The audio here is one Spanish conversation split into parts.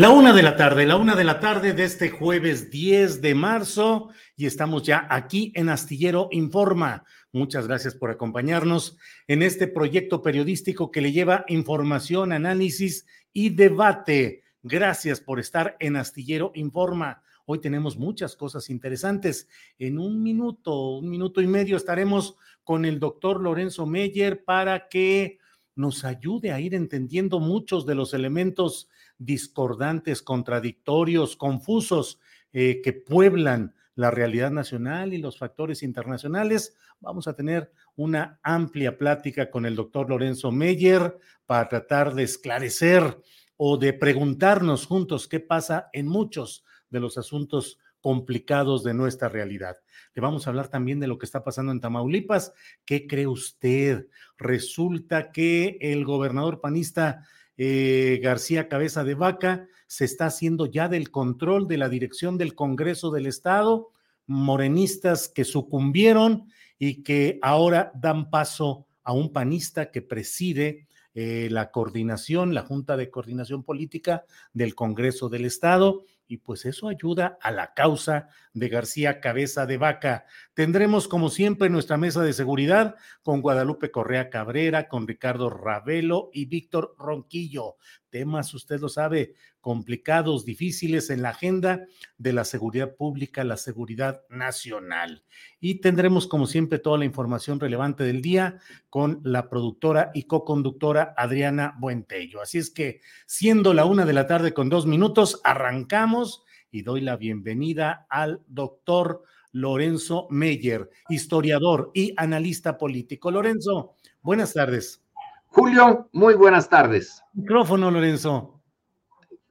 La una de la tarde, la una de la tarde de este jueves 10 de marzo y estamos ya aquí en Astillero Informa. Muchas gracias por acompañarnos en este proyecto periodístico que le lleva información, análisis y debate. Gracias por estar en Astillero Informa. Hoy tenemos muchas cosas interesantes. En un minuto, un minuto y medio estaremos con el doctor Lorenzo Meyer para que nos ayude a ir entendiendo muchos de los elementos discordantes, contradictorios, confusos eh, que pueblan la realidad nacional y los factores internacionales. Vamos a tener una amplia plática con el doctor Lorenzo Meyer para tratar de esclarecer o de preguntarnos juntos qué pasa en muchos de los asuntos complicados de nuestra realidad. Le vamos a hablar también de lo que está pasando en Tamaulipas. ¿Qué cree usted? Resulta que el gobernador panista eh, García Cabeza de Vaca se está haciendo ya del control de la dirección del Congreso del Estado, morenistas que sucumbieron y que ahora dan paso a un panista que preside eh, la coordinación, la Junta de Coordinación Política del Congreso del Estado y pues eso ayuda a la causa de García Cabeza de Vaca. Tendremos como siempre nuestra mesa de seguridad con Guadalupe Correa Cabrera, con Ricardo Ravelo y Víctor Ronquillo. Temas, usted lo sabe, complicados, difíciles en la agenda de la seguridad pública, la seguridad nacional. Y tendremos como siempre toda la información relevante del día con la productora y co-conductora Adriana Buentello. Así es que siendo la una de la tarde con dos minutos, arrancamos y doy la bienvenida al doctor Lorenzo Meyer, historiador y analista político. Lorenzo, buenas tardes. Julio, muy buenas tardes. Micrófono, Lorenzo.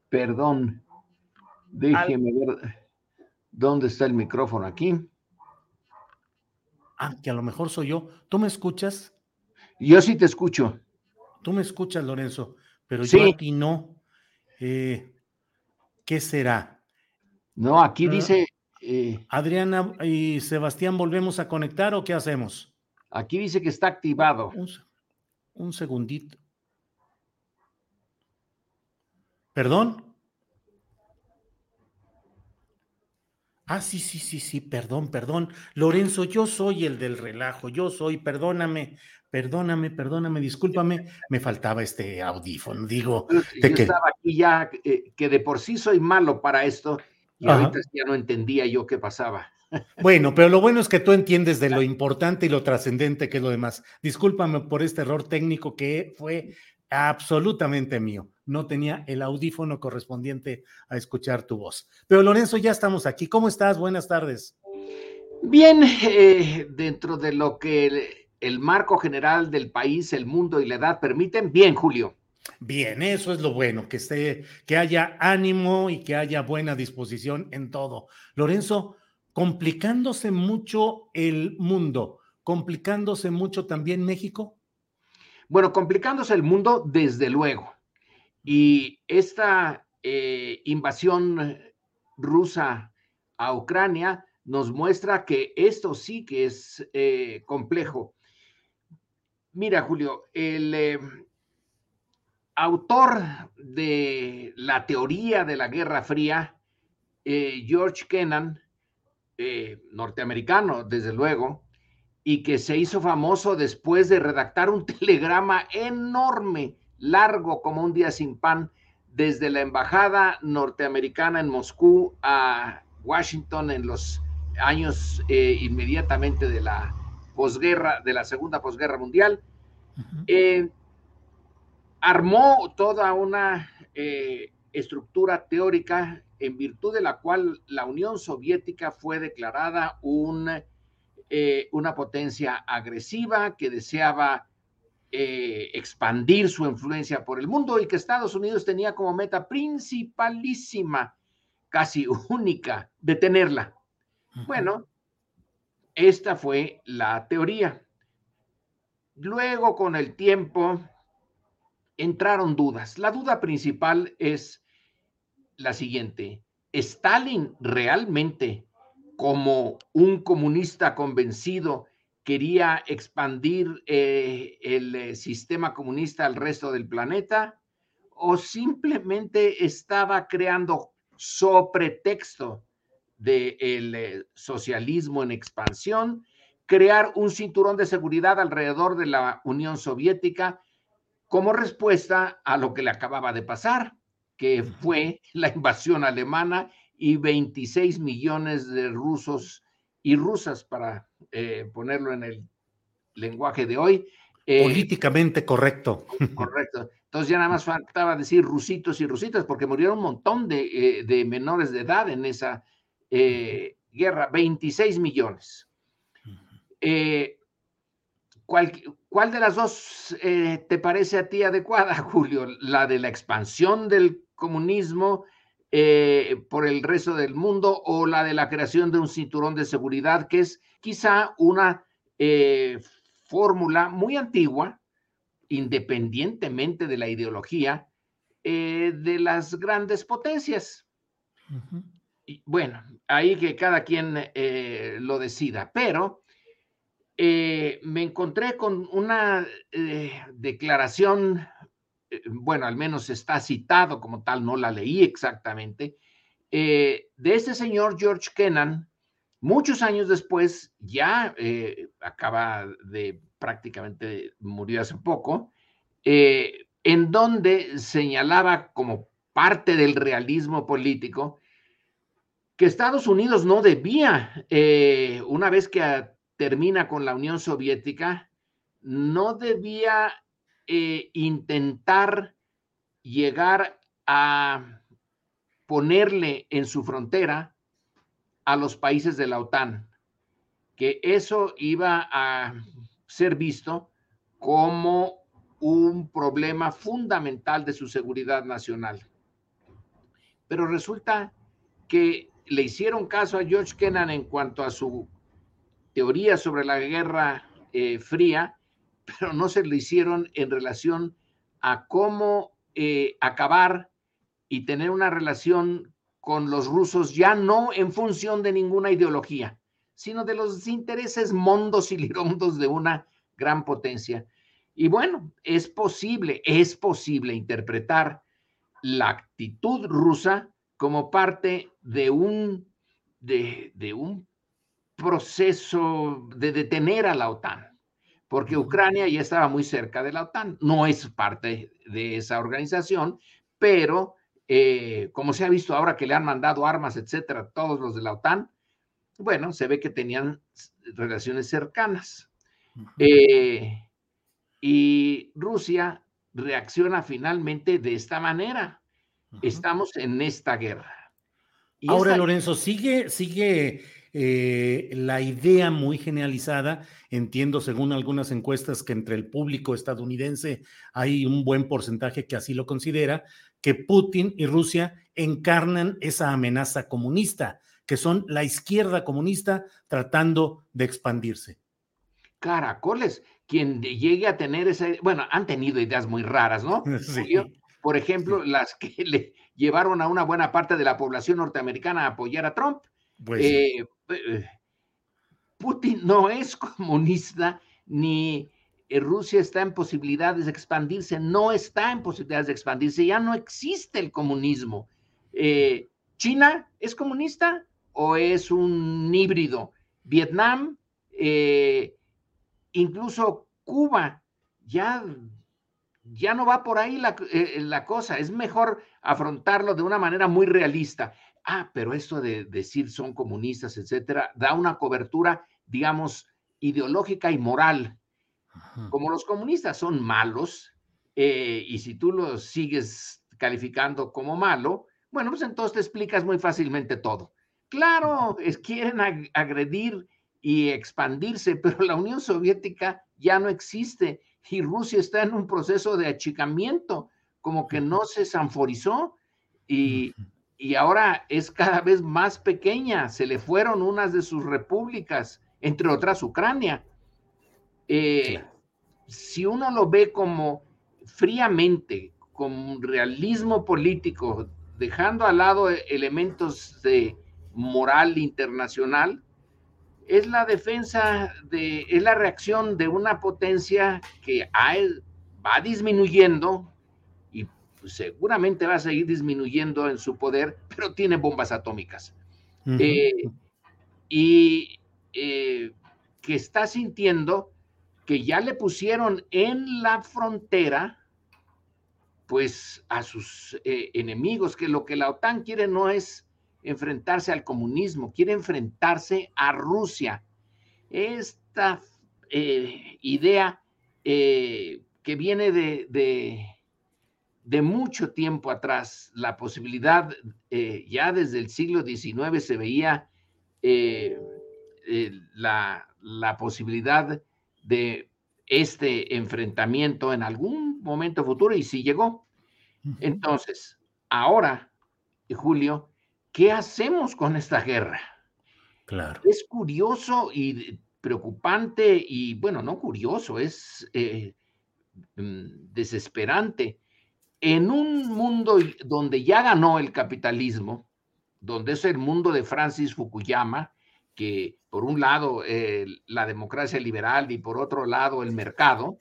Perdón, déjeme ver dónde está el micrófono aquí. Ah, que a lo mejor soy yo. ¿Tú me escuchas? Yo sí te escucho. Tú me escuchas, Lorenzo, pero yo a ti no. Eh, ¿Qué será? No, aquí Ah, dice, eh, Adriana y Sebastián, ¿volvemos a conectar o qué hacemos? aquí dice que está activado. Un, un segundito. ¿Perdón? Ah, sí, sí, sí, sí, perdón, perdón. Lorenzo, yo soy el del relajo, yo soy, perdóname, perdóname, perdóname, discúlpame, me faltaba este audífono, digo, Yo ¿de qué? estaba aquí ya, eh, que de por sí soy malo para esto, y Ajá. ahorita ya no entendía yo qué pasaba. Bueno, pero lo bueno es que tú entiendes de lo importante y lo trascendente que es lo demás. Discúlpame por este error técnico que fue absolutamente mío. No tenía el audífono correspondiente a escuchar tu voz. Pero Lorenzo, ya estamos aquí. ¿Cómo estás? Buenas tardes. Bien, eh, dentro de lo que el, el marco general del país, el mundo y la edad permiten, bien, Julio. Bien, eso es lo bueno, que esté, que haya ánimo y que haya buena disposición en todo. Lorenzo, complicándose mucho el mundo complicándose mucho también México. Bueno, complicándose el mundo, desde luego. Y esta eh, invasión rusa a Ucrania nos muestra que esto sí que es eh, complejo. Mira, Julio, el eh, autor de la teoría de la Guerra Fría, George Kennan, norteamericano, desde luego, y que se hizo famoso después de redactar un telegrama enorme, largo como un día sin pan, desde la embajada norteamericana en Moscú a Washington en los años eh, inmediatamente de la posguerra, de la segunda posguerra mundial, eh, armó toda una eh, estructura teórica en virtud de la cual la Unión Soviética fue declarada un eh, una potencia agresiva que deseaba eh, expandir su influencia por el mundo y que Estados Unidos tenía como meta principalísima, casi única, detenerla. Bueno, esta fue la teoría. Luego, con el tiempo, entraron dudas. La duda principal es la siguiente. ¿Stalin realmente como un comunista convencido quería expandir eh, el eh, sistema comunista al resto del planeta o simplemente estaba creando sobre texto del eh, socialismo en expansión, crear un cinturón de seguridad alrededor de la Unión Soviética como respuesta a lo que le acababa de pasar, que fue la invasión alemana y 26 millones de rusos y rusas, para eh, ponerlo en el lenguaje de hoy. Eh, Políticamente correcto. Correcto. Entonces ya nada más faltaba decir rusitos y rusitas, porque murieron un montón de, eh, menores de edad en esa guerra, 26 millones. ¿cuál, ¿Cuál de las dos te parece a ti adecuada, Julio? ¿La de la expansión del comunismo eh, por el resto del mundo o la de la creación de un cinturón de seguridad, que es quizá una eh, fórmula muy antigua, independientemente de la ideología, eh, de las grandes potencias. y, bueno, ahí que cada quien lo decida, pero me encontré con una declaración bueno, al menos está citado como tal, no la leí exactamente, eh, de este señor George Kennan, muchos años después, ya eh, acaba de prácticamente murió hace poco, en donde señalaba como parte del realismo político que Estados Unidos no debía, una vez que termina con la Unión Soviética, no debía eh, intentar llegar a ponerle en su frontera a los países de la OTAN, que eso iba a ser visto como un problema fundamental de su seguridad nacional. Pero resulta que le hicieron caso a George Kennan en cuanto a su teoría sobre la Guerra eh, Fría pero no se lo hicieron en relación a cómo eh, acabar y tener una relación con los rusos ya no en función de ninguna ideología, sino de los intereses mondos y lirondos de una gran potencia. Y bueno, es posible, es posible interpretar la actitud rusa como parte de un, de, de un proceso de detener a la OTAN porque Ucrania ya estaba muy cerca de la OTAN. No es parte de esa organización, pero eh, como se ha visto ahora que le han mandado armas, etcétera, todos los de la OTAN, bueno, se ve que tenían relaciones cercanas. Eh, y Rusia reacciona finalmente de esta manera. Estamos en esta guerra. ahora, Lorenzo, sigue, sigue eh, la idea muy generalizada, entiendo según algunas encuestas que entre el público estadounidense hay un buen porcentaje que así lo considera, que Putin y Rusia encarnan esa amenaza comunista, que son la izquierda comunista tratando de expandirse. caracoles. Quien llegue a tener esa, bueno, han tenido ideas muy raras, ¿no? Sí. Por ejemplo, las que le llevaron a una buena parte de la población norteamericana a apoyar a Trump. Pues, eh, eh, Putin no es comunista ni eh, Rusia está en posibilidades de expandirse, no está en posibilidades de expandirse, ya no existe el comunismo. ¿China es comunista o es un híbrido? Vietnam, incluso Cuba, ya ya no va por ahí la, la, cosa, es mejor afrontarlo de una manera muy realista. Ah, pero esto de decir son comunistas, etcétera, da una cobertura, digamos, ideológica y moral. Como los comunistas son malos, eh, y si tú los sigues calificando como malo, bueno, pues entonces te explicas muy fácilmente todo. Claro, es, quieren agredir y expandirse, pero la Unión Soviética ya no existe y Rusia está en un proceso de achicamiento, como que no se sanforizó y, ahora es cada vez más pequeña. Se le fueron unas de sus repúblicas, entre otras Ucrania. Eh, si uno lo ve como fríamente, con realismo político, dejando al lado elementos de moral internacional, es la defensa de, es la reacción de una potencia que va disminuyendo y pues, seguramente va a seguir disminuyendo en su poder, pero tiene bombas atómicas. Eh, y eh, que está sintiendo que ya le pusieron en la frontera pues a sus eh, enemigos, que lo que la OTAN quiere no es enfrentarse al comunismo, quiere enfrentarse a Rusia. Esta idea que viene de, de, mucho tiempo atrás, la posibilidad, eh, ya desde el siglo XIX se veía la, la posibilidad de este enfrentamiento en algún momento futuro y sí llegó. Entonces, ahora, Julio, ¿qué hacemos con esta guerra? Claro. Es curioso y preocupante y bueno, no curioso, es eh, mm, desesperante. En un mundo donde ya ganó el capitalismo, donde es el mundo de Francis Fukuyama, que por un lado la democracia liberal y por otro lado el mercado,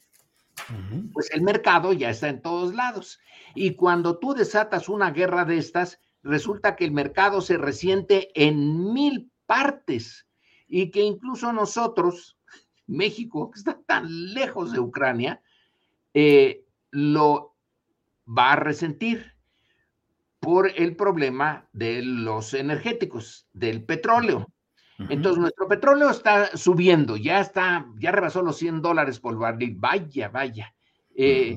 pues el mercado ya está en todos lados. Y cuando tú desatas una guerra de estas, resulta que el mercado se resiente en mil partes y que incluso nosotros, México, que está tan lejos de Ucrania, eh, lo va a resentir por el problema de los energéticos, del petróleo. Entonces, nuestro petróleo está subiendo, ya está, ya rebasó los 100 dólares por barril. Vaya, vaya. Eh,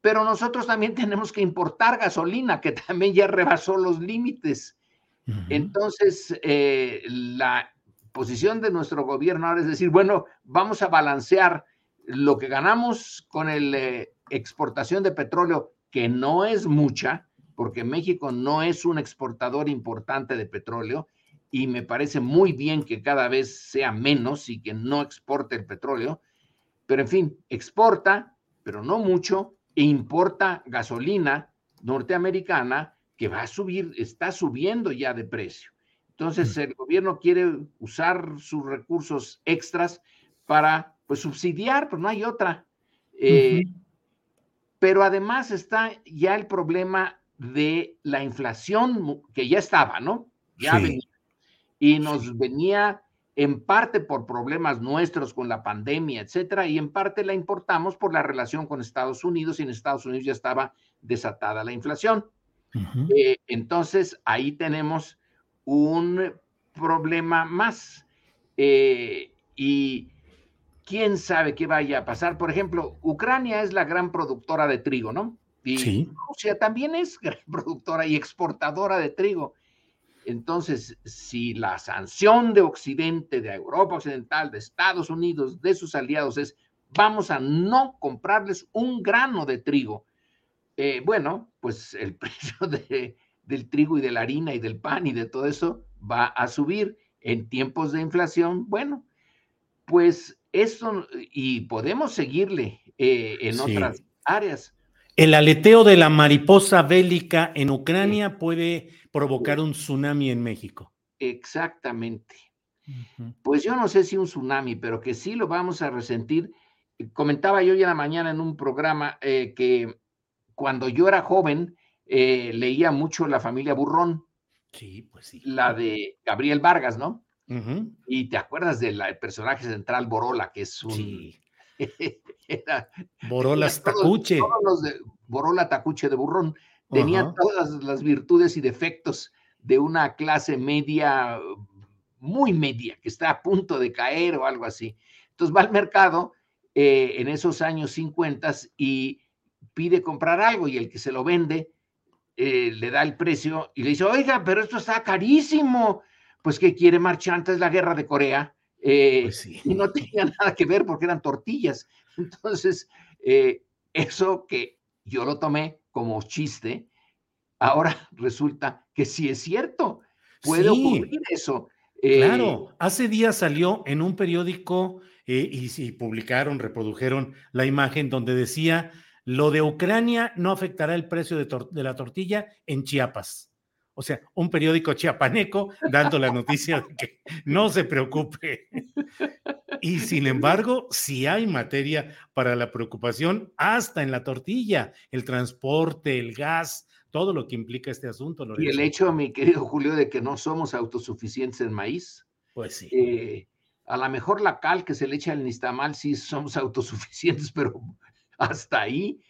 pero nosotros también tenemos que importar gasolina, que también ya rebasó los límites. Entonces, eh, la posición de nuestro gobierno ahora es decir, bueno, vamos a balancear lo que ganamos con la eh, exportación de petróleo, que no es mucha, porque México no es un exportador importante de petróleo, y me parece muy bien que cada vez sea menos y que no exporte el petróleo, pero en fin, exporta, pero no mucho, e importa gasolina norteamericana que va a subir, está subiendo ya de precio. Entonces, mm. el gobierno quiere usar sus recursos extras para, pues, subsidiar, pues no hay otra. Eh, pero además está ya el problema de la inflación, que ya estaba, ¿no? Ya venía. Y nos venía en parte por problemas nuestros con la pandemia, etcétera, y en parte la importamos por la relación con Estados Unidos, y en Estados Unidos ya estaba desatada la inflación. Eh, entonces, ahí tenemos un problema más. Eh, y quién sabe qué vaya a pasar. Por ejemplo, Ucrania es la gran productora de trigo, ¿no? Y Rusia también es gran productora y exportadora de trigo. Entonces, si la sanción de Occidente, de Europa Occidental, de Estados Unidos, de sus aliados es vamos a no comprarles un grano de trigo, eh, bueno, pues el precio del trigo y de la harina y del pan y de todo eso va a subir en tiempos de inflación. Bueno, pues esto, y podemos seguirle eh, en otras áreas. El aleteo de la mariposa bélica en Ucrania puede provocar un tsunami en México. Exactamente. Pues yo no sé si un tsunami, pero que sí lo vamos a resentir. Comentaba yo ya en la mañana en un programa eh, que cuando yo era joven eh, leía mucho La familia Burrón. Sí, pues sí. La de Gabriel Vargas, ¿no? Y te acuerdas del personaje central Borola, que es un... Sí. Borola Tacuche. Borola Tacuche de Burrón. Tenía todas las virtudes y defectos de una clase media, muy media, que está a punto de caer o algo así. Entonces va al mercado eh, en esos años 50 y pide comprar algo y el que se lo vende eh, le da el precio y le dice, oiga, pero esto está carísimo pues que quiere marchar antes la guerra de Corea. Eh, pues y no tenía nada que ver porque eran tortillas. Entonces, eh, eso que yo lo tomé como chiste, ahora resulta que sí es cierto. Puede ocurrir eso. Eh, claro, hace días salió en un periódico y, y publicaron, reprodujeron la imagen donde decía, lo de Ucrania no afectará el precio de, de la tortilla en Chiapas. O sea, un periódico chiapaneco dando la noticia de que no se preocupe. Y sin embargo, si hay materia para la preocupación, hasta en la tortilla, el transporte, el gas, todo lo que implica este asunto. Y el hecho, mi querido Julio, de que no somos autosuficientes en maíz. Pues sí. Eh, a lo mejor la cal que se le echa al nistamal sí somos autosuficientes, pero hasta ahí.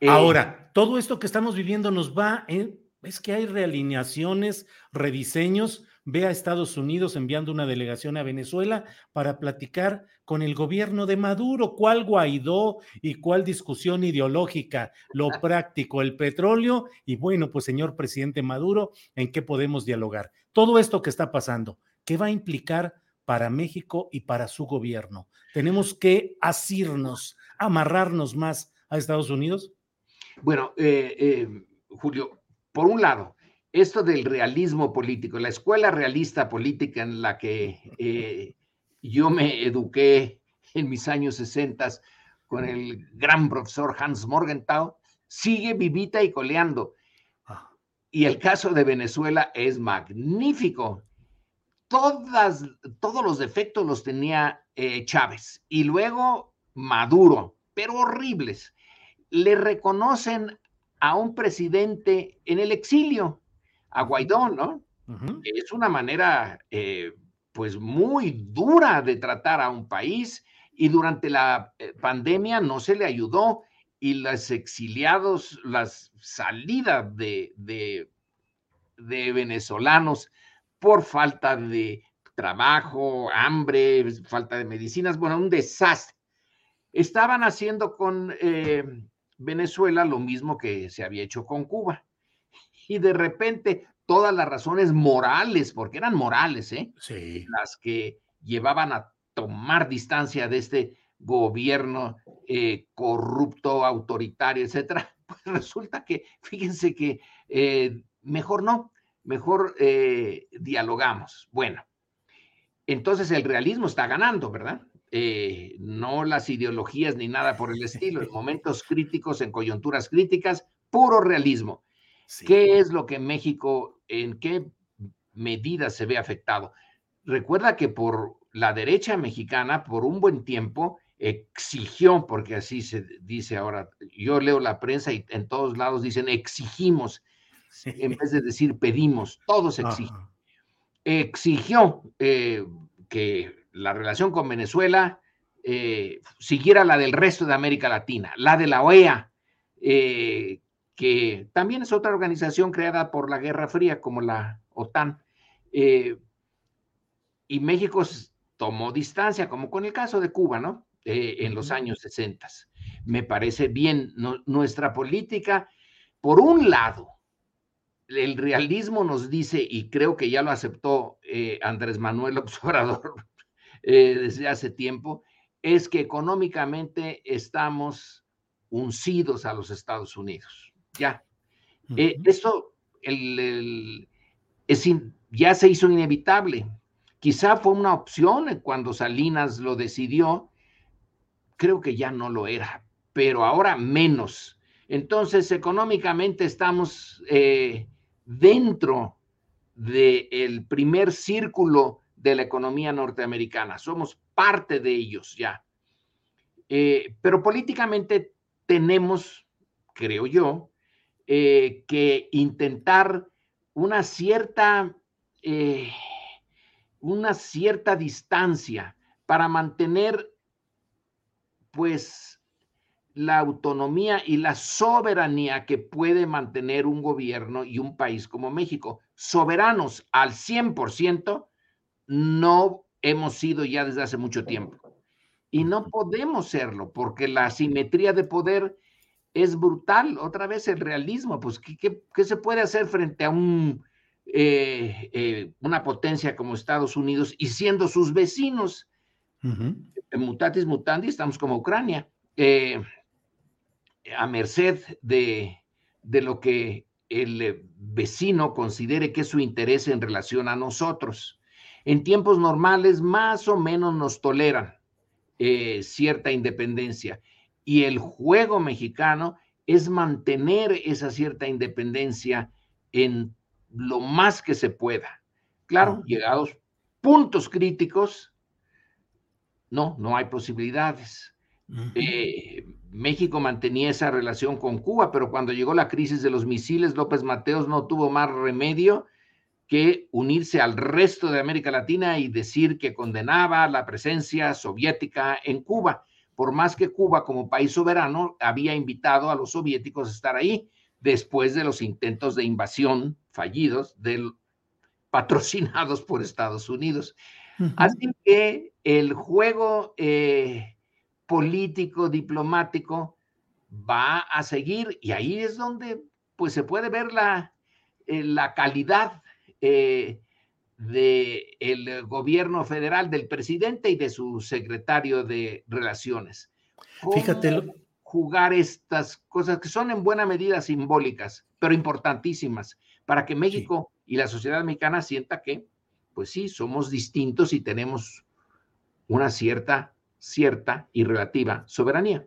Eh, Ahora, todo esto que estamos viviendo nos va en es que hay realineaciones, rediseños. Ve a Estados Unidos enviando una delegación a Venezuela para platicar con el gobierno de Maduro. ¿Cuál Guaidó y cuál discusión ideológica? Lo práctico, el petróleo. Y bueno, pues señor presidente Maduro, ¿en qué podemos dialogar? Todo esto que está pasando, ¿qué va a implicar para México y para su gobierno? ¿Tenemos que asirnos, amarrarnos más a Estados Unidos? Bueno, eh, eh, Julio, por un lado, esto del realismo político, la escuela realista política en la que eh, yo me eduqué en mis años 60 con el gran profesor Hans Morgenthau, sigue vivita y coleando. Ah. Y el caso de Venezuela es magnífico. Todas, todos los defectos los tenía eh, Chávez y luego Maduro, pero horribles. Le reconocen a un presidente en el exilio, a Guaidó, ¿no? Es una manera, eh, pues, muy dura de tratar a un país y durante la eh, pandemia no se le ayudó y los exiliados, las salidas de, de, de venezolanos por falta de trabajo, hambre, falta de medicinas, bueno, un desastre. Estaban haciendo con eh, Venezuela lo mismo que se había hecho con Cuba. Y de repente todas las razones morales, porque eran morales, ¿eh? Sí. Las que llevaban a tomar distancia de este gobierno eh, corrupto, autoritario, etcétera, pues resulta que, fíjense que eh, mejor no, mejor eh, dialogamos. Bueno, entonces el realismo está ganando, ¿verdad? Eh, no las ideologías ni nada por el estilo, en momentos críticos, en coyunturas críticas, puro realismo. ¿Qué es lo que México, en qué medida se ve afectado? Recuerda que por la derecha mexicana, por un buen tiempo, exigió, porque así se dice ahora, yo leo la prensa y en todos lados dicen exigimos, en vez de decir pedimos, todos exigen. Exigió eh, que la relación con Venezuela eh, siguiera la del resto de América Latina, la de la OEA, eh, que también es otra organización creada por la Guerra Fría como la OTAN. Eh, y México tomó distancia, como con el caso de Cuba, ¿no? en los años 60. Me parece bien nuestra política, por un lado, el realismo nos dice, y creo que ya lo aceptó Andrés Manuel Obrador eh, desde hace tiempo, es que económicamente estamos uncidos a los Estados Unidos. Ya. Eh, esto el, es ya se hizo inevitable. Quizá fue una opción cuando Salinas lo decidió, creo que ya no lo era, pero ahora menos. Entonces, económicamente estamos eh, dentro del primer círculo de la economía norteamericana. Somos parte de ellos ya. Eh, pero políticamente tenemos, creo yo, eh, que intentar una cierta, eh, una cierta distancia para mantener, pues, la autonomía y la soberanía que puede mantener un gobierno y un país como México. Soberanos al 100% no hemos sido ya desde hace mucho tiempo. Y no podemos serlo porque la simetría de poder es brutal. Otra vez el realismo, pues, ¿qué, se puede hacer frente a un, eh, eh, una potencia como Estados Unidos y siendo sus vecinos? En mutatis mutandi estamos como Ucrania, eh, a merced de, de lo que el vecino considere que es su interés en relación a nosotros. En tiempos normales más o menos nos toleran eh, cierta independencia y el juego mexicano es mantener esa cierta independencia en lo más que se pueda. Claro, llegados puntos críticos, no, no hay posibilidades. Eh, México mantenía esa relación con Cuba, pero cuando llegó la crisis de los misiles, López Mateos no tuvo más remedio que unirse al resto de América Latina y decir que condenaba la presencia soviética en Cuba, por más que Cuba como país soberano había invitado a los soviéticos a estar ahí después de los intentos de invasión fallidos del, patrocinados por Estados Unidos. Así que el juego eh, político, diplomático, va a seguir y ahí es donde pues se puede ver la, eh, la calidad eh, del gobierno federal, del presidente y de su secretario de Relaciones. Fíjate. Jugar estas cosas que son en buena medida simbólicas, pero importantísimas, para que México y la sociedad mexicana sienta que, pues sí, somos distintos y tenemos una cierta, cierta y relativa soberanía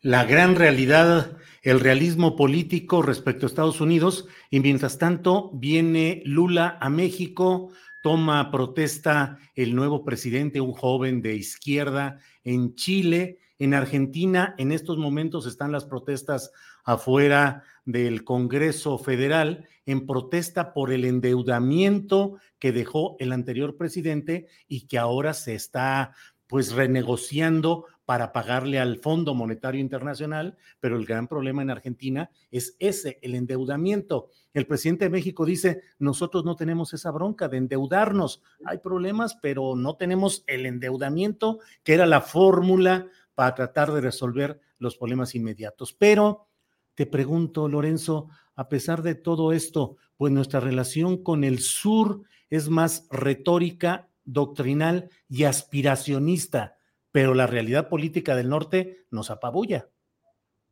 la gran realidad, el realismo político respecto a Estados Unidos, y mientras tanto viene Lula a México, toma protesta el nuevo presidente, un joven de izquierda en Chile, en Argentina, en estos momentos están las protestas afuera del Congreso Federal en protesta por el endeudamiento que dejó el anterior presidente y que ahora se está pues renegociando para pagarle al Fondo Monetario Internacional, pero el gran problema en Argentina es ese, el endeudamiento. El presidente de México dice, nosotros no tenemos esa bronca de endeudarnos, hay problemas, pero no tenemos el endeudamiento, que era la fórmula para tratar de resolver los problemas inmediatos. Pero te pregunto, Lorenzo, a pesar de todo esto, pues nuestra relación con el sur es más retórica, doctrinal y aspiracionista pero la realidad política del norte nos apabulla.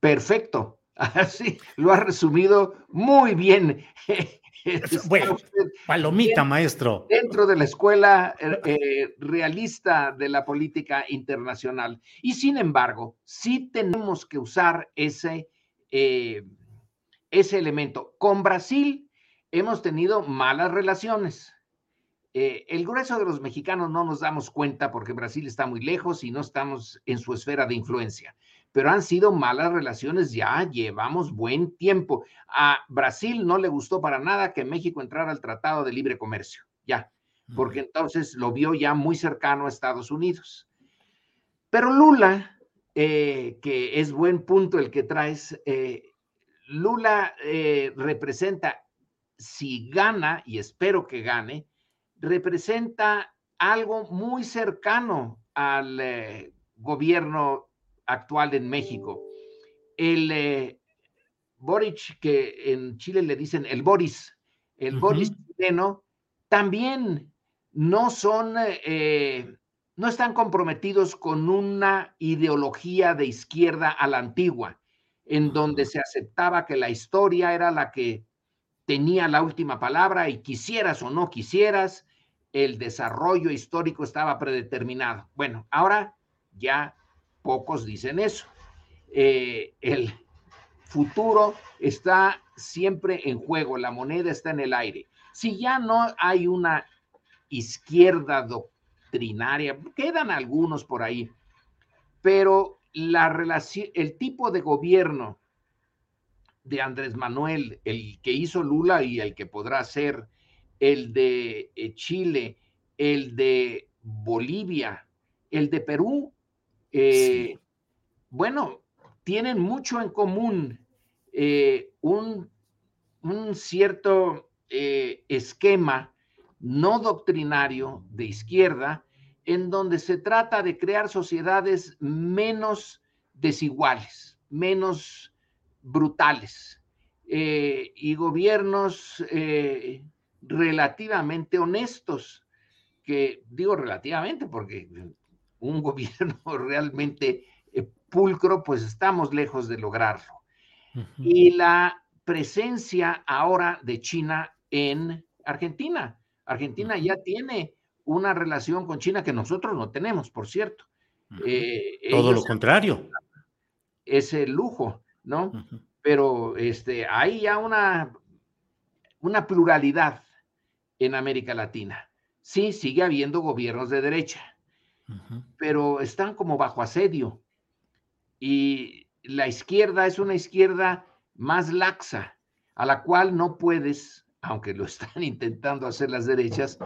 Perfecto. Así lo ha resumido muy bien. Bueno, palomita, maestro. Dentro de la escuela eh, eh, realista de la política internacional. Y sin embargo, sí tenemos que usar ese, eh, ese elemento. Con Brasil hemos tenido malas relaciones. Eh, el grueso de los mexicanos no nos damos cuenta porque Brasil está muy lejos y no estamos en su esfera de influencia, pero han sido malas relaciones ya, llevamos buen tiempo. A Brasil no le gustó para nada que México entrara al Tratado de Libre Comercio, ya, porque entonces lo vio ya muy cercano a Estados Unidos. Pero Lula, eh, que es buen punto el que traes, eh, Lula representa, si gana, y espero que gane, representa algo muy cercano al eh, gobierno actual en México. El eh, Boric, que en Chile le dicen el Boris, el Boris chileno, también no son, eh, no están comprometidos con una ideología de izquierda a la antigua, en donde se aceptaba que la historia era la que tenía la última palabra y quisieras o no quisieras, el desarrollo histórico estaba predeterminado. Bueno, ahora ya pocos dicen eso. Eh, el futuro está siempre en juego, la moneda está en el aire. Si ya no hay una izquierda doctrinaria, quedan algunos por ahí, pero la el tipo de gobierno de Andrés Manuel, el que hizo Lula y el que podrá ser el de eh, Chile, el de Bolivia, el de Perú, eh, bueno, tienen mucho en común eh, un, un, cierto esquema no doctrinario de izquierda en donde se trata de crear sociedades menos desiguales, menos brutales y gobiernos relativamente honestos, que digo relativamente porque un gobierno realmente eh, pulcro, pues estamos lejos de lograrlo. Y la presencia ahora de China en Argentina. Argentina ya tiene una relación con China que nosotros no tenemos, por cierto. Todo lo contrario. Ese lujo. ¿no? Pero este, hay ya una, una pluralidad en América Latina. Sí, sigue habiendo gobiernos de derecha, pero están como bajo asedio. Y la izquierda es una izquierda más laxa, a la cual no puedes, aunque lo están intentando hacer las derechas,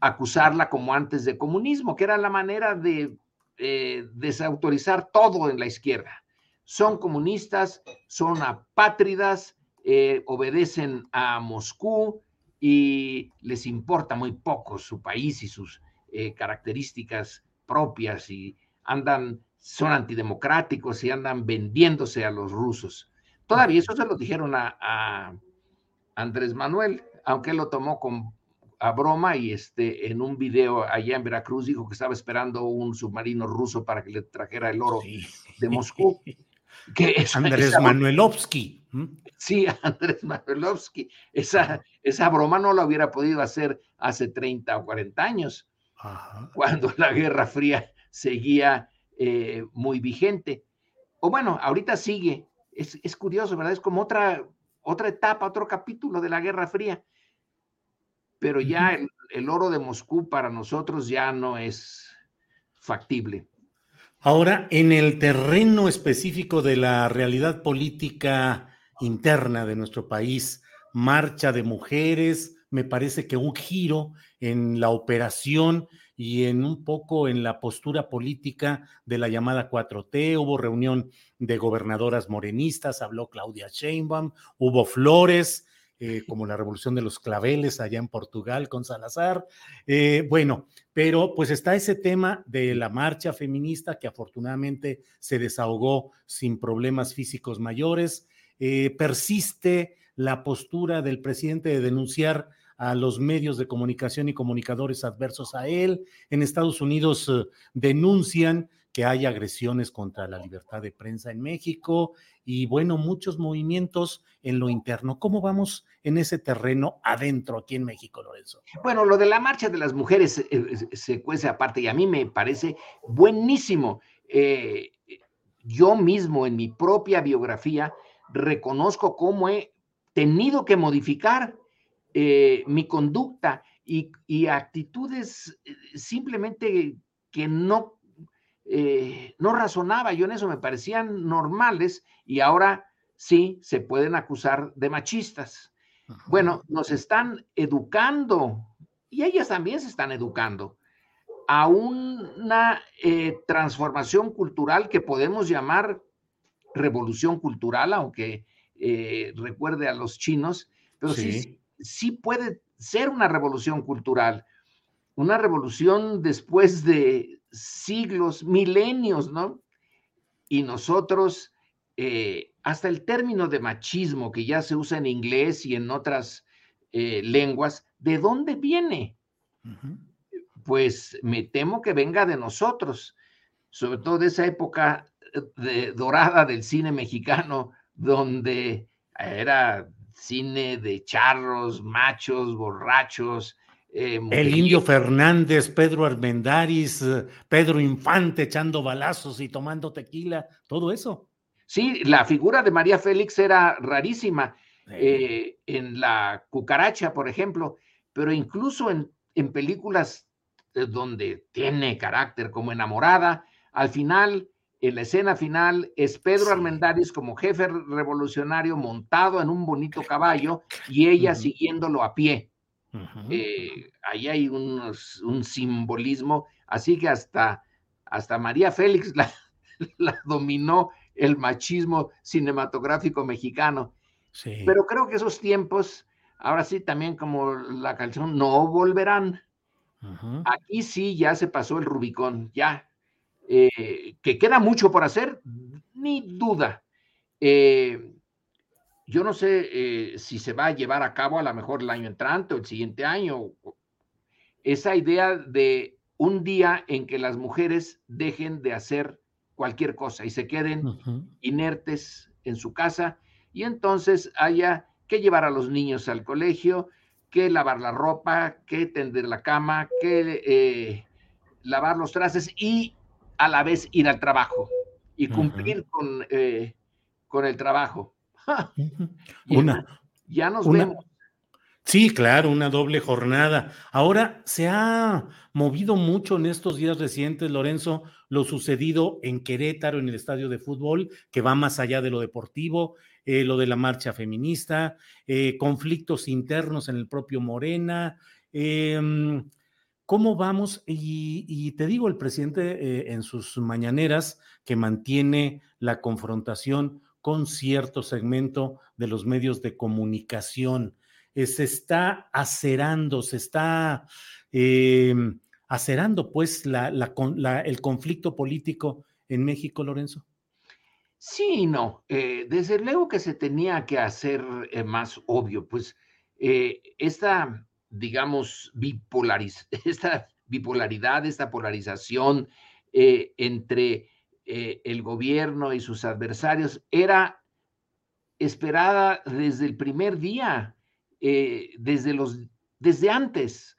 acusarla como antes de comunismo, que era la manera de eh, desautorizar todo en la izquierda son comunistas, son apátridas, eh, obedecen a Moscú y les importa muy poco su país y sus eh, características propias y andan, son antidemocráticos y andan vendiéndose a los rusos. Todavía eso se lo dijeron a, a Andrés Manuel, aunque él lo tomó con a broma y este, en un video allá en Veracruz dijo que estaba esperando un submarino ruso para que le trajera el oro de Moscú. Andrés Manuelovsky. Sí, Andrés Manuelovsky. Esa, esa broma no la hubiera podido hacer hace 30 o 40 años, cuando la Guerra Fría seguía eh, muy vigente. O bueno, ahorita sigue. Es, curioso, ¿verdad? Es como otra, otra etapa, otro capítulo de la Guerra Fría. Pero ya el oro de Moscú para nosotros ya no es factible. Ahora, en el terreno específico de la realidad política interna de nuestro país, marcha de mujeres, me parece que un giro en la operación y en un poco en la postura política de la llamada 4T. Hubo reunión de gobernadoras morenistas, habló Claudia Sheinbaum, hubo flores, eh, como la revolución de los claveles allá en Portugal con Salazar. Eh, bueno, pero pues está ese tema de la marcha feminista que afortunadamente se desahogó sin problemas físicos mayores. Eh, persiste la postura del presidente de denunciar a los medios de comunicación y comunicadores adversos a él. En Estados Unidos denuncian que hay agresiones contra la libertad de prensa en México y bueno, muchos movimientos en lo interno. ¿Cómo vamos en ese terreno adentro aquí en México, Lorenzo? Bueno, lo de la marcha de las mujeres eh, eh, se cuece aparte y a mí me parece buenísimo. Eh, yo mismo en mi propia biografía reconozco cómo he tenido que modificar mi conducta y, y, actitudes simplemente que no eh, no razonaba yo en eso, me parecían normales y ahora sí se pueden acusar de machistas. Bueno, nos están educando y ellas también se están educando a una eh, transformación cultural que podemos llamar revolución cultural, aunque eh, recuerde a los chinos, pero sí, sí puede ser una revolución cultural, una revolución después de siglos, milenios, ¿no? Y nosotros, eh, hasta el término de machismo que ya se usa en inglés y en otras eh, lenguas, ¿de dónde viene? Pues me temo que venga de nosotros, sobre todo de esa época eh, de, dorada del cine mexicano, donde era cine de charros, machos, borrachos, Eh, el Indio Fernández, Pedro Armendáriz, Pedro Infante echando balazos y tomando tequila, todo eso. Sí, la figura de María Félix era rarísima. Eh, en la cucaracha, por ejemplo, pero incluso en, en películas eh, donde tiene carácter como enamorada, al final, en la escena final, es Pedro Armendáriz como jefe revolucionario montado en un bonito caballo y ella siguiéndolo a pie. Eh, ahí hay un simbolismo, así que hasta, hasta María Félix la, la dominó el machismo cinematográfico mexicano. Pero creo que esos tiempos, ahora sí, también como la canción, no volverán. Aquí sí ya se pasó el Rubicón, ya. Eh, que queda mucho por hacer, ni duda. Eh, yo no sé eh, si se va a llevar a cabo a lo mejor el año entrante o el siguiente año. Esa idea de un día en que las mujeres dejen de hacer cualquier cosa y se queden inertes en su casa y entonces haya que llevar a los niños al colegio, que lavar la ropa, que tender la cama, que eh, lavar los trastes y a la vez ir al trabajo y cumplir con, eh, con el trabajo. Una, ya nos vemos. Sí, claro, una doble jornada. Ahora se ha movido mucho en estos días recientes, Lorenzo, lo sucedido en Querétaro, en el estadio de fútbol, que va más allá de lo deportivo, eh, lo de la marcha feminista, eh, conflictos internos en el propio Morena. Em, ¿Cómo vamos? Y, te digo, el presidente eh, en sus mañaneras que mantiene la confrontación con cierto segmento de los medios de comunicación eh, se está acerando, se está em, acerando pues el conflicto político en México, Lorenzo? Sí, no. Eh, desde luego que se tenía que hacer eh, más obvio, pues esta, digamos, esta bipolaridad, esta polarización entre el gobierno y sus adversarios era esperada desde el primer día. Eh, desde, los, desde antes.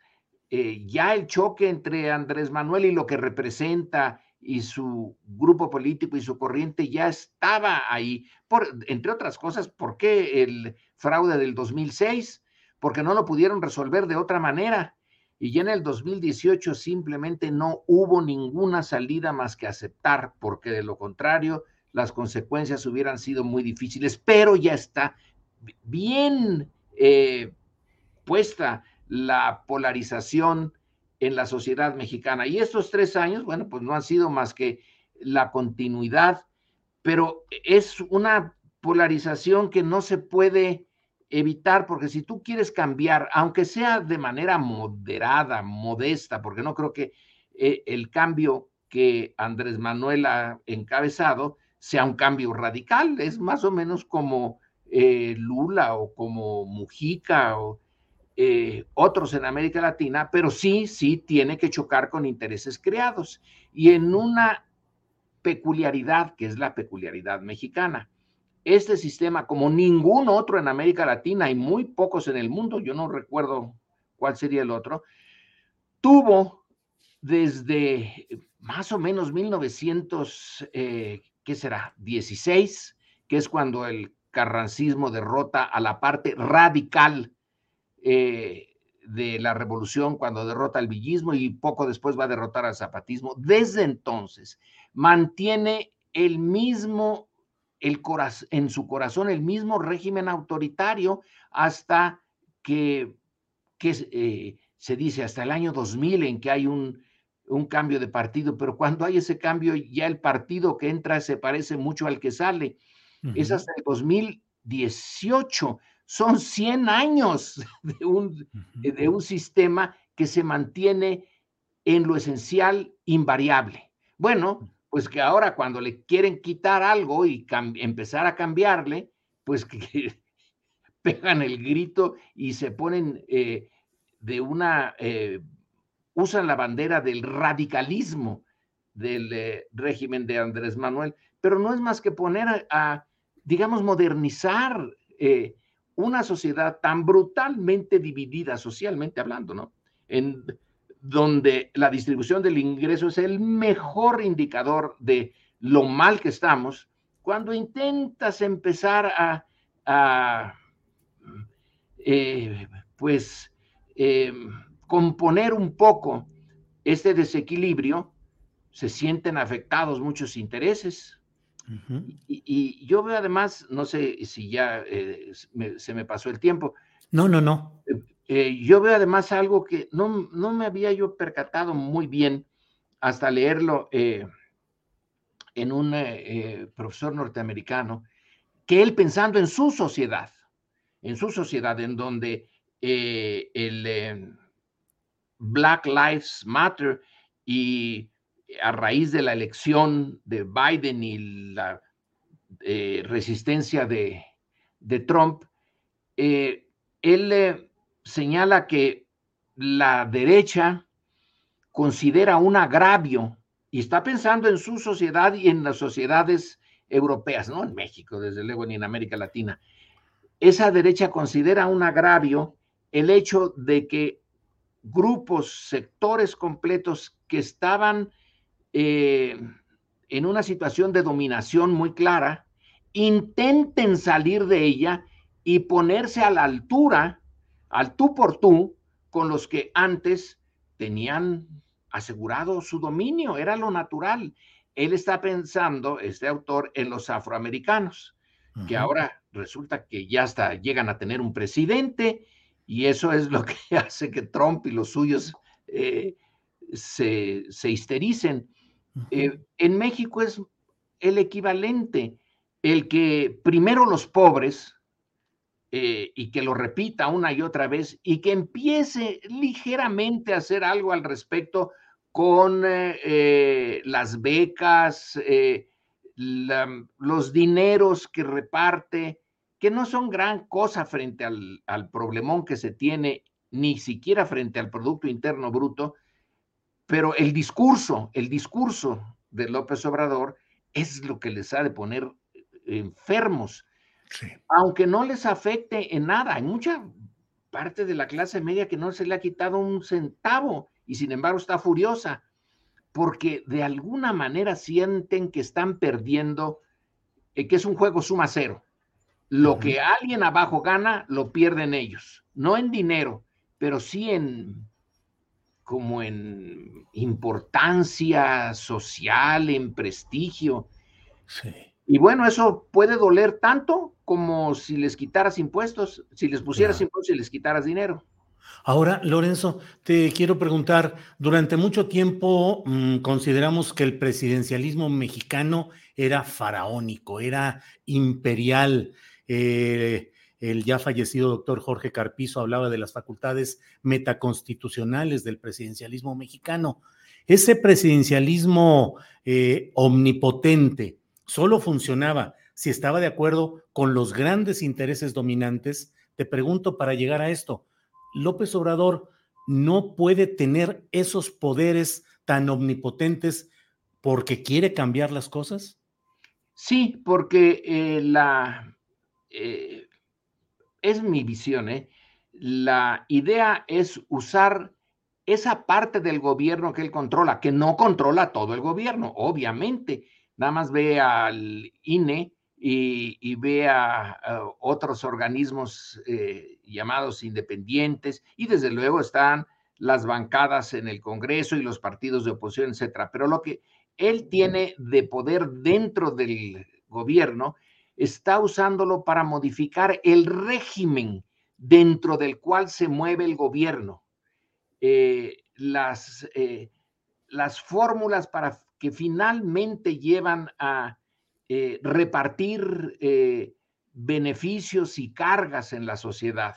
Eh, ya el choque entre Andrés Manuel y lo que representa y su grupo político y su corriente ya estaba ahí. Por, entre otras cosas, ¿por qué el fraude del 2006? Porque no lo pudieron resolver de otra manera. Y ya en el 2018 simplemente no hubo ninguna salida más que aceptar, porque de lo contrario las consecuencias hubieran sido muy difíciles, pero ya está bien eh, puesta la polarización en la sociedad mexicana. Y estos tres años, bueno, pues no han sido más que la continuidad, pero es una polarización que no se puede evitar, porque si tú quieres cambiar, aunque sea de manera moderada, modesta, porque no creo que eh, el cambio que Andrés Manuel ha encabezado sea un cambio radical, es más o menos como eh, Lula o como Mujica o eh, otros en América Latina, pero sí, sí tiene que chocar con intereses creados y en una peculiaridad que es la peculiaridad mexicana. Este sistema, como ningún otro en América Latina y muy pocos en el mundo, yo no recuerdo cuál sería el otro, tuvo desde más o menos 1900, eh, ¿qué será? 16, que es cuando el carrancismo derrota a la parte radical eh, de la revolución cuando derrota al villismo y poco después va a derrotar al zapatismo. Desde entonces mantiene el mismo, el en su corazón, el mismo régimen autoritario hasta que, que eh, se dice hasta el año 2000 en que hay un, un cambio de partido, pero cuando hay ese cambio ya el partido que entra se parece mucho al que sale es hasta el 2018. Son 100 años de un, de un sistema que se mantiene en lo esencial invariable. Bueno, pues que ahora cuando le quieren quitar algo y empezar a cambiarle, pues que, pegan el grito y se ponen eh, de una, eh, usan la bandera del radicalismo del eh, régimen de Andrés Manuel, pero no es más que poner a digamos, modernizar una sociedad tan brutalmente dividida socialmente hablando, ¿no? en donde la distribución del ingreso es el mejor indicador de lo mal que estamos, cuando intentas empezar a, eh, pues, eh, componer un poco este desequilibrio, se sienten afectados muchos intereses. y, yo veo además, no sé si ya eh, se me pasó el tiempo. No, no, no. Eh, yo veo además algo que no, no, me había yo percatado muy bien hasta leerlo eh, en un profesor norteamericano, que él pensando en su sociedad, en su sociedad en donde el Black Lives Matter y a raíz de la elección de Biden y la eh, resistencia de, Trump, eh, él señala que la derecha considera un agravio y está pensando en su sociedad y en las sociedades europeas, no en México, desde luego, ni en América Latina. Esa derecha considera un agravio el hecho de que grupos, sectores completos que estaban eh, en una situación de dominación muy clara, intenten salir de ella y ponerse a la altura, al tú por tú, con los que antes tenían asegurado su dominio, era lo natural. Él está pensando, este autor, en los afroamericanos, que ahora resulta que ya hasta llegan a tener un presidente y eso es lo que hace que Trump y los suyos eh, se, se, histericen. Eh, en México es el equivalente, el que primero los pobres, eh, y que lo repita una y otra vez, y que empiece ligeramente a hacer algo al respecto con las becas, los dineros que reparte, que no son gran cosa frente al, al problemón que se tiene, ni siquiera frente al Producto Interno Bruto, pero el discurso, el discurso de López Obrador es lo que les ha de poner enfermos, aunque no les afecte en nada. Hay mucha parte de la clase media que no se le ha quitado un centavo y sin embargo está furiosa, porque de alguna manera sienten que están perdiendo, eh, que es un juego suma cero. Lo que alguien abajo gana, lo pierden ellos. No en dinero, pero sí en como en importancia social, en prestigio. Y bueno, eso puede doler tanto como si les quitaras impuestos, si les pusieras impuestos y les quitaras dinero. Ahora, Lorenzo, te quiero preguntar, durante mucho tiempo mm, consideramos que el presidencialismo mexicano era faraónico, era imperial, eh, el ya fallecido doctor Jorge Carpizo hablaba de las facultades metaconstitucionales del presidencialismo mexicano. Ese presidencialismo eh, omnipotente solo funcionaba si estaba de acuerdo con los grandes intereses dominantes. Te pregunto para llegar a esto, ¿López Obrador no puede tener esos poderes tan omnipotentes porque quiere cambiar las cosas? Sí, porque eh, la eh, es mi visión, ¿eh? la idea es usar esa parte del gobierno que él controla, que no controla todo el gobierno, obviamente. Nada más ve al INE y, a, otros organismos eh, llamados independientes y desde luego están las bancadas en el Congreso y los partidos de oposición, etcétera. Pero lo que él tiene de poder dentro del gobierno está usándolo para modificar el régimen dentro del cual se mueve el gobierno. Eh, las, eh, las fórmulas para que finalmente llevan a eh, repartir beneficios y cargas en la sociedad.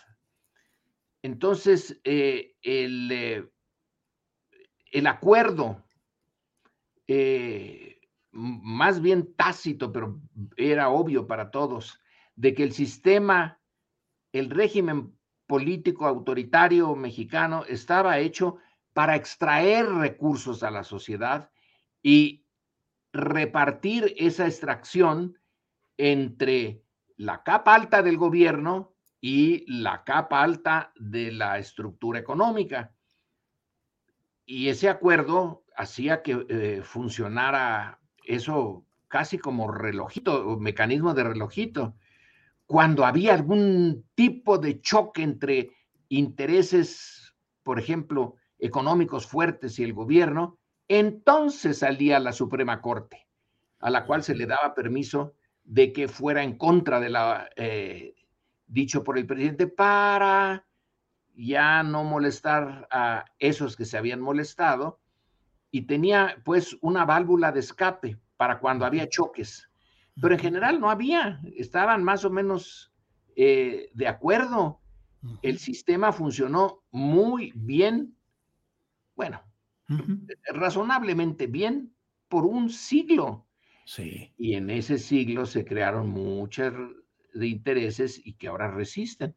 Entonces, el, el, acuerdo más bien tácito, pero era obvio para todos, de que el sistema, el régimen político autoritario mexicano estaba hecho para extraer recursos a la sociedad y repartir esa extracción entre la capa alta del gobierno y la capa alta de la estructura económica. y ese acuerdo hacía que eh, funcionara eso casi como relojito, o mecanismo de relojito. Cuando había algún tipo de choque entre intereses, por ejemplo, económicos fuertes y el gobierno, entonces salía la Suprema Corte, a la cual se le daba permiso de que fuera en contra de la eh, dicho por el presidente para ya no molestar a esos que se habían molestado. Y tenía pues una válvula de escape para cuando había choques. Pero en general no había, estaban más o menos eh, de acuerdo. El sistema funcionó muy bien, bueno, razonablemente bien por un siglo. Sí. Y en ese siglo se crearon muchas de intereses y que ahora resisten.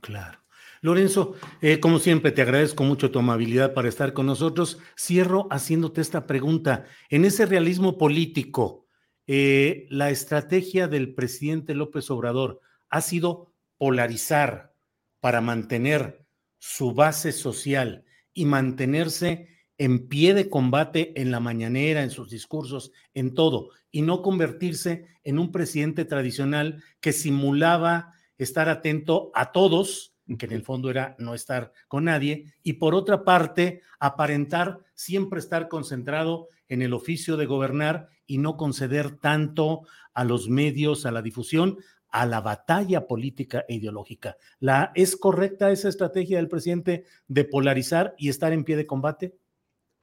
Claro. Lorenzo, eh, como siempre, te agradezco mucho tu amabilidad para estar con nosotros. Cierro haciéndote esta pregunta. En ese realismo político, eh, la estrategia del presidente López Obrador ha sido polarizar para mantener su base social y mantenerse en pie de combate en la mañanera, en sus discursos, en todo, y no convertirse en un presidente tradicional que simulaba estar atento a todos que en el fondo era no estar con nadie, y por otra parte, aparentar siempre estar concentrado en el oficio de gobernar y no conceder tanto a los medios, a la difusión, a la batalla política e ideológica. ¿La, ¿Es correcta esa estrategia del presidente de polarizar y estar en pie de combate?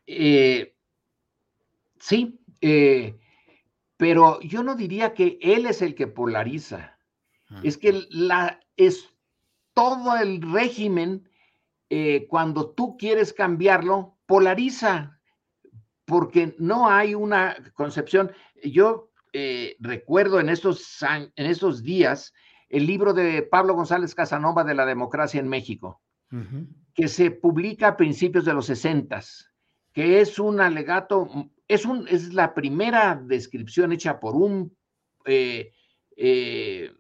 Eh, sí, eh, pero yo no diría que él es el que polariza. Es que la, es, todo el régimen, eh, cuando tú quieres cambiarlo, polariza, porque no hay una concepción. Yo recuerdo en estos, en estos días el libro de Pablo González Casanova de la democracia en México, que se publica a principios de los 60, que es un alegato, es, un, es la primera descripción hecha por un eh,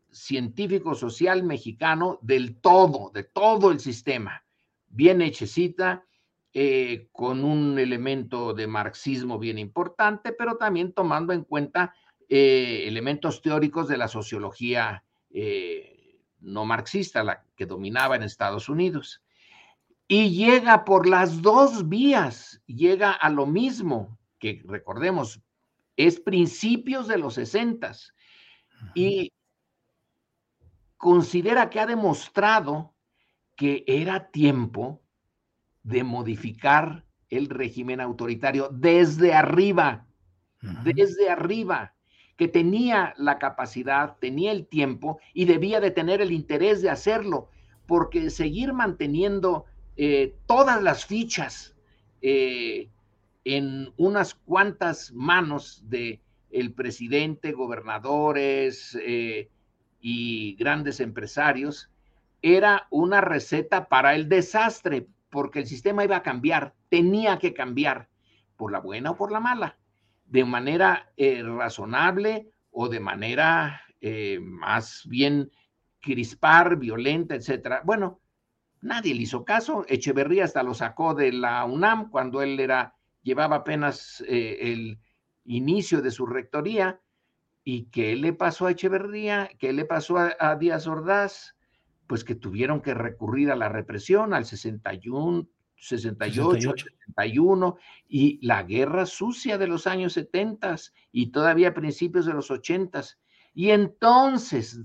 científico social mexicano del todo, de todo el sistema, bien hechecita, eh, con un elemento de marxismo bien importante, pero también tomando en cuenta eh, elementos teóricos de la sociología eh, no marxista, la que dominaba en Estados Unidos. Y llega por las dos vías, llega a lo mismo, que recordemos, es principios de los sesentas. Y considera que ha demostrado que era tiempo de modificar el régimen autoritario desde arriba, desde arriba, que tenía la capacidad, tenía el tiempo y debía de tener el interés de hacerlo, porque seguir manteniendo eh, todas las fichas eh, en unas cuantas manos de el presidente, gobernadores, eh, y grandes empresarios, era una receta para el desastre, porque el sistema iba a cambiar, tenía que cambiar, por la buena o por la mala, de manera razonable o de manera más bien crispar, violenta, etcétera. Bueno, nadie le hizo caso. Echeverría hasta lo sacó de la UNAM cuando él era, llevaba apenas eh, el inicio de su rectoría ¿Y qué le pasó a Echeverría? ¿Qué le pasó a, Díaz Ordaz? Pues que tuvieron que recurrir a la represión, al 61, 68, 71, y la guerra sucia de los años 70 y todavía principios de los 80. Y entonces,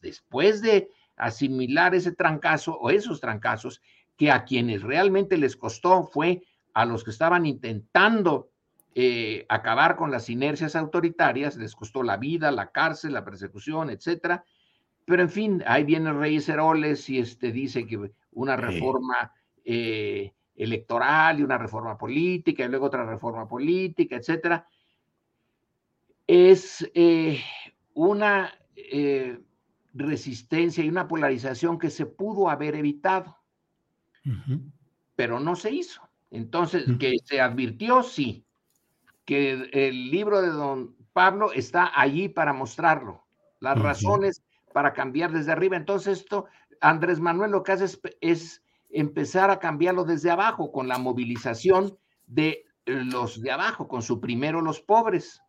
después de asimilar ese trancazo o esos trancazos, que a quienes realmente les costó fue a los que estaban intentando eh, acabar con las inercias autoritarias, les costó la vida, la cárcel, la persecución, etcétera. Pero en fin, ahí viene Reyes Heroles y este dice que una reforma eh, electoral y una reforma política y luego otra reforma política, etcétera. Es eh, una resistencia y una polarización que se pudo haber evitado, pero no se hizo. Entonces, que se advirtió, sí, que el libro de don Pablo está allí para mostrarlo, las razones para cambiar desde arriba. Entonces esto, Andrés Manuel lo que hace es, empezar a cambiarlo desde abajo con la movilización de los de abajo, con su primero los pobres.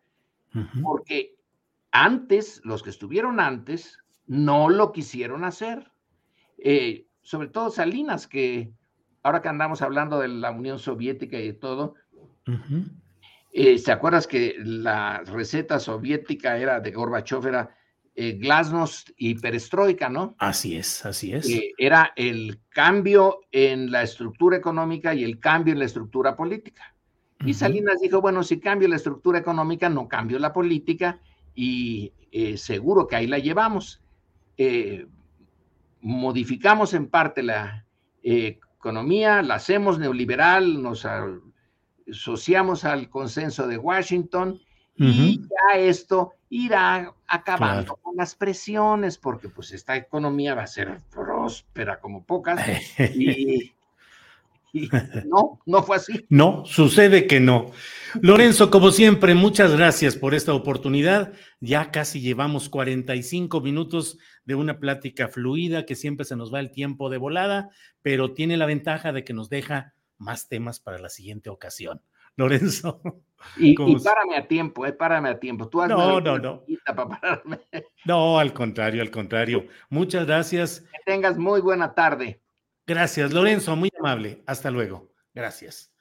Porque antes, los que estuvieron antes, no lo quisieron hacer. Eh, sobre todo Salinas, que ahora que andamos hablando de la Unión Soviética y de todo, eh, ¿se acuerdas que la receta soviética era de Gorbachev era eh, glasnost y perestroika, ¿no? Así es, así es. era el cambio en la estructura económica y el cambio en la estructura política. Y Salinas dijo, bueno, si cambio la estructura económica, no cambio la política y eh, seguro que ahí la llevamos. Eh, modificamos en parte la economía, la hacemos neoliberal, nos asociamos al consenso de Washington y ya esto irá acabando con las presiones, porque pues esta economía va a ser próspera como pocas. y, no, no fue así. No, sucede que no. Lorenzo, como siempre, muchas gracias por esta oportunidad. Ya casi llevamos 45 minutos de una plática fluida que siempre se nos va el tiempo de volada, pero tiene la ventaja de que nos deja más temas para la siguiente ocasión. Lorenzo. Y, párame a tiempo, eh, párame a tiempo. Tú no, no, no. No, al contrario, al contrario. Muchas gracias. Que tengas muy buena tarde. Gracias, Lorenzo, muy amable. Hasta luego. Gracias.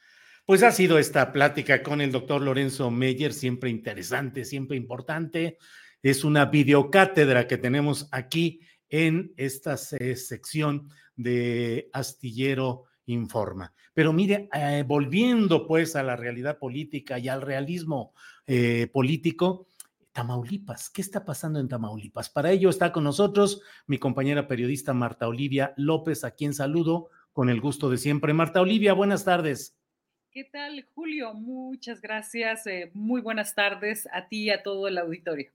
Pues ha sido esta plática con el doctor Lorenzo Meyer, siempre interesante, siempre importante. Es una videocátedra que tenemos aquí en esta sección de Astillero Informa. Pero mire, eh, volviendo pues a la realidad política y al realismo eh, político, Tamaulipas, ¿qué está pasando en Tamaulipas? Para ello está con nosotros mi compañera periodista Marta Olivia López, a quien saludo con el gusto de siempre. Marta Olivia, buenas tardes. ¿Qué tal, Julio? Muchas gracias. Eh, muy buenas tardes a ti y a todo el auditorio.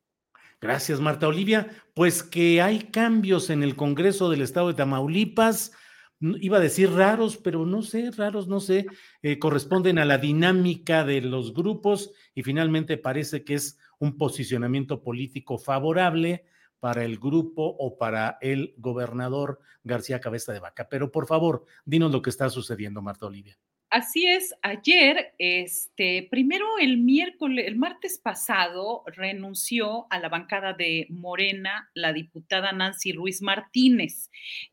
Gracias, Marta Olivia. Pues que hay cambios en el Congreso del Estado de Tamaulipas iba a decir raros, pero no sé, raros, no sé, eh, corresponden a la dinámica de los grupos y finalmente parece que es un posicionamiento político favorable para el grupo o para el gobernador García Cabeza de Vaca. Pero por favor, dinos lo que está sucediendo, Marta Olivia. Así es, ayer, este, primero el miércoles, el martes pasado, renunció a la bancada de Morena la diputada Nancy Ruiz Martínez,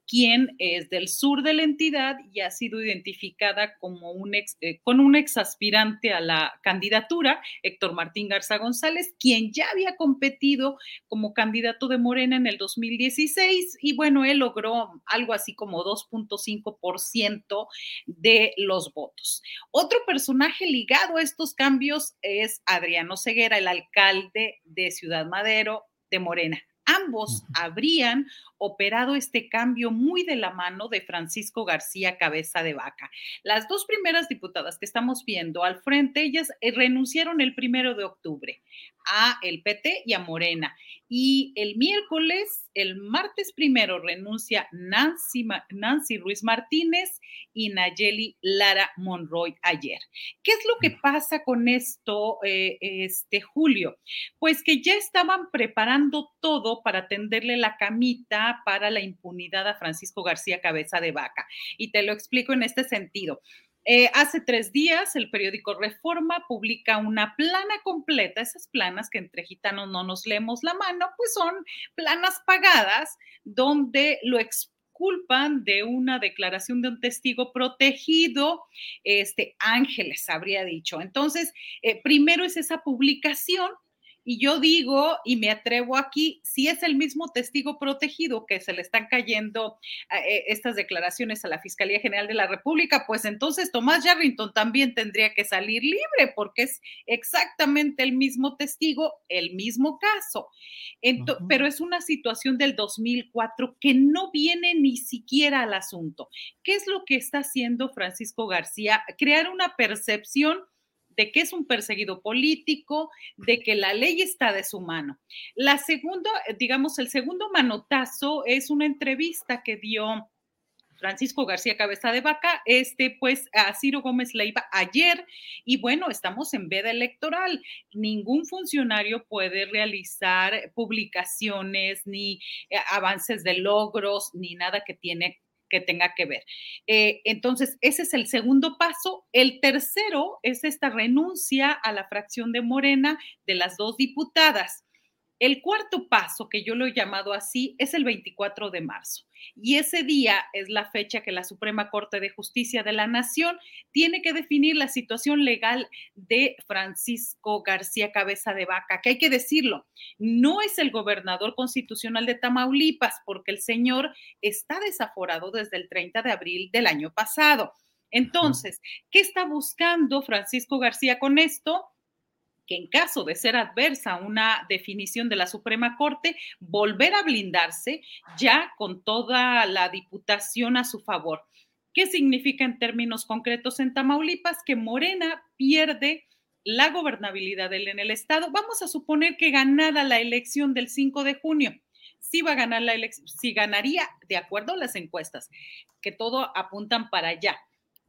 quien es del sur de la entidad y ha sido identificada como un ex, eh, con un ex aspirante a la candidatura, Héctor Martín Garza González, quien ya había competido como candidato de Morena en el 2016 y bueno, él logró algo así como 2.5% de los votos. Otro personaje ligado a estos cambios es Adriano Ceguera, el alcalde de Ciudad Madero de Morena. Ambos habrían operado este cambio muy de la mano de Francisco García Cabeza de Vaca. Las dos primeras diputadas que estamos viendo al frente, ellas eh, renunciaron el primero de octubre a el PT y a Morena. Y el miércoles, el martes primero, renuncia Nancy, Nancy Ruiz Martínez y Nayeli Lara Monroy ayer. ¿Qué es lo que mm. pasa con esto, eh, este Julio? Pues que ya estaban preparando todo para tenderle la camita para la impunidad a Francisco García Cabeza de Vaca. Y te lo explico en este sentido. Eh, hace tres días el periódico Reforma publica una plana completa, esas planas que entre gitanos no nos leemos la mano, pues son planas pagadas donde lo exculpan de una declaración de un testigo protegido, este Ángeles habría dicho. Entonces, eh, primero es esa publicación y yo digo, y me atrevo aquí, si es el mismo testigo protegido que se le están cayendo eh, estas declaraciones a la Fiscalía General de la República, pues entonces Tomás Yarrington también tendría que salir libre porque es exactamente el mismo testigo, el mismo caso. Pero es una situación del 2004 que no viene ni siquiera al asunto. ¿Qué es lo que está haciendo Francisco García? Crear una percepción de que es un perseguido político, de que la ley está de su mano. La segunda, digamos, el segundo manotazo es una entrevista que dio Francisco García Cabeza de Vaca, este, pues a Ciro Gómez Leiva ayer, y bueno, estamos en veda electoral. Ningún funcionario puede realizar publicaciones ni eh, avances de logros, ni nada que tiene que tenga que ver. Eh, entonces, ese es el segundo paso. El tercero es esta renuncia a la fracción de Morena de las dos diputadas. El cuarto paso, que yo lo he llamado así, es el 24 de marzo. Y ese día es la fecha que la Suprema Corte de Justicia de la Nación tiene que definir la situación legal de Francisco García Cabeza de Vaca, que hay que decirlo, no es el gobernador constitucional de Tamaulipas, porque el señor está desaforado desde el 30 de abril del año pasado. Entonces, ¿qué está buscando Francisco García con esto? Que en caso de ser adversa una definición de la Suprema Corte, volver a blindarse ya con toda la diputación a su favor. ¿Qué significa en términos concretos en Tamaulipas? Que Morena pierde la gobernabilidad en el Estado. Vamos a suponer que ganara la elección del 5 de junio. Si va a ganar la elección, si ganaría, de acuerdo a las encuestas, que todo apuntan para allá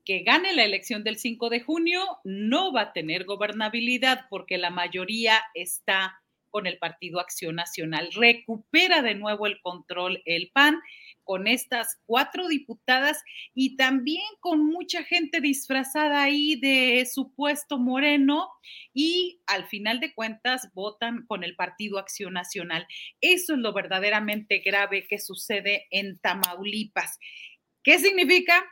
que gane la elección del 5 de junio no va a tener gobernabilidad porque la mayoría está con el Partido Acción Nacional. Recupera de nuevo el control el PAN con estas cuatro diputadas y también con mucha gente disfrazada ahí de supuesto moreno y al final de cuentas votan con el Partido Acción Nacional. Eso es lo verdaderamente grave que sucede en Tamaulipas. ¿Qué significa?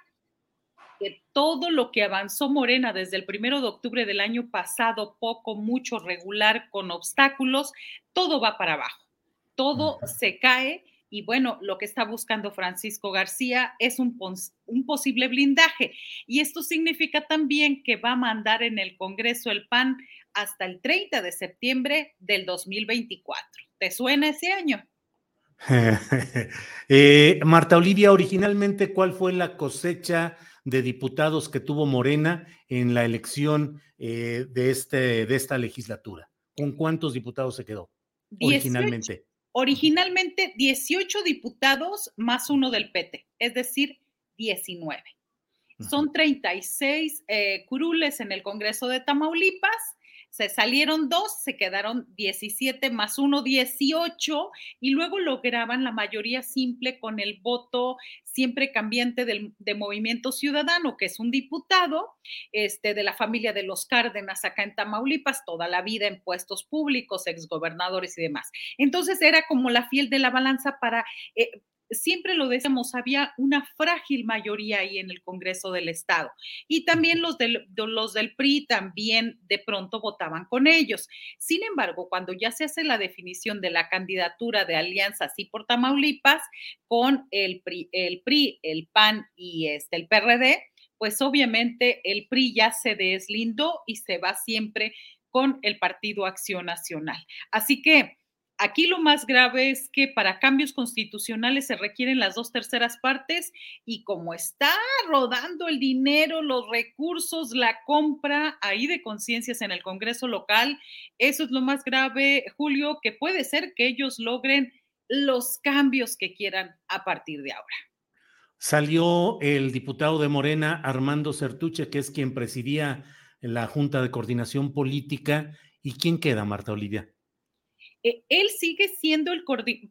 Todo lo que avanzó Morena desde el primero de octubre del año pasado, poco, mucho, regular, con obstáculos, todo va para abajo, todo se cae. Y bueno, lo que está buscando Francisco García es un, un posible blindaje. Y esto significa también que va a mandar en el Congreso el PAN hasta el 30 de septiembre del 2024. ¿Te suena ese año? Eh, Marta Olivia, originalmente, ¿cuál fue la cosecha de diputados que tuvo Morena en la elección eh, de, este, de esta legislatura. ¿Con cuántos diputados se quedó originalmente? originalmente 18 diputados más uno del PT, es decir, 19. Son 36 eh, curules en el Congreso de Tamaulipas se salieron dos, se quedaron 17 más uno, 18, y luego lograban la mayoría simple con el voto siempre cambiante del, de Movimiento Ciudadano, que es un diputado este, de la familia de los Cárdenas acá en Tamaulipas, toda la vida en puestos públicos, exgobernadores y demás. Entonces era como la fiel de la balanza para... Eh, siempre lo decíamos, había una frágil mayoría ahí en el Congreso del Estado. Y también los del, los del PRI también de pronto votaban con ellos. Sin embargo, cuando ya se hace la definición de la candidatura de Alianza Sí por Tamaulipas con el PRI, el, PRI, el PAN y este, el PRD, pues obviamente el PRI ya se deslindó y se va siempre con el Partido Acción Nacional. Así que Aquí lo más grave es que para cambios constitucionales se requieren las dos terceras partes y como está rodando el dinero, los recursos, la compra ahí de conciencias en el Congreso local, eso es lo más grave, Julio, que puede ser que ellos logren los cambios que quieran a partir de ahora. Salió el diputado de Morena, Armando Certuche, que es quien presidía la Junta de Coordinación Política. ¿Y quién queda, Marta Olivia? Eh, él sigue siendo el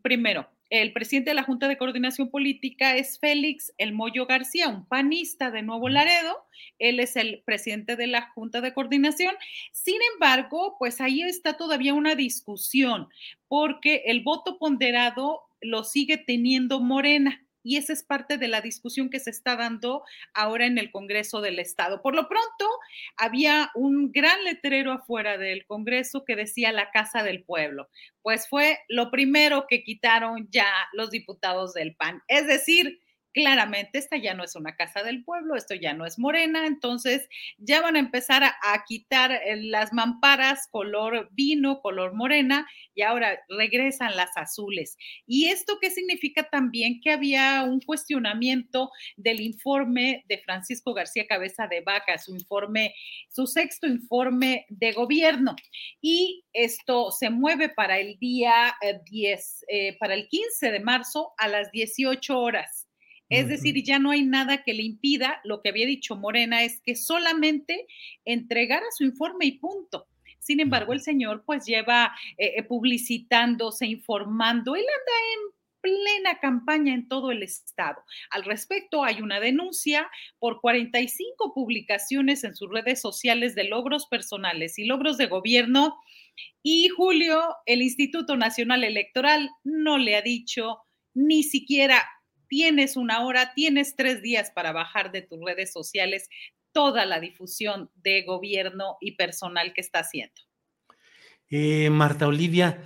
primero. El presidente de la Junta de Coordinación Política es Félix El Moyo García, un panista de Nuevo Laredo. Él es el presidente de la Junta de Coordinación. Sin embargo, pues ahí está todavía una discusión, porque el voto ponderado lo sigue teniendo Morena y esa es parte de la discusión que se está dando ahora en el Congreso del Estado. Por lo pronto, había un gran letrero afuera del Congreso que decía la Casa del Pueblo. Pues fue lo primero que quitaron ya los diputados del PAN. Es decir, claramente esta ya no es una casa del pueblo, esto ya no es morena, entonces ya van a empezar a, quitar eh, las mamparas color vino, color morena, y ahora regresan las azules. ¿Y esto qué significa también? Que había un cuestionamiento del informe de Francisco García Cabeza de Vaca, su informe, su sexto informe de gobierno. Y esto se mueve para el día 10, eh, eh, para el 15 de marzo a las 18 horas. Es decir, ya no hay nada que le impida, lo que había dicho Morena es que solamente entregara su informe y punto. Sin embargo, el señor pues lleva eh, eh, publicitándose, informando, él anda plena campaña en todo el estado. Al respecto, hay una denuncia por 45 publicaciones en sus redes sociales de logros personales y logros de gobierno. Y Julio, el Instituto Nacional Electoral no le ha dicho ni siquiera tienes una hora, tienes tres días para bajar de tus redes sociales toda la difusión de gobierno y personal que está haciendo. Eh, Marta Olivia,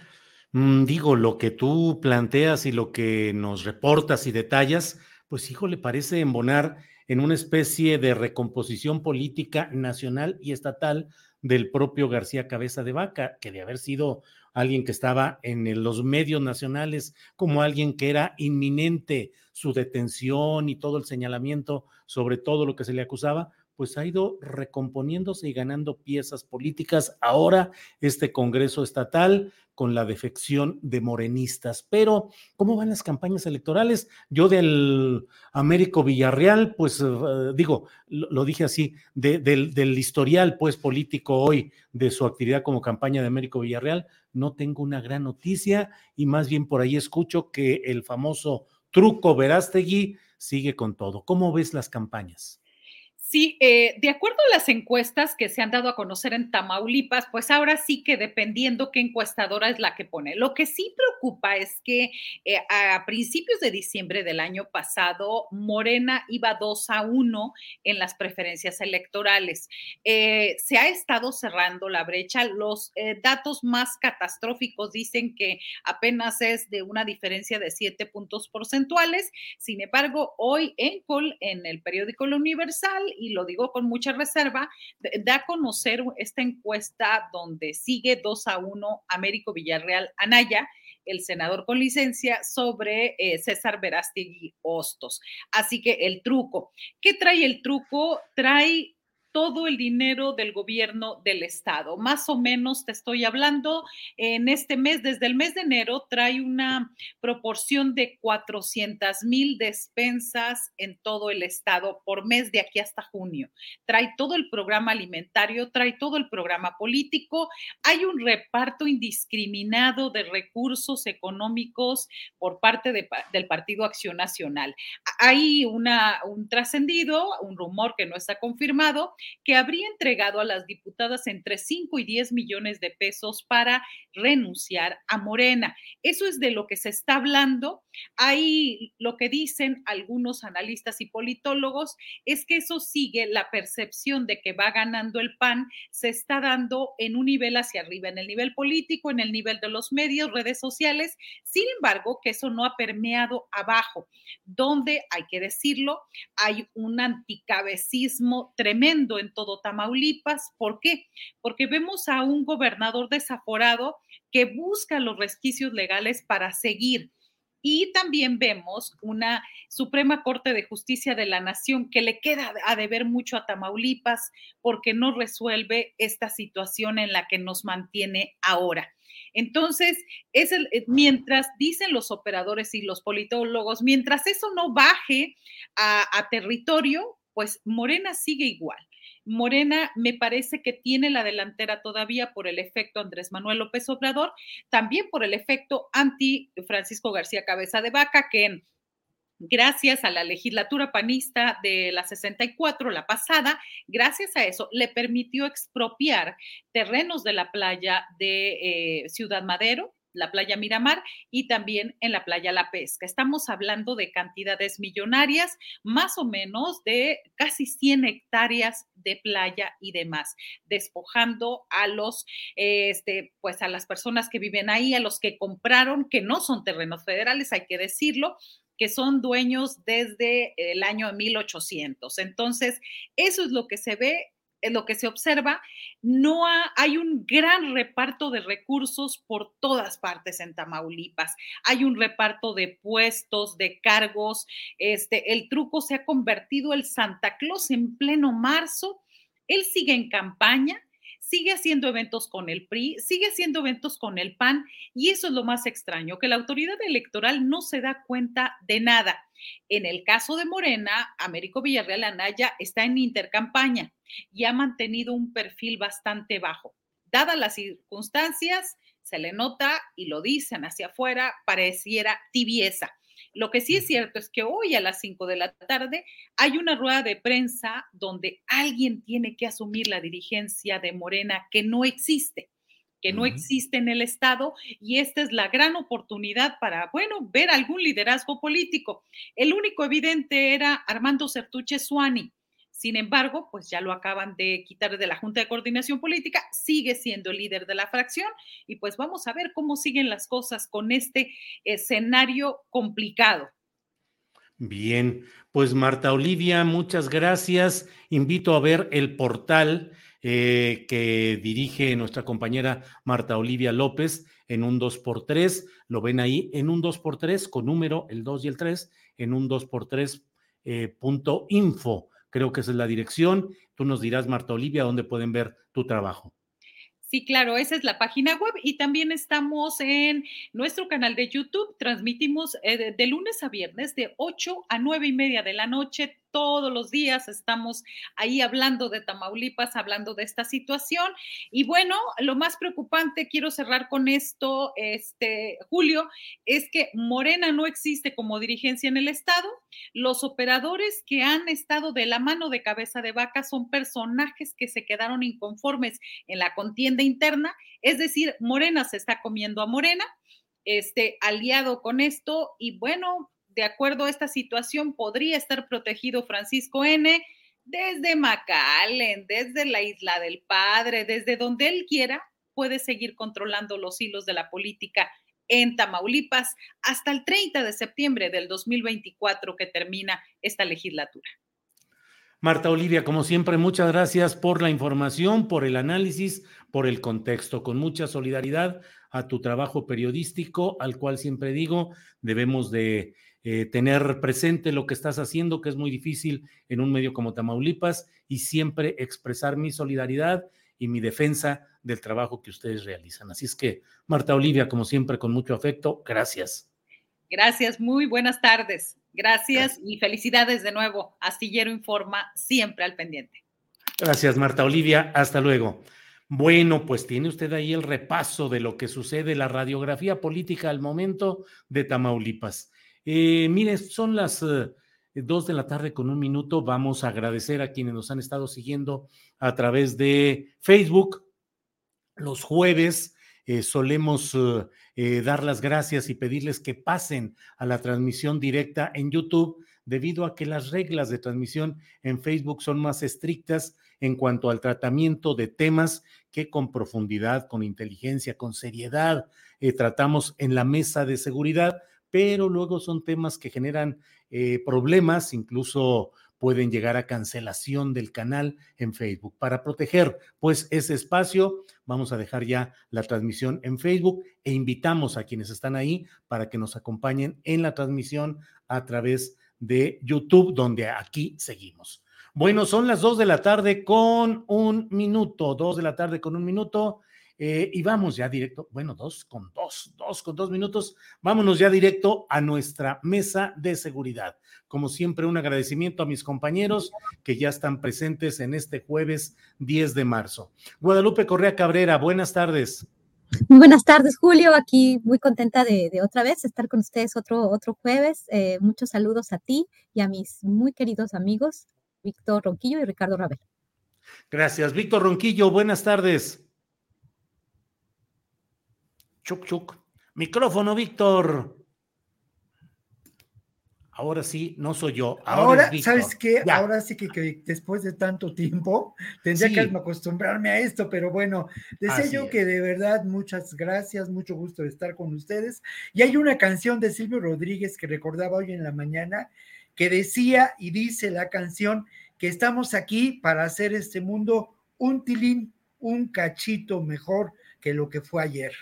mm, digo, lo que tú planteas y lo que nos reportas y detallas, pues hijo, le parece embonar en una especie de recomposición política nacional y estatal del propio García Cabeza de Vaca, que de haber sido alguien que estaba en los medios nacionales como alguien que era inminente su detención y todo el señalamiento sobre todo lo que se le acusaba, pues ha ido recomponiéndose y ganando piezas políticas. Ahora este Congreso Estatal con la defección de morenistas. Pero, ¿cómo van las campañas electorales? Yo del Américo Villarreal, pues eh, digo, lo, dije así, del, del, historial pues político hoy de su actividad como campaña de Américo Villarreal, no tengo una gran noticia y más bien por ahí escucho que el famoso truco Verástegui sigue con todo. ¿Cómo ves las campañas? Sí, eh, de acuerdo a las encuestas que se han dado a conocer en Tamaulipas, pues ahora sí que dependiendo qué encuestadora es la que pone. Lo que sí preocupa es que eh, a principios de diciembre del año pasado, Morena iba 2 a 1 en las preferencias electorales. Eh, se ha estado cerrando la brecha. Los datos más catastróficos dicen que apenas es de una diferencia de 7 puntos porcentuales. Sin embargo, hoy en Col, en el periódico La Universal, y lo digo con mucha reserva, da a conocer esta encuesta donde sigue 2 a 1 Américo Villarreal Anaya, el senador con licencia, sobre eh, César Verástegui Hostos. Así que el truco. ¿Qué trae el truco? Trae todo el dinero del gobierno del estado. Más o menos te estoy hablando, en este mes, desde el mes de enero, trae una proporción de 400 mil despensas en todo el estado por mes de aquí hasta junio. Trae todo el programa alimentario, trae todo el programa político. Hay un reparto indiscriminado de recursos económicos por parte del Partido Acción Nacional. Hay una, un trascendido, un rumor que no está confirmado, que habría entregado a las diputadas entre 5 y 10 millones de pesos para renunciar a Morena. Eso es de lo que se está hablando. Ahí lo que dicen algunos analistas y politólogos es que eso sigue la percepción de que va ganando el PAN, se está dando en un nivel hacia arriba, en el nivel político, en el nivel de los medios, redes sociales. Sin embargo, que eso no ha permeado abajo, donde, hay que decirlo, hay un anticabecismo tremendo en todo Tamaulipas. ¿Por qué? Porque vemos a un gobernador desaforado que busca los resquicios legales para seguir. Y también vemos una Suprema Corte de Justicia de la Nación que le queda a deber mucho a Tamaulipas porque no resuelve esta situación en la que nos mantiene ahora. Entonces, es el, eh, mientras dicen los operadores y los politólogos, mientras eso no baje a, a territorio, pues Morena sigue igual. Morena me parece que tiene la delantera todavía por el efecto Andrés Manuel López Obrador, también por el efecto anti Francisco García Cabeza de Vaca, que gracias a la legislatura panista de la 64, la pasada, gracias a eso le permitió expropiar terrenos de la playa de eh, Ciudad Madero, la playa Miramar y también en la playa La Pesca. Estamos hablando de cantidades millonarias, más o menos de casi 100 hectáreas de playa y demás, despojando a los, este, pues a las personas que viven ahí, a los que compraron, que no son terrenos federales, hay que decirlo, que son dueños desde el año 1800. Entonces, eso es lo que se ve lo que se observa, no hay un gran reparto de recursos por todas partes en Tamaulipas. Hay un reparto de puestos, de cargos. Este, el truco se ha convertido el Santa Claus en pleno marzo. Él sigue en campaña, sigue haciendo eventos con el PRI, sigue haciendo eventos con el PAN y eso es lo más extraño, que la autoridad electoral no se da cuenta de nada. En el caso de Morena, Américo Villarreal Anaya está en intercampaña y ha mantenido un perfil bastante bajo. Dadas las circunstancias, se le nota y lo dicen hacia afuera, pareciera tibieza. Lo que sí es cierto es que hoy a las 5 de la tarde hay una rueda de prensa donde alguien tiene que asumir la dirigencia de Morena que no existe que no existe en el Estado y esta es la gran oportunidad para, bueno, ver algún liderazgo político. El único evidente era Armando Certuche Suani. Sin embargo, pues ya lo acaban de quitar de la Junta de Coordinación Política, sigue siendo líder de la fracción y pues vamos a ver cómo siguen las cosas con este escenario complicado. Bien, pues Marta Olivia, muchas gracias. Invito a ver el portal eh, que dirige nuestra compañera Marta Olivia López en un 2x3. Lo ven ahí en un 2x3 con número el 2 y el 3 en un 2x3 eh, punto info. Creo que esa es la dirección. Tú nos dirás, Marta Olivia, dónde pueden ver tu trabajo. Sí, claro, esa es la página web y también estamos en nuestro canal de YouTube. Transmitimos eh, de, lunes a viernes de 8 a 9 y media de la noche todos los días estamos ahí hablando de Tamaulipas, hablando de esta situación. Y bueno, lo más preocupante, quiero cerrar con esto, este, Julio, es que Morena no existe como dirigencia en el Estado. Los operadores que han estado de la mano de cabeza de vaca son personajes que se quedaron inconformes en la contienda interna, es decir, Morena se está comiendo a Morena este, aliado con esto y bueno, de acuerdo a esta situación, podría estar protegido Francisco N. desde McAllen, desde la Isla del Padre, desde donde él quiera, puede seguir controlando los hilos de la política en Tamaulipas hasta el 30 de septiembre del 2024 que termina esta legislatura. Marta Olivia, como siempre, muchas gracias por la información, por el análisis, por el contexto. Con mucha solidaridad a tu trabajo periodístico, al cual siempre digo, debemos de eh, tener presente lo que estás haciendo, que es muy difícil en un medio como Tamaulipas, y siempre expresar mi solidaridad y mi defensa del trabajo que ustedes realizan. Así es que, Marta Olivia, como siempre, con mucho afecto, gracias. Gracias, muy buenas tardes. Gracias, y felicidades de nuevo. Astillero Informa, siempre al pendiente. Gracias, Marta Olivia. Hasta luego. Bueno, pues tiene usted ahí el repaso de lo que sucede, la radiografía política al momento de Tamaulipas. Eh, mire, son las eh, dos de la tarde con un minuto. Vamos a agradecer a quienes nos han estado siguiendo a través de Facebook. Los jueves eh, solemos dar las gracias y pedirles que pasen a la transmisión directa en YouTube debido a que las reglas de transmisión en Facebook son más estrictas en cuanto al tratamiento de temas que con profundidad, con inteligencia, con seriedad tratamos en la mesa de seguridad pero luego son temas que generan eh, problemas, incluso pueden llegar a cancelación del canal en Facebook. Para proteger pues ese espacio, vamos a dejar ya la transmisión en Facebook e invitamos a quienes están ahí para que nos acompañen en la transmisión a través de YouTube, donde aquí seguimos. Bueno, son las dos de la tarde con un minuto, dos de la tarde con un minuto. Eh, y vamos ya directo, bueno, dos con dos, dos con dos minutos, vámonos ya directo a nuestra mesa de seguridad. Como siempre, un agradecimiento a mis compañeros que ya están presentes en este jueves 10 de marzo. Guadalupe Correa Cabrera, buenas tardes. Muy buenas tardes, Julio. Aquí muy contenta de, otra vez estar con ustedes otro, otro jueves. Eh, muchos saludos a ti y a mis muy queridos amigos, Víctor Ronquillo y Ricardo Rabel. Gracias, Víctor Ronquillo. Buenas tardes. Chuc, chuc. Micrófono, Víctor. Ahora sí, no soy yo. Ahora, ¿sabes qué? Ahora sí que, después de tanto tiempo tendría que acostumbrarme a esto, pero bueno, deseo yo que de verdad muchas gracias, mucho gusto de estar con ustedes. Y hay una canción de Silvio Rodríguez que recordaba hoy en la mañana que decía y dice la canción que estamos aquí para hacer este mundo un tilín, un cachito mejor que lo que fue ayer.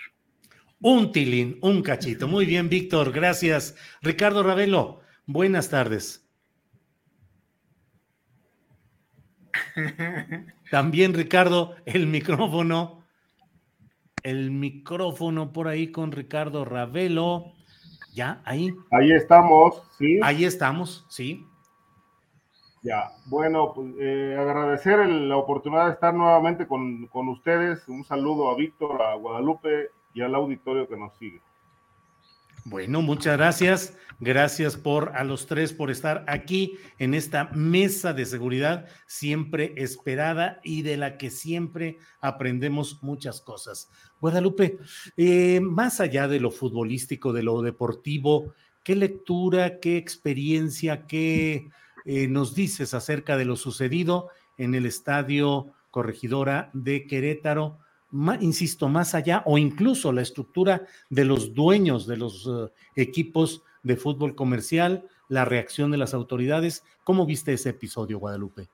Un tilín, un cachito. Muy bien, Víctor, gracias. Ricardo Ravelo, buenas tardes. También, Ricardo, el micrófono. El micrófono por ahí con Ricardo Ravelo. Ya, ahí. Ahí estamos, sí. Ahí estamos, sí. Ya, bueno, pues eh, agradecer la oportunidad de estar nuevamente con, con, ustedes. Un saludo a Víctor, a Guadalupe, y al auditorio que nos sigue. Bueno, muchas gracias. Gracias por a los tres por estar aquí en esta mesa de seguridad siempre esperada y de la que siempre aprendemos muchas cosas. Guadalupe, eh, más allá de lo futbolístico, de lo deportivo, ¿qué lectura, qué experiencia, qué eh, nos dices acerca de lo sucedido en el estadio Corregidora de Querétaro? Insisto, más allá o incluso la estructura de los dueños de los eh, equipos de fútbol comercial, la reacción de las autoridades. ¿Cómo viste ese episodio, Guadalupe?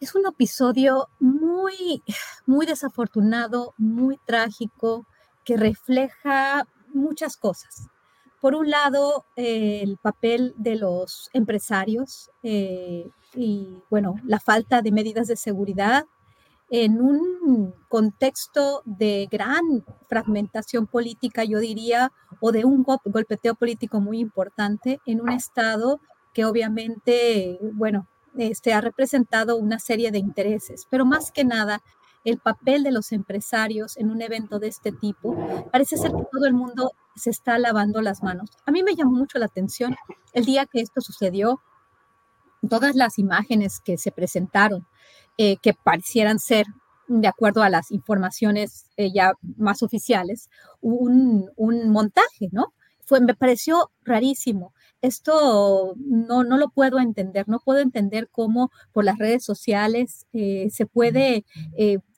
Es un episodio muy, muy desafortunado, muy trágico, que refleja muchas cosas. Por un lado, el papel de los empresarios eh, y, bueno, la falta de medidas de seguridad en un contexto de gran fragmentación política, yo diría, o de un golpeteo político muy importante en un Estado que obviamente, bueno, este, ha representado una serie de intereses, pero más que nada el papel de los empresarios en un evento de este tipo, parece ser que todo el mundo se está lavando las manos. A mí me llamó mucho la atención el día que esto sucedió, todas las imágenes que se presentaron eh, que parecieran ser, de acuerdo a las informaciones eh, ya más oficiales, un, montaje, ¿no? Fue, me pareció rarísimo. Esto no, no lo puedo entender, no puedo entender cómo por las redes sociales eh, se puede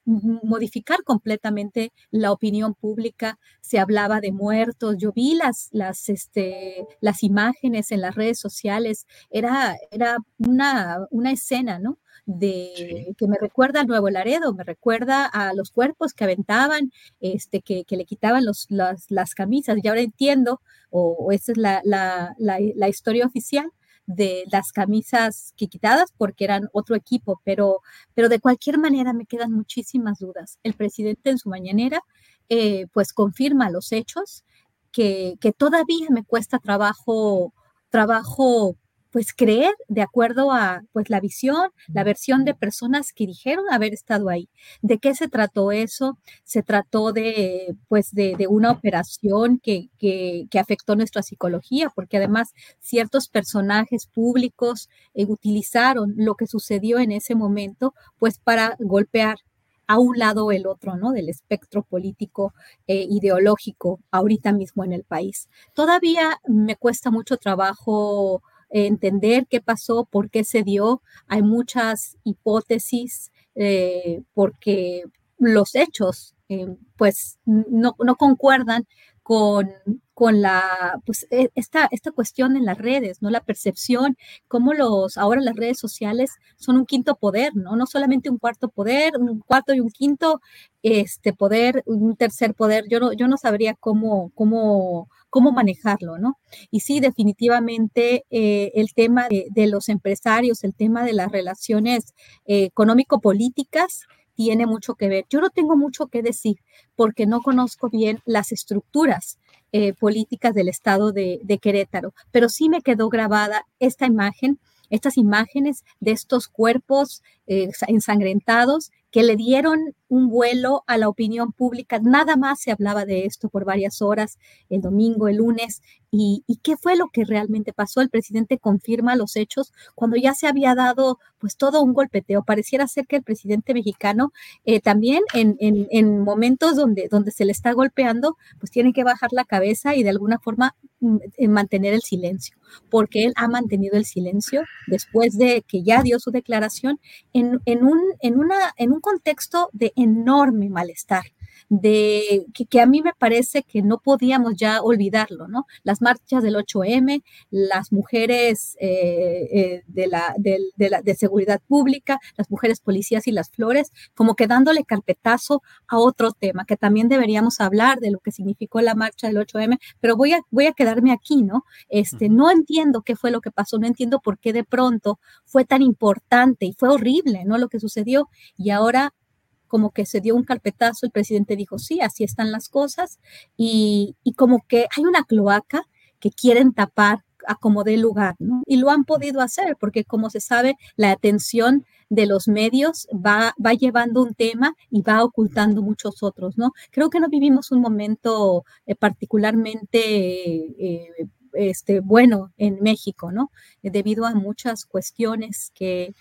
modificar completamente la opinión pública. Se hablaba de muertos. Yo vi las, las, este, las imágenes en las redes sociales. Era, era una, una escena, ¿no? De que me recuerda al Nuevo Laredo, me recuerda a los cuerpos que aventaban, este, que, le quitaban los, las, camisas. Y ahora entiendo, o, esa es la, la, historia oficial de las camisas que quitadas porque eran otro equipo, pero, pero de cualquier manera me quedan muchísimas dudas. El presidente en su mañanera eh, pues confirma los hechos que, que todavía me cuesta trabajo trabajo pues creer de acuerdo a pues la visión, la versión de personas que dijeron haber estado ahí. ¿De qué se trató eso? Se trató de pues de, una operación que, que, afectó nuestra psicología, porque además ciertos personajes públicos eh, utilizaron lo que sucedió en ese momento pues para golpear a un lado o el otro, ¿no? Del espectro político eh, ideológico ahorita mismo en el país. Todavía me cuesta mucho trabajo entender qué pasó, por qué se dio. Hay muchas hipótesis eh, porque los hechos eh, pues no, concuerdan con, con la, pues e, esta, esta cuestión en las redes, ¿no? La percepción, cómo los, ahora las redes sociales son un quinto poder, ¿no? No solamente un cuarto poder, un cuarto y un quinto este poder, un tercer poder. Yo no, yo no sabría cómo, cómo cómo manejarlo, ¿no? Y sí, definitivamente eh, el tema de, los empresarios, el tema de las relaciones eh, económico-políticas tiene mucho que ver. Yo no tengo mucho que decir porque no conozco bien las estructuras eh, políticas del estado de, de Querétaro, pero sí me quedó grabada esta imagen estas imágenes de estos cuerpos ensangrentados que le dieron un vuelo a la opinión pública. Nada más se hablaba de esto por varias horas, el domingo, el lunes. ¿Y, qué fue lo que realmente pasó? El presidente confirma los hechos cuando ya se había dado pues todo un golpeteo. Pareciera ser que el presidente mexicano eh, también en, en, momentos donde, donde se le está golpeando, pues tiene que bajar la cabeza y de alguna forma mm, eh, mantener el silencio, porque él ha mantenido el silencio después de que ya dio su declaración en, en un, en, una, en un contexto de enorme malestar de que, a mí me parece que no podíamos ya olvidarlo, ¿no? Las marchas del 8M, las mujeres eh, eh, de, la, de, la, de seguridad pública, las mujeres policías y las flores, como que dándole carpetazo a otro tema, que también deberíamos hablar de lo que significó la marcha del 8M, pero voy a, voy a quedarme aquí, ¿no? Este, no entiendo qué fue lo que pasó, no entiendo por qué de pronto fue tan importante y fue horrible, ¿no? Lo que sucedió y ahora como que se dio un carpetazo, el presidente dijo, sí, así están las cosas, y, como que hay una cloaca que quieren tapar a como dé lugar, ¿no? Y lo han podido hacer porque, como se sabe, la atención de los medios va, va llevando un tema y va ocultando muchos otros, ¿no? Creo que no vivimos un momento eh, particularmente eh, este, bueno en México, ¿no? Debido a muchas cuestiones que,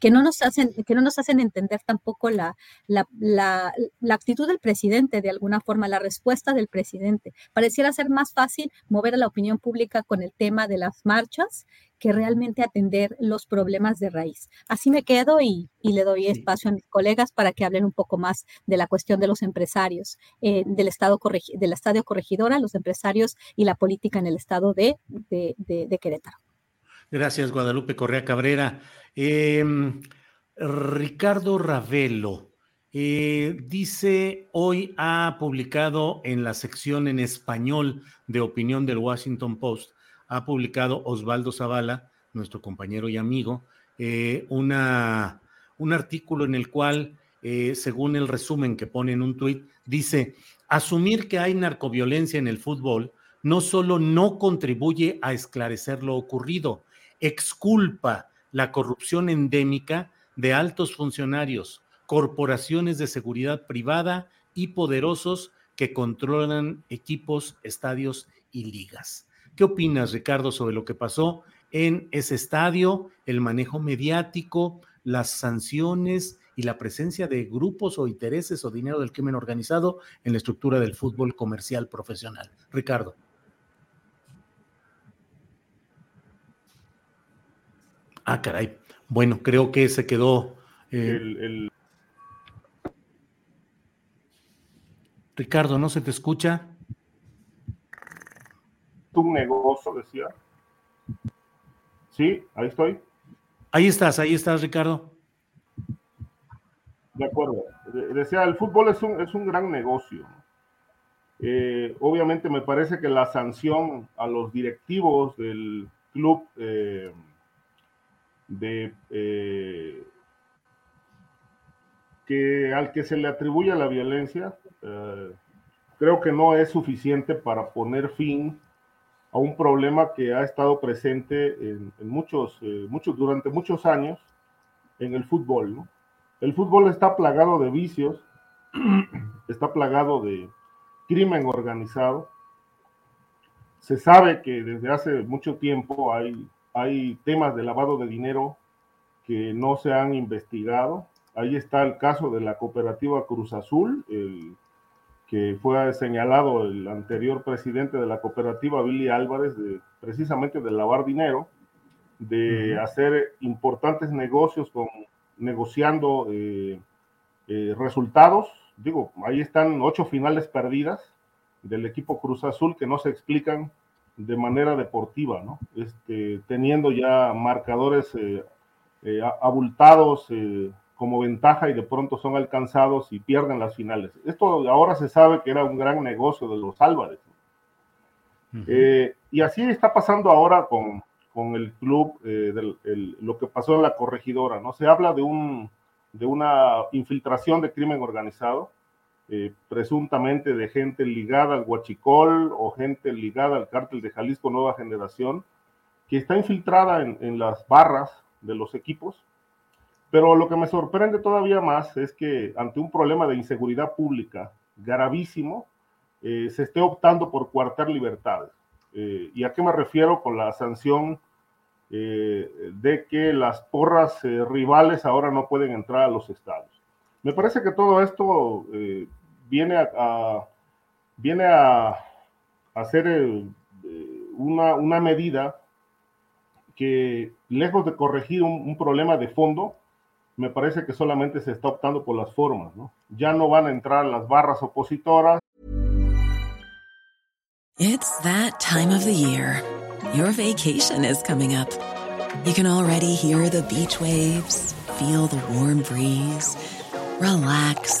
que, no nos hacen, que no nos hacen entender tampoco la, la, la, actitud del presidente, de alguna forma, la respuesta del presidente. Pareciera ser más fácil mover a la opinión pública con el tema de las marchas que realmente atender los problemas de raíz. Así me quedo y, y le doy espacio a mis colegas para que hablen un poco más de la cuestión de los empresarios, eh, del, estado del Estadio Corregidora, los empresarios y la política en el estado de, de, de Querétaro. Gracias, Guadalupe Correa Cabrera. Em, Ricardo Ravelo eh, dice, hoy ha publicado en la sección en español de opinión del Washington Post, ha publicado Osvaldo Zavala, nuestro compañero y amigo, eh, una, un artículo en el cual, eh, según el resumen que pone en un tuit, dice, asumir que hay narcoviolencia en el fútbol no solo no contribuye a esclarecer lo ocurrido, exculpa la corrupción endémica de altos funcionarios, corporaciones de seguridad privada y poderosos que controlan equipos, estadios y ligas. ¿Qué opinas, Ricardo, sobre lo que pasó en ese estadio, el manejo mediático, las sanciones y la presencia de grupos o intereses o dinero del crimen organizado en la estructura del fútbol comercial profesional? Ricardo. Ah, caray. Bueno, creo que se quedó. Eh, Ricardo, ¿no se te escucha? Tu negocio, decía. Sí, ahí estoy. Ahí estás, ahí estás, Ricardo. De acuerdo. Decía, el fútbol es un, es un gran negocio. Eh, obviamente me parece que la sanción a los directivos del club eh, de eh, que al que se le atribuye la violencia, eh, creo que no es suficiente para poner fin a un problema que ha estado presente en, muchos, eh, muchos, durante muchos años en el fútbol. El fútbol está plagado de vicios, está plagado de crimen organizado. Se sabe que desde hace mucho tiempo hay hay temas de lavado de dinero que no se han investigado. Ahí está el caso de la cooperativa Cruz Azul, el, que fue señalado el anterior presidente de la cooperativa, Billy Álvarez, de, precisamente de lavar dinero, de hacer importantes negocios con negociando eh, eh, resultados. Digo, ahí están ocho finales perdidas del equipo Cruz Azul que no se explican de manera deportiva, ¿no? Este, teniendo ya marcadores eh, eh, abultados eh, como ventaja y de pronto son alcanzados y pierden las finales. Esto ahora se sabe que era un gran negocio de los Álvarez. y así está pasando ahora con, con el club, lo que pasó en la corregidora, ¿no? Se habla de, un, de una infiltración de crimen organizado eh, presuntamente de gente ligada al Huachicol o gente ligada al cártel de Jalisco Nueva Generación, que está infiltrada en, las barras de los equipos. Pero lo que me sorprende todavía más es que ante un problema de inseguridad pública gravísimo, eh, se esté optando por coartar libertades. Eh, ¿Y a qué me refiero con la sanción de que las porras rivales ahora no pueden entrar a los estados? Me parece que todo esto viene a, viene a, hacer eh, una, una, medida que, lejos de corregir un, problema de fondo, me parece que solamente se está optando por las formas, ¿no? Ya no van a entrar las barras opositoras. It's that time of the year. Your vacation is coming up. You can already hear the beach waves, feel the warm breeze, relax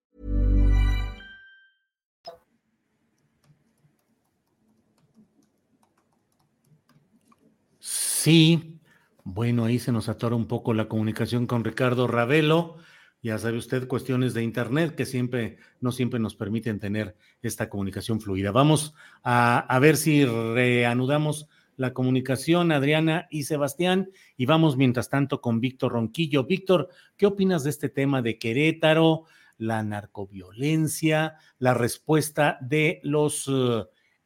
Sí, bueno, ahí se nos atora un poco la comunicación con Ricardo Ravelo. Ya sabe usted, cuestiones de Internet que siempre, no siempre nos permiten tener esta comunicación fluida. Vamos a, ver si reanudamos la comunicación, Adriana y Sebastián, y vamos mientras tanto con Víctor Ronquillo. Víctor, ¿qué opinas de este tema de Querétaro, la narcoviolencia, la respuesta de los...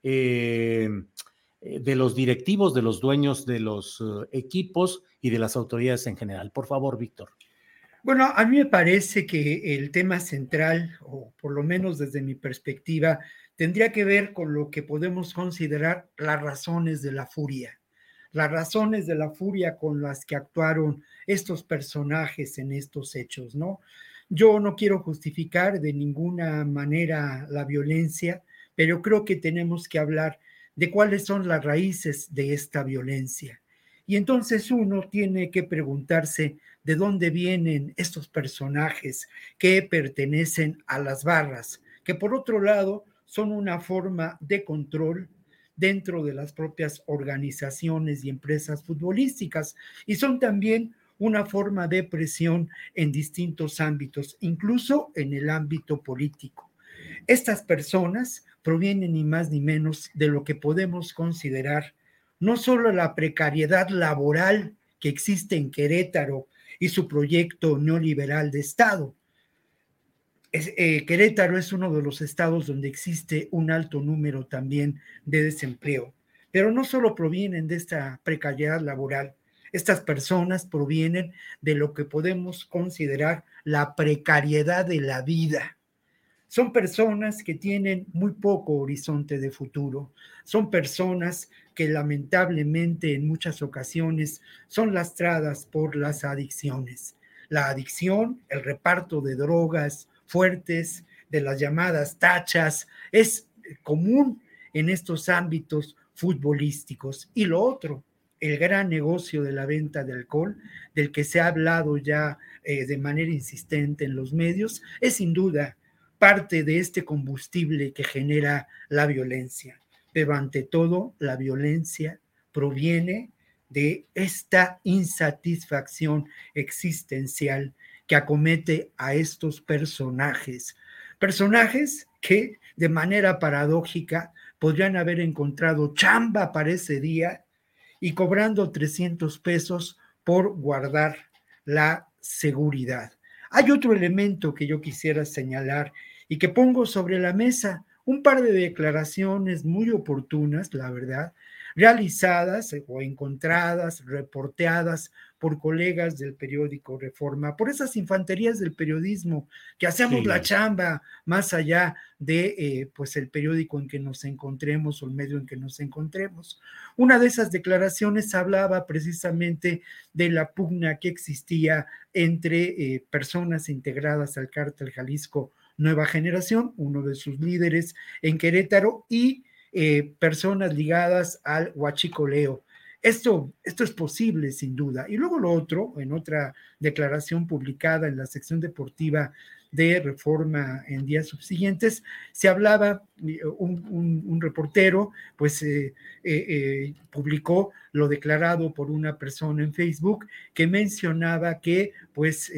Eh, de los directivos, de los dueños de los eh, equipos y de las autoridades en general. Por favor, Víctor. Bueno, a mí me parece que el tema central, o por lo menos desde mi perspectiva, tendría que ver con lo que podemos considerar las razones de la furia, las razones de la furia con las que actuaron estos personajes en estos hechos, ¿no? Yo no quiero justificar de ninguna manera la violencia, pero creo que tenemos que hablar de cuáles son las raíces de esta violencia. Y entonces uno tiene que preguntarse de dónde vienen estos personajes que pertenecen a las barras, que por otro lado son una forma de control dentro de las propias organizaciones y empresas futbolísticas y son también una forma de presión en distintos ámbitos, incluso en el ámbito político. Estas personas proviene ni más ni menos de lo que podemos considerar no solo la precariedad laboral que existe en Querétaro y su proyecto neoliberal de Estado. Eh, Querétaro es uno de los estados donde existe un alto número también de desempleo, pero no solo provienen de esta precariedad laboral, estas personas provienen de lo que podemos considerar la precariedad de la vida son personas que tienen muy poco horizonte de futuro. Son personas que lamentablemente en muchas ocasiones son lastradas por las adicciones. La adicción, el reparto de drogas fuertes, de las llamadas tachas, es común en estos ámbitos futbolísticos. Y lo otro, el gran negocio de la venta de alcohol, del que se ha hablado ya eh, de manera insistente en los medios, es sin duda parte de este combustible que genera la violencia. Pero ante todo, la violencia proviene de esta insatisfacción existencial que acomete a estos personajes. Personajes que de manera paradójica podrían haber encontrado chamba para ese día y cobrando 300 pesos por guardar la seguridad. Hay otro elemento que yo quisiera señalar y que pongo sobre la mesa, un par de declaraciones muy oportunas, la verdad, realizadas o encontradas, reporteadas por colegas del periódico Reforma, por esas infanterías del periodismo que hacemos la chamba más allá de eh, pues el periódico en que nos encontremos o el medio en que nos encontremos. Una de esas declaraciones hablaba precisamente de la pugna que existía entre eh, personas integradas al cártel Jalisco Nueva Generación, uno de sus líderes en Querétaro y eh, personas ligadas al huachicoleo. Esto, esto es posible, sin duda. Y luego lo otro, en otra declaración publicada en la sección deportiva de reforma en días subsiguientes, se hablaba, eh, un, reportero, pues eh, publicó lo declarado por una persona en Facebook que mencionaba que, pues,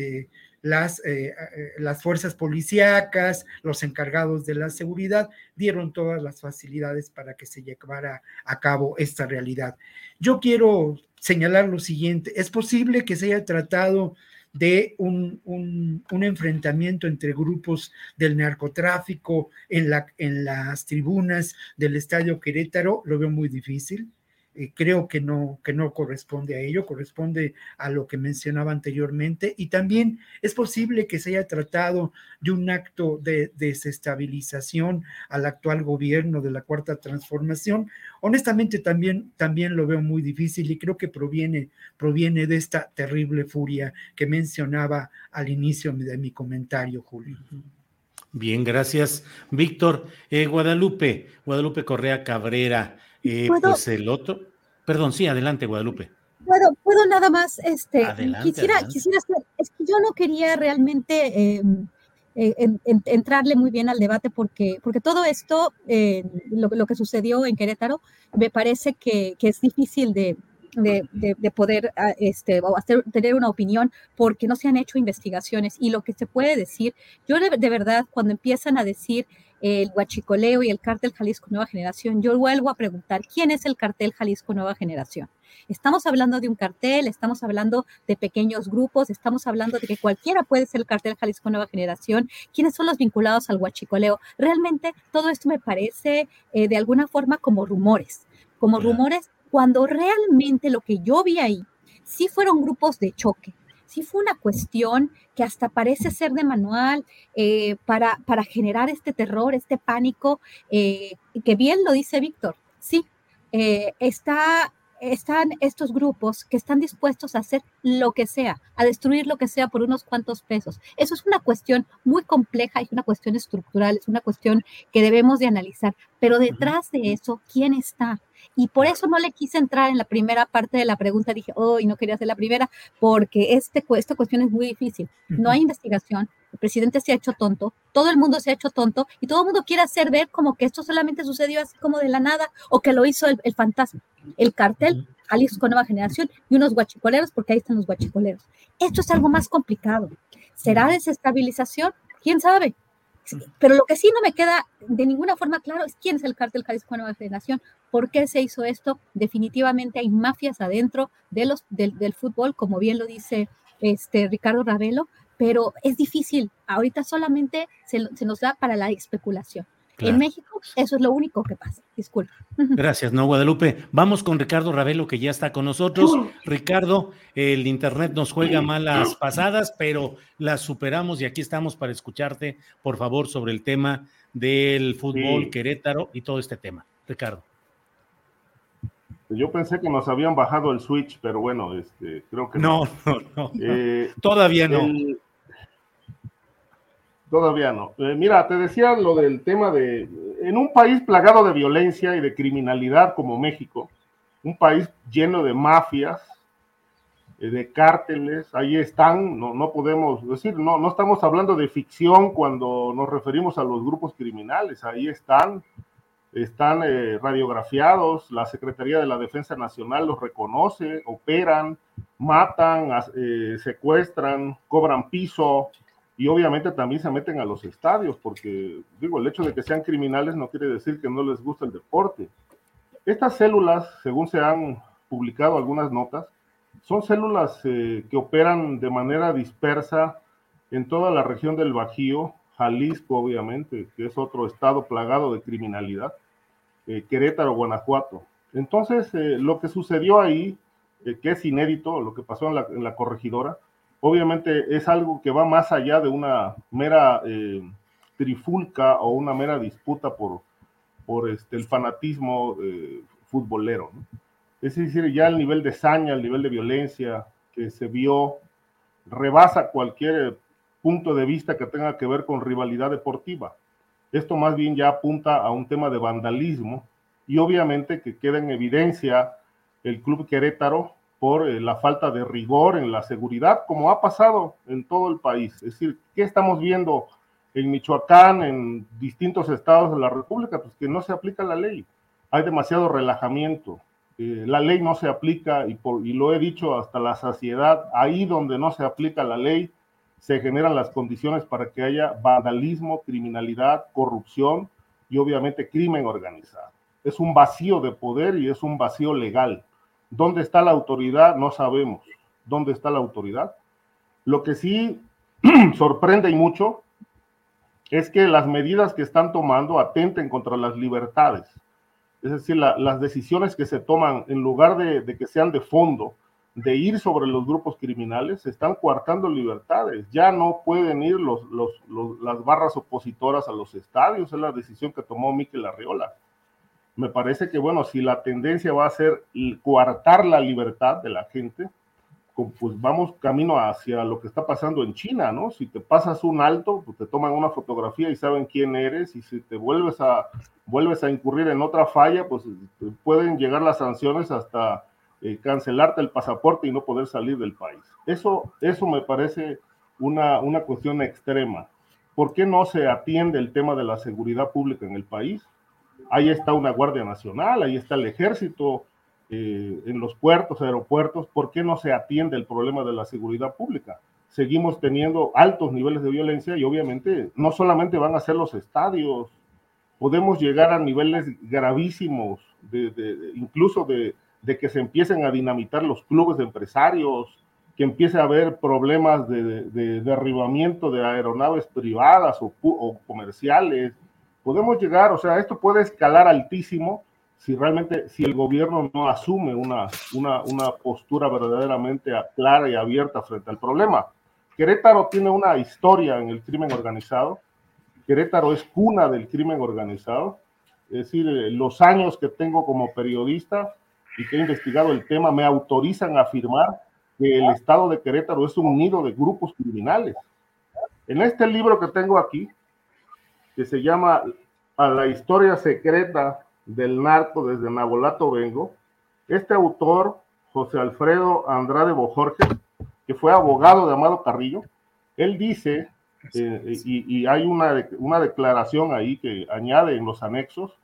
las, eh, eh, las fuerzas policíacas, los encargados de la seguridad, dieron todas las facilidades para que se llevara a cabo esta realidad. Yo quiero señalar lo siguiente, es posible que se haya tratado de un, un, enfrentamiento entre grupos del narcotráfico en, la, en las tribunas del Estadio Querétaro, lo veo muy difícil. Eh, creo que no, que no corresponde a ello, corresponde a lo que mencionaba anteriormente y también es posible que se haya tratado de un acto de desestabilización al actual gobierno de la cuarta transformación. Honestamente también, también lo veo muy difícil y creo que proviene, proviene de esta terrible furia que mencionaba al inicio de mi comentario, Julio. Bien, gracias, Víctor. Eh, Guadalupe, Guadalupe Correa Cabrera. Eh, pues el otro. Perdón, sí, adelante, Guadalupe. Puedo, puedo nada más, este, quisiera, quisiera es que yo no quería realmente em, eh, entrarle muy bien al debate porque, porque todo esto, eh, lo, lo, que sucedió en Querétaro, me parece que, que es difícil de, de, de, poder ah, este, hacer, tener una opinión porque no se han hecho investigaciones y lo que se puede decir, yo de, de verdad cuando empiezan a decir el Huachicoleo y el Cártel Jalisco Nueva Generación, yo vuelvo a preguntar, ¿quién es el Cartel Jalisco Nueva Generación? Estamos hablando de un cartel, estamos hablando de pequeños grupos, estamos hablando de que cualquiera puede ser el cartel Jalisco Nueva Generación. ¿Quiénes son los vinculados al huachicoleo? Realmente todo esto me parece eh, de alguna forma como rumores, como rumores cuando realmente lo que yo vi ahí sí fueron grupos de choque, sí fue una cuestión que hasta parece ser de manual eh, para, para generar este terror, este pánico, eh, que bien lo dice Víctor, sí, eh, está, están estos grupos que están dispuestos a hacer lo que sea, a destruir lo que sea por unos cuantos pesos. Eso es una cuestión muy compleja, es una cuestión estructural, es una cuestión que debemos de analizar, pero detrás de eso, ¿quién está? Y por eso no le quise entrar en la primera parte de la pregunta. Dije, oh, y no quería hacer la primera, porque este, esta cuestión es muy difícil. No hay investigación, el presidente se ha hecho tonto, todo el mundo se ha hecho tonto y todo el mundo quiere hacer ver como que esto solamente sucedió así como de la nada o que lo hizo el, fantasma, el cartel, Jalisco Nueva Generación y unos guachicoleros, porque ahí están los guachicoleros. Esto es algo más complicado. ¿Será desestabilización? ¿Quién sabe? Pero lo que sí no me queda de ninguna forma claro es quién es el cártel Jalisco Nueva Generación, por qué se hizo esto. Definitivamente hay mafias adentro de los, del, del fútbol, como bien lo dice este Ricardo Ravelo, pero es difícil. Ahorita solamente se, se nos da para la especulación. En México, eso es lo único que pasa. Disculpa. Gracias, no, Guadalupe. Vamos con Ricardo Ravelo, que ya está con nosotros. Ricardo, el Internet nos juega malas pasadas, pero las superamos y aquí estamos para escucharte, por favor, sobre el tema del fútbol Querétaro y todo este tema. Ricardo. Yo pensé que nos habían bajado el switch, pero bueno, este, creo que no. No, no, eh, Todavía no. Todavía no. Eh, mira, te decía lo del tema de, en un país plagado de violencia y de criminalidad como México, un país lleno de mafias, eh, de cárteles, ahí están, no, no podemos decir, no, no estamos hablando de ficción cuando nos referimos a los grupos criminales, ahí están, están eh, radiografiados, la Secretaría de la Defensa Nacional los reconoce, operan, matan, secuestran, cobran piso, y obviamente también se meten a los estadios, porque digo, el hecho de que sean criminales no quiere decir que no les gusta el deporte. Estas células, según se han publicado algunas notas, son células eh, que operan de manera dispersa en toda la región del Bajío, Jalisco, obviamente, que es otro estado plagado de criminalidad, eh, Querétaro, Guanajuato. Entonces, eh, lo que sucedió ahí, que es inédito, lo que pasó en la, en la corregidora, obviamente es algo que va más allá de una mera eh, trifulca o una mera disputa por, por este, el fanatismo eh, futbolero. Es decir, ya el nivel de saña, el nivel de violencia que se vio rebasa cualquier punto de vista que tenga que ver con rivalidad deportiva. Esto más bien ya apunta a un tema de vandalismo y obviamente que queda en evidencia el Club Querétaro por eh, la falta de rigor en la seguridad, como ha pasado en todo el país. Es decir, ¿qué estamos viendo en Michoacán, en distintos estados de la República? Pues que no se aplica la ley. Hay demasiado relajamiento. Eh, la ley no se aplica y, por, y lo he dicho hasta la saciedad, ahí donde no se aplica la ley, se generan las condiciones para que haya vandalismo, criminalidad, corrupción y obviamente crimen organizado. Es un vacío de poder y es un vacío legal. ¿Dónde está la autoridad? No sabemos. ¿Dónde está la autoridad? Lo que sí sorprende y mucho es que las medidas que están tomando atenten contra las libertades. Es decir, las decisiones que se toman, en lugar de, que sean de fondo, de ir sobre los grupos criminales, se están coartando libertades. Ya no pueden ir las barras opositoras a los estadios, es la decisión que tomó Miquel Arriola. Me parece que, bueno, si la tendencia va a ser coartar la libertad de la gente, pues vamos camino hacia lo que está pasando en China, ¿no? Si te pasas un alto, pues te toman una fotografía y saben quién eres, y si te vuelves a, vuelves a incurrir en otra falla, pues pueden llegar las sanciones hasta eh, cancelarte el pasaporte y no poder salir del país. Eso, eso me parece una, una cuestión extrema. ¿Por qué no se atiende el tema de la seguridad pública en el país? Ahí está una Guardia Nacional, ahí está el ejército, eh, en los puertos, aeropuertos, ¿por qué no se atiende el problema de la seguridad pública? Seguimos teniendo altos niveles de violencia y obviamente no solamente van a ser los estadios, podemos llegar a niveles gravísimos, de, incluso de, que se empiecen a dinamitar los clubes de empresarios, que empiece a haber problemas de, derribamiento de aeronaves privadas o, o comerciales. Podemos llegar, o sea, esto puede escalar altísimo si realmente, si el gobierno no asume una, una, una postura verdaderamente clara y abierta frente al problema. Querétaro tiene una historia en el crimen organizado. Querétaro es cuna del crimen organizado. Es decir, eh, los años que tengo como periodista y que he investigado el tema me autorizan a afirmar que el estado de Querétaro es un nido de grupos criminales. En este libro que tengo aquí, que se llama A la historia secreta del narco desde Nabolato Vengo, este autor, José Alfredo Andrade Bojorge, que fue abogado de Amado Carrillo, él dice, eh, y, hay una, una declaración ahí que añade en los anexos,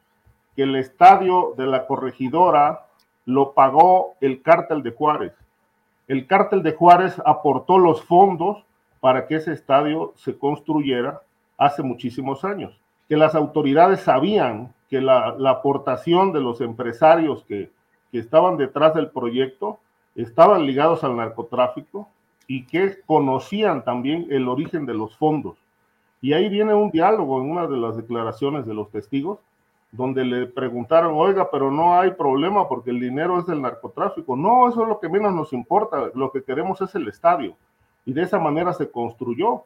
que el estadio de la corregidora lo pagó el cártel de Juárez. El cártel de Juárez aportó los fondos para que ese estadio se construyera hace muchísimos años, que las autoridades sabían que la, aportación de los empresarios que, estaban detrás del proyecto estaban ligados al narcotráfico y que conocían también el origen de los fondos. Y ahí viene un diálogo en una de las declaraciones de los testigos, donde le preguntaron, oiga, pero no hay problema porque el dinero es del narcotráfico. No, eso es lo que menos nos importa, lo que queremos es el estadio. Y de esa manera se construyó.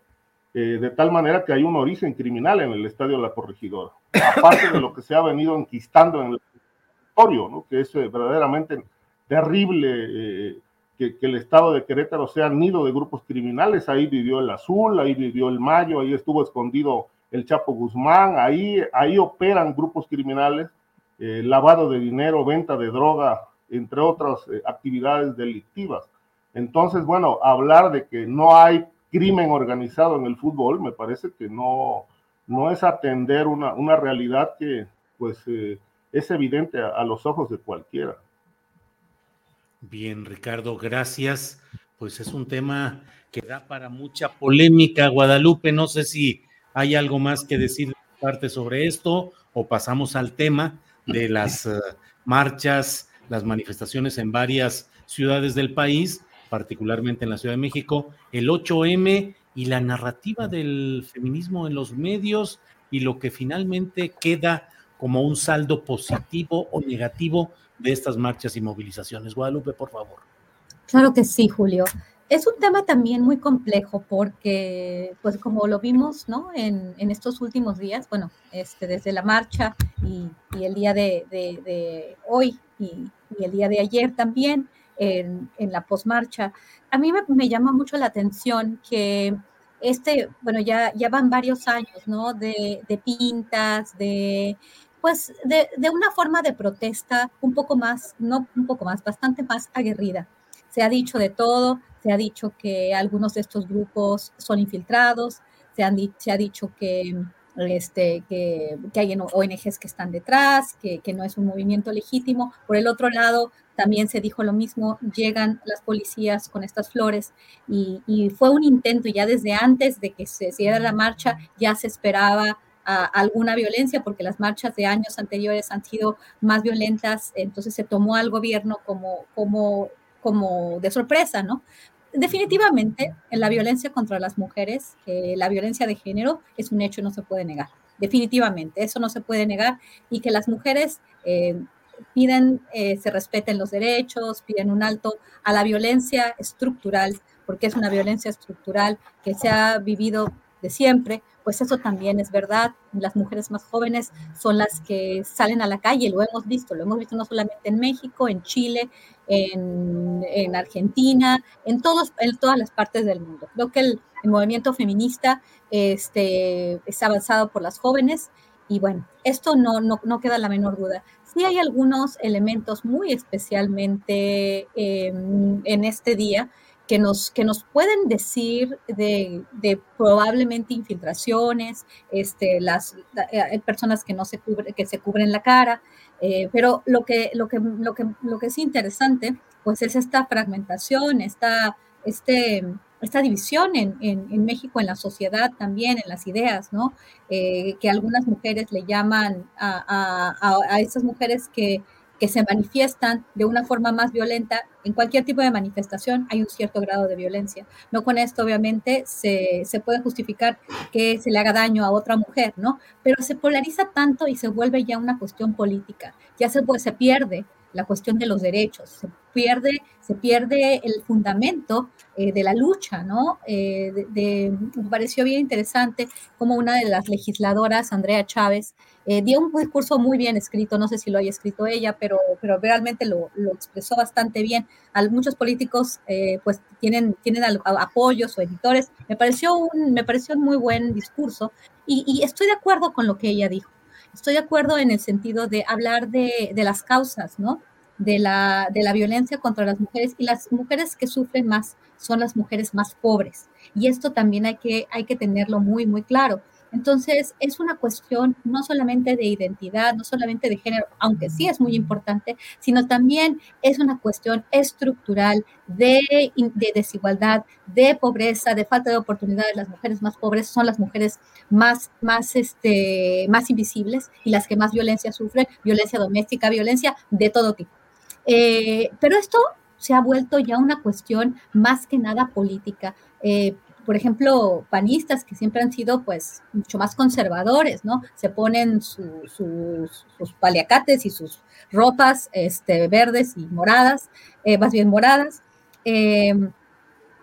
Eh, de tal manera que hay un origen criminal en el estadio la corregidora, aparte de lo que se ha venido enquistando en el territorio, ¿no? que es eh, verdaderamente terrible eh, que, el estado de Querétaro sea nido de grupos criminales, ahí vivió el Azul, ahí vivió el Mayo, ahí estuvo escondido el Chapo Guzmán, ahí, ahí operan grupos criminales, lavado de dinero, venta de droga, entre otras actividades delictivas. Entonces, bueno, hablar de que no hay crimen organizado en el fútbol, me parece que no, no es atender una, una realidad que pues eh, es evidente a, los ojos de cualquiera. Bien, Ricardo, gracias. Pues es un tema que da para mucha polémica. Guadalupe, no sé si hay algo más que decir parte sobre esto o pasamos al tema de las eh, marchas, las manifestaciones en varias ciudades del país particularmente en la Ciudad de México, el 8M y la narrativa del feminismo en los medios y lo que finalmente queda como un saldo positivo o negativo de estas marchas y movilizaciones. Guadalupe, por favor. Claro que sí, Julio. Es un tema también muy complejo porque, pues como lo vimos, ¿no? En, estos últimos días, bueno, este, desde la marcha y, el día de, hoy y, el día de ayer también, en, la posmarcha. A mí me, llama mucho la atención que este, bueno, ya, ya van varios años, ¿no? De, pintas, de, pues, de, una forma de protesta un poco más, no un poco más, bastante más aguerrida. Se ha dicho de todo, se ha dicho que algunos de estos grupos son infiltrados, se, han, se ha dicho que, este, que, hay ONGs que están detrás, que, no es un movimiento legítimo. Por el otro lado, también se dijo lo mismo, llegan las policías con estas flores y, fue un intento ya desde antes de que se hiciera la marcha, ya se esperaba alguna violencia porque las marchas de años anteriores han sido más violentas, entonces se tomó al gobierno como, como, como de sorpresa, ¿no? Definitivamente, en la violencia contra las mujeres, la violencia de género es un hecho, no se puede negar. definitivamente, eso no se puede negar, y que las mujeres eh, piden eh, se respeten los derechos, piden un alto a la violencia estructural, porque es una violencia estructural que se ha vivido de siempre, pues eso también es verdad. Las mujeres más jóvenes son las que salen a la calle, lo hemos visto, lo hemos visto no solamente en México, en Chile, en, en Argentina, en, todos, en todas las partes del mundo. Creo que el, el movimiento feminista este, es avanzado por las jóvenes y bueno, esto no, no, no queda la menor duda. Sí hay algunos elementos muy especialmente em, en este día que nos, que nos pueden decir de, probablemente infiltraciones, este, las, eh, personas que no se, cubre, que se cubren la cara, eh, pero lo que, lo, que, lo, que, lo que es interesante, pues es esta fragmentación, esta, este, esta división en, en, México, en la sociedad también, en las ideas, ¿no? Eh, que algunas mujeres le llaman a, a, a esas mujeres que, que se manifiestan de una forma más violenta. En cualquier tipo de manifestación hay un cierto grado de violencia. No con esto, obviamente, se, se, puede justificar que se le haga daño a otra mujer, ¿no? Pero se polariza tanto y se vuelve ya una cuestión política. Ya se, pues, se pierde la cuestión de los derechos, se pierde, se pierde el fundamento eh, de la lucha, ¿no? Eh, me pareció bien interesante como una de las legisladoras, Andrea Chávez, eh, dio un discurso muy bien escrito, no sé si lo haya escrito ella, pero, pero realmente lo, expresó bastante bien. Al, muchos políticos pues tienen, tienen apoyos o editores. Me pareció, un, me pareció muy buen discurso y estoy de acuerdo con lo que ella dijo estoy de acuerdo en el sentido de hablar de, de las causas, ¿no? De la, de la violencia contra las mujeres y las mujeres que sufren más son las mujeres más pobres. Y esto también hay que, hay que tenerlo muy, muy claro. Entonces, es una cuestión no solamente de identidad, no solamente de género, aunque sí es muy importante, sino también es una cuestión estructural de, de, desigualdad, de pobreza, de falta de oportunidades. Las mujeres más pobres son las mujeres más, este, invisibles y las que más violencia sufren, violencia doméstica, violencia de todo tipo. Eh, pero esto se ha vuelto ya una cuestión más que nada política. Eh, por ejemplo, panistas que siempre han sido pues mucho más conservadores, ¿no? Se ponen sus, paliacates y sus ropas este, verdes y moradas, eh, más bien moradas. Eh,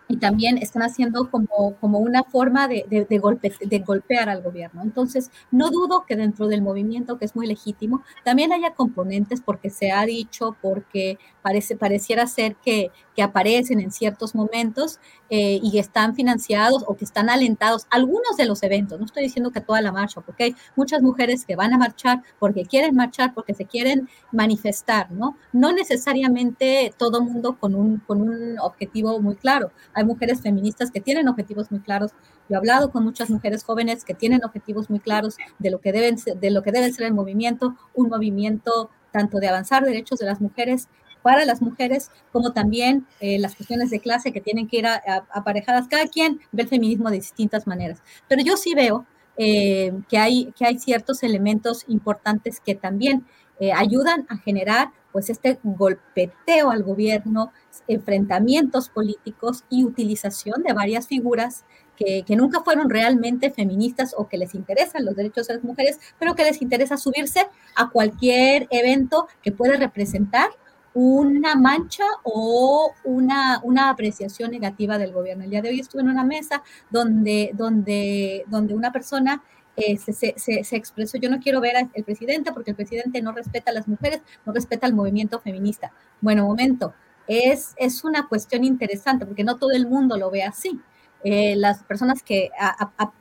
y también están haciendo como, como una forma de, de, de, golpe, de golpear al gobierno. Entonces, no dudo que dentro del movimiento, que es muy legítimo, también haya componentes porque se ha dicho, porque parece, pareciera ser que, que aparecen en ciertos momentos eh, y están financiados o que están alentados algunos de los eventos. No estoy diciendo que toda la marcha, porque hay muchas mujeres que van a marchar porque quieren marchar, porque se quieren manifestar, ¿no? No necesariamente todo mundo con un, con un objetivo muy claro hay mujeres feministas que tienen objetivos muy claros. Yo he hablado con muchas mujeres jóvenes que tienen objetivos muy claros de lo que deben de lo que debe ser el movimiento, un movimiento tanto de avanzar derechos de las mujeres para las mujeres, como también eh, las cuestiones de clase que tienen que ir a, a, aparejadas. Cada quien ve el feminismo de distintas maneras. Pero yo sí veo eh, que, hay, que hay ciertos elementos importantes que también eh, ayudan a generar pues este golpeteo al gobierno, enfrentamientos políticos y utilización de varias figuras que, que, nunca fueron realmente feministas o que les interesan los derechos de las mujeres, pero que les interesa subirse a cualquier evento que puede representar una mancha o una, una apreciación negativa del gobierno. El día de hoy estuve en una mesa donde, donde, donde una persona eh, se, se, se, expresó, yo no quiero ver al presidente porque el presidente no respeta a las mujeres, no respeta al movimiento feminista. Bueno, momento, es, es una cuestión interesante porque no todo el mundo lo ve así. Eh, las personas que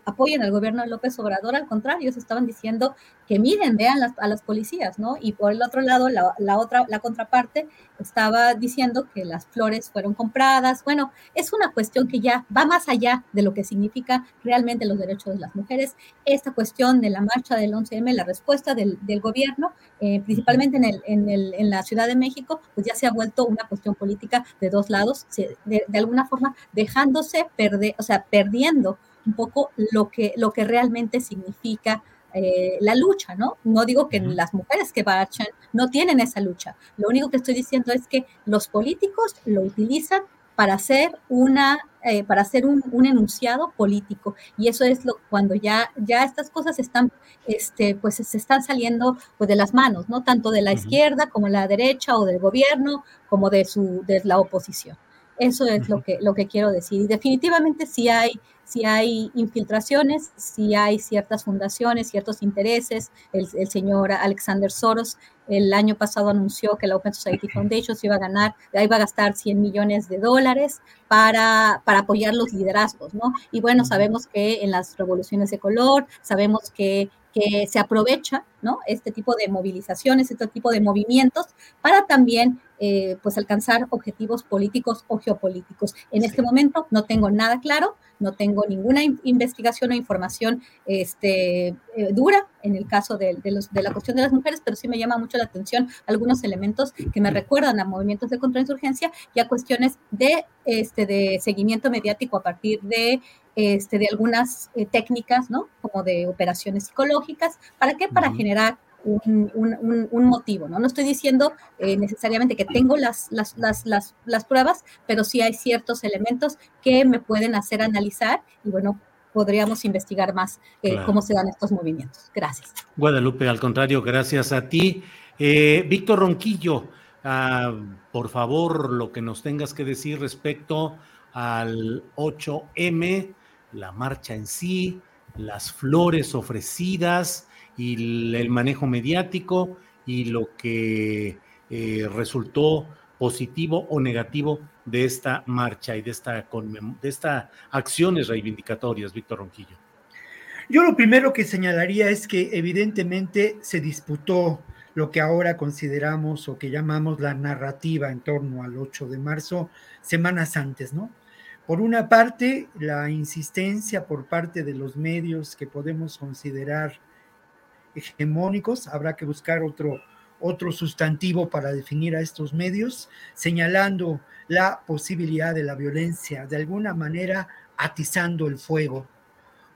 apoyan al gobierno de López Obrador, al contrario, ellos estaban diciendo que miren, vean a las policías, ¿no? Y por el otro lado, la, otra, la contraparte estaba diciendo que las flores fueron compradas. Bueno, es una cuestión que ya va más allá de lo que significa realmente los derechos de las mujeres. Esta cuestión de la marcha del 11M, la respuesta del, del gobierno, eh, principalmente en, el, en, el, en, la Ciudad de México, pues ya se ha vuelto una cuestión política de dos lados, de, de alguna forma dejándose perder, o sea, perdiendo un poco lo que, lo que realmente significa eh, la lucha, ¿no? No digo que las mujeres que marchan no tienen esa lucha. Lo único que estoy diciendo es que los políticos lo utilizan para hacer una, eh, para hacer un, enunciado político. Y eso es lo cuando ya, ya estas cosas están, este, pues se están saliendo pues, de las manos, ¿no? Tanto de la izquierda como la derecha o del gobierno como de, su, de la oposición. Eso es lo, que, lo que quiero decir. Y definitivamente sí hay, si hay infiltraciones, si hay ciertas fundaciones, ciertos intereses. El, señor Alexander Soros el año pasado anunció que la Open Society Foundation se iba a ganar, iba a gastar 100 millones de dólares para, para apoyar los liderazgos, ¿no? Y bueno, sabemos que en las revoluciones de color, sabemos que que se aprovecha, ¿no? Este tipo de movilizaciones, este tipo de movimientos para también, eh, pues, alcanzar objetivos políticos o geopolíticos. En este momento no tengo nada claro, no tengo ninguna investigación o información este, eh, dura en el caso de, los, de, la cuestión de las mujeres, pero sí me llama mucho la atención algunos elementos que me recuerdan a movimientos de contrainsurgencia y a cuestiones de, este, de seguimiento mediático a partir de este, de algunas eh, técnicas, ¿no? Como de operaciones psicológicas. ¿Para qué? Para generar un, un, motivo, ¿no? No estoy diciendo eh, necesariamente que tengo las, las, las, las, pruebas, pero sí hay ciertos elementos que me pueden hacer analizar y, bueno, podríamos investigar más eh, cómo se dan estos movimientos. Gracias. Guadalupe, al contrario, gracias a ti. Víctor Ronquillo, ah, por favor, lo que nos tengas que decir respecto al 8M, la marcha en sí, las flores ofrecidas y el manejo mediático y lo que eh, resultó positivo o negativo de esta marcha y de esta, de esta acciones reivindicatorias, Víctor Ronquillo. Yo lo primero que señalaría es que evidentemente se disputó lo que ahora consideramos o que llamamos la narrativa en torno al 8 de marzo, semanas antes, ¿no? Por una parte, la insistencia por parte de los medios que podemos considerar hegemónicos, habrá que buscar otro, otro sustantivo para definir a estos medios, señalando la posibilidad de la violencia, de alguna manera atizando el fuego.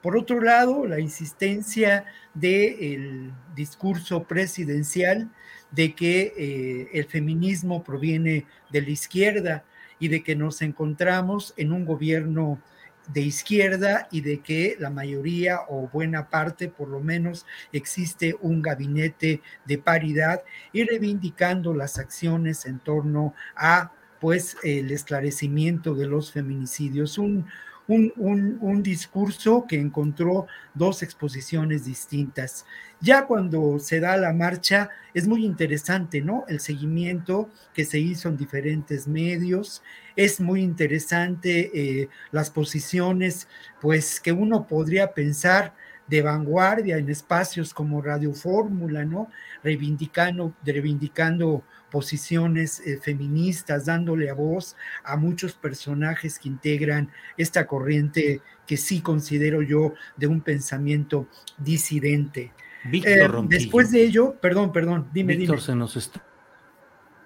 Por otro lado, la insistencia del discurso presidencial de que eh, el feminismo proviene de la izquierda, y de que nos encontramos en un gobierno de izquierda y de que la mayoría o buena parte, por lo menos, existe un gabinete de paridad y reivindicando las acciones en torno a pues el esclarecimiento de los feminicidios, un, un, discurso que encontró dos exposiciones distintas. Ya cuando se da la marcha, es muy interesante, ¿no? El seguimiento que se hizo en diferentes medios, es muy interesante eh, las posiciones, pues que uno podría pensar de vanguardia en espacios como Radio Fórmula, ¿no? Reivindicando, reivindicando posiciones eh, feministas, dándole a voz a muchos personajes que integran esta corriente que sí considero yo de un pensamiento disidente. Víctor eh, después de ello, perdón, perdón, dime, Víctor se nos está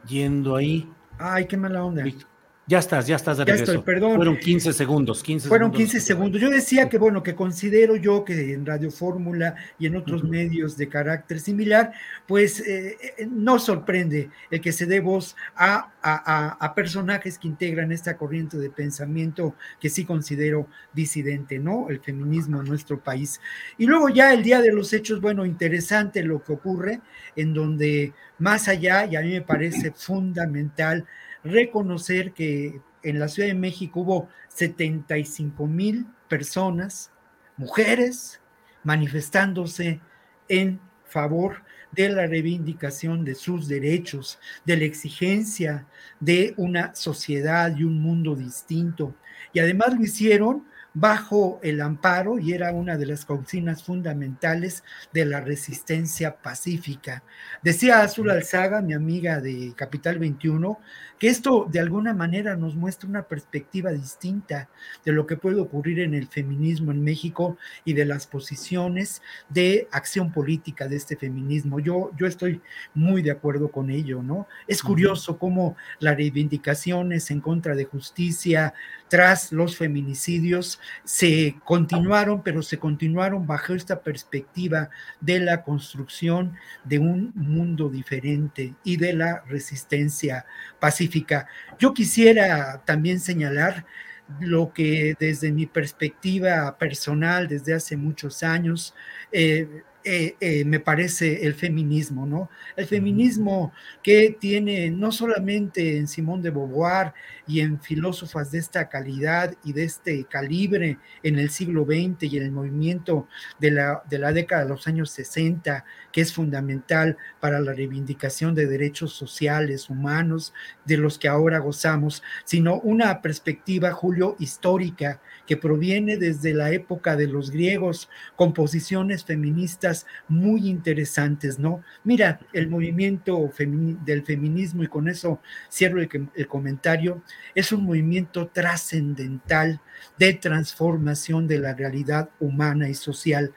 yendo ahí. Ay, qué mala onda. Ya estás, ya estás de regreso. perdón. Fueron 15 segundos, 15 Fueron 15 segundos. Yo decía que, bueno, que considero yo que en Radio Fórmula y en otros medios de carácter similar, pues eh, eh, no sorprende el que se dé voz a, a, personajes que integran esta corriente de pensamiento que sí considero disidente, ¿no? El feminismo en nuestro país. Y luego ya el día de los hechos, bueno, interesante lo que ocurre, en donde más allá, y a mí me parece fundamental, reconocer que en la Ciudad de México hubo 75 mil personas, mujeres, manifestándose en favor de la reivindicación de sus derechos, de la exigencia de una sociedad y un mundo distinto. Y además lo hicieron bajo el amparo y era una de las consignas fundamentales de la resistencia pacífica. Decía Azul Alzaga, mi amiga de Capital 21, que esto de alguna manera nos muestra una perspectiva distinta de lo que puede ocurrir en el feminismo en México y de las posiciones de acción política de este feminismo. Yo, yo estoy muy de acuerdo con ello, ¿no? Es curioso cómo las reivindicaciones en contra de justicia tras los feminicidios se continuaron, pero se continuaron bajo esta perspectiva de la construcción de un mundo diferente y de la resistencia pacífica. Yo quisiera también señalar lo que desde mi perspectiva personal, desde hace muchos años, eh, eh, eh, me parece el feminismo, ¿no? El feminismo que tiene no solamente en Simón de Beauvoir y en filósofas de esta calidad y de este calibre en el siglo XX y en el movimiento de la, de la década de los años 60, que es fundamental para la reivindicación de derechos sociales, humanos, de los que ahora gozamos, sino una perspectiva, Julio, histórica que proviene desde la época de los griegos, composiciones feministas muy interesantes, ¿no? Mira, el movimiento del feminismo, y con eso cierro el, comentario, es un movimiento trascendental de transformación de la realidad humana y social.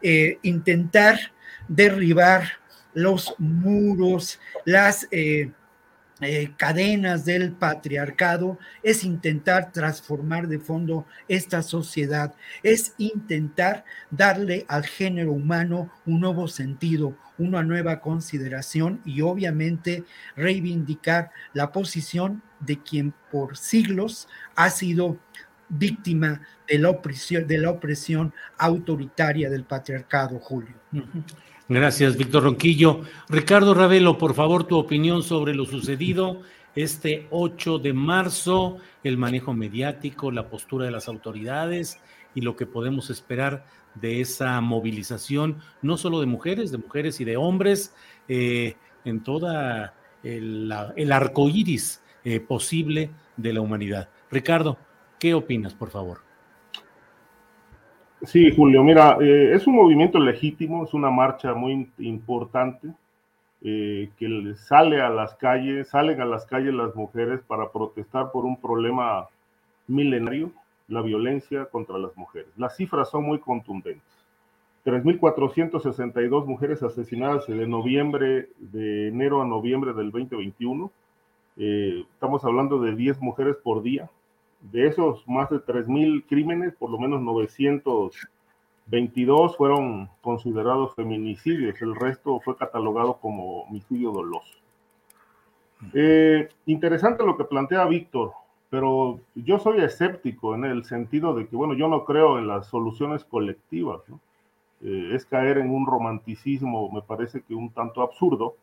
Eh, intentar derribar los muros, las... Eh, eh, cadenas del patriarcado, es intentar transformar de fondo esta sociedad, es intentar darle al género humano un nuevo sentido, una nueva consideración y obviamente reivindicar la posición de quien por siglos ha sido víctima de la opresión, de la opresión autoritaria del patriarcado, Julio. Gracias, Víctor Ronquillo. Ricardo Ravelo, por favor, tu opinión sobre lo sucedido este 8 de marzo, el manejo mediático, la postura de las autoridades y lo que podemos esperar de esa movilización, no solo de mujeres, de mujeres y de hombres, eh, en toda el, arco iris eh, posible de la humanidad. Ricardo, ¿qué opinas, por favor? Sí, Julio, mira, eh, es un movimiento legítimo, es una marcha muy importante eh, que sale a las calles, salen a las calles las mujeres para protestar por un problema milenario, la violencia contra las mujeres. Las cifras son muy contundentes. 3.462 mujeres asesinadas de noviembre, de enero a noviembre del 2021. Eh, estamos hablando de 10 mujeres por día, de esos más de 3.000 crímenes, por lo menos 922 fueron considerados feminicidios, el resto fue catalogado como homicidio doloso. Eh, interesante lo que plantea Víctor, pero yo soy escéptico en el sentido de que, bueno, yo no creo en las soluciones colectivas, eh, es caer en un romanticismo, me parece que un tanto absurdo,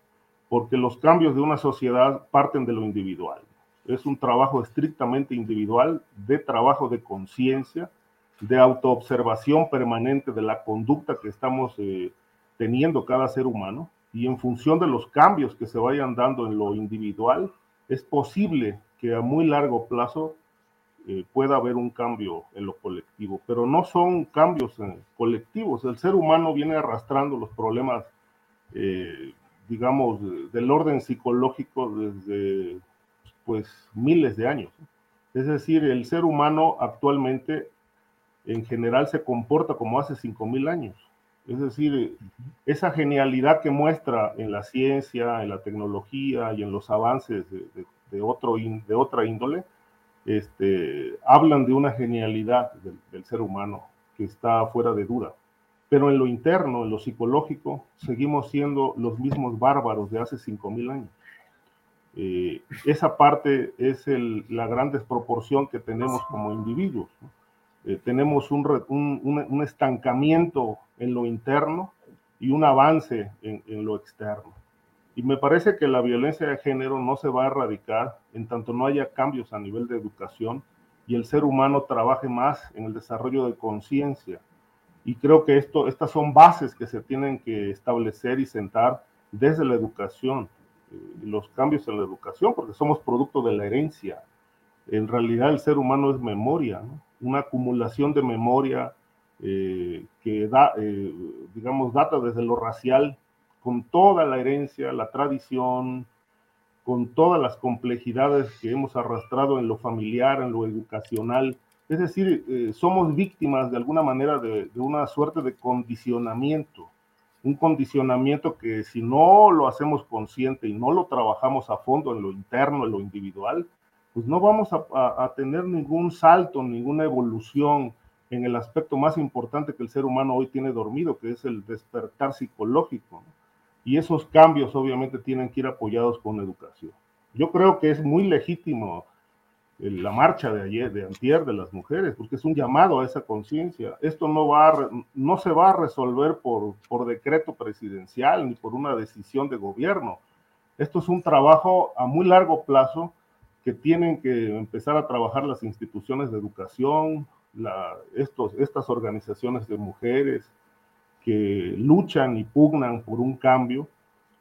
porque los cambios de una sociedad parten de lo individual es un trabajo estrictamente individual, de trabajo de conciencia, de autoobservación permanente de la conducta que estamos eh, teniendo cada ser humano y en función de los cambios que se vayan dando en lo individual, es posible que a muy largo plazo eh, pueda haber un cambio en lo colectivo, pero no son cambios eh, colectivos. El ser humano viene arrastrando los problemas, digamos, del orden psicológico desde pues miles de años. Es decir, el ser humano actualmente en general se comporta como hace 5.000 años. Es decir, esa genialidad que muestra en la ciencia, en la tecnología y en los avances de, otro, de otra índole, este, hablan de una genialidad del, del, ser humano que está fuera de duda. Pero en lo interno, en lo psicológico, seguimos siendo los mismos bárbaros de hace 5.000 años. Eh, esa parte es la gran desproporción que tenemos como individuos. Eh, tenemos un, estancamiento en lo interno y un avance en, en, lo externo. Y me parece que la violencia de género no se va a erradicar en tanto no haya cambios a nivel de educación y el ser humano trabaje más en el desarrollo de conciencia. Y creo que esto, estas son bases que se tienen que establecer y sentar desde la educación los cambios en la educación, porque somos producto de la herencia. En realidad el ser humano es memoria, una acumulación de memoria eh, que da, eh, digamos, data desde lo racial, con toda la herencia, la tradición, con todas las complejidades que hemos arrastrado en lo familiar, en lo educacional. Es decir, eh, somos víctimas de alguna manera de una suerte de condicionamiento un condicionamiento que si no lo hacemos consciente y no lo trabajamos a fondo en lo interno, en lo individual, pues no vamos a, tener ningún salto, ninguna evolución en el aspecto más importante que el ser humano hoy tiene dormido, que es el despertar psicológico. Y esos cambios obviamente tienen que ir apoyados con educación. Yo creo que es muy legítimo la marcha de ayer, de antier de las mujeres, porque es un llamado a esa conciencia. Esto no, va no se va a resolver por, por decreto presidencial ni por una decisión de gobierno. Esto es un trabajo a muy largo plazo que tienen que empezar a trabajar las instituciones de educación, estos, estas organizaciones de mujeres que luchan y pugnan por un cambio,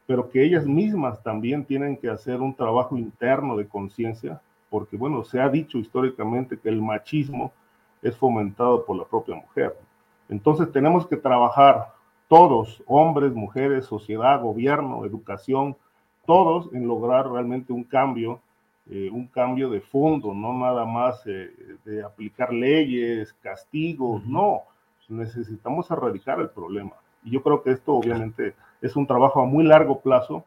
pero que ellas mismas también tienen que hacer un trabajo interno de conciencia porque bueno, se ha dicho históricamente que el machismo es fomentado por la propia mujer. Entonces tenemos que trabajar todos, hombres, mujeres, sociedad, gobierno, educación, todos en lograr realmente un cambio, eh, un cambio de fondo, no nada más eh, de aplicar leyes, castigos, no, necesitamos erradicar el problema. Y yo creo que esto obviamente es un trabajo a muy largo plazo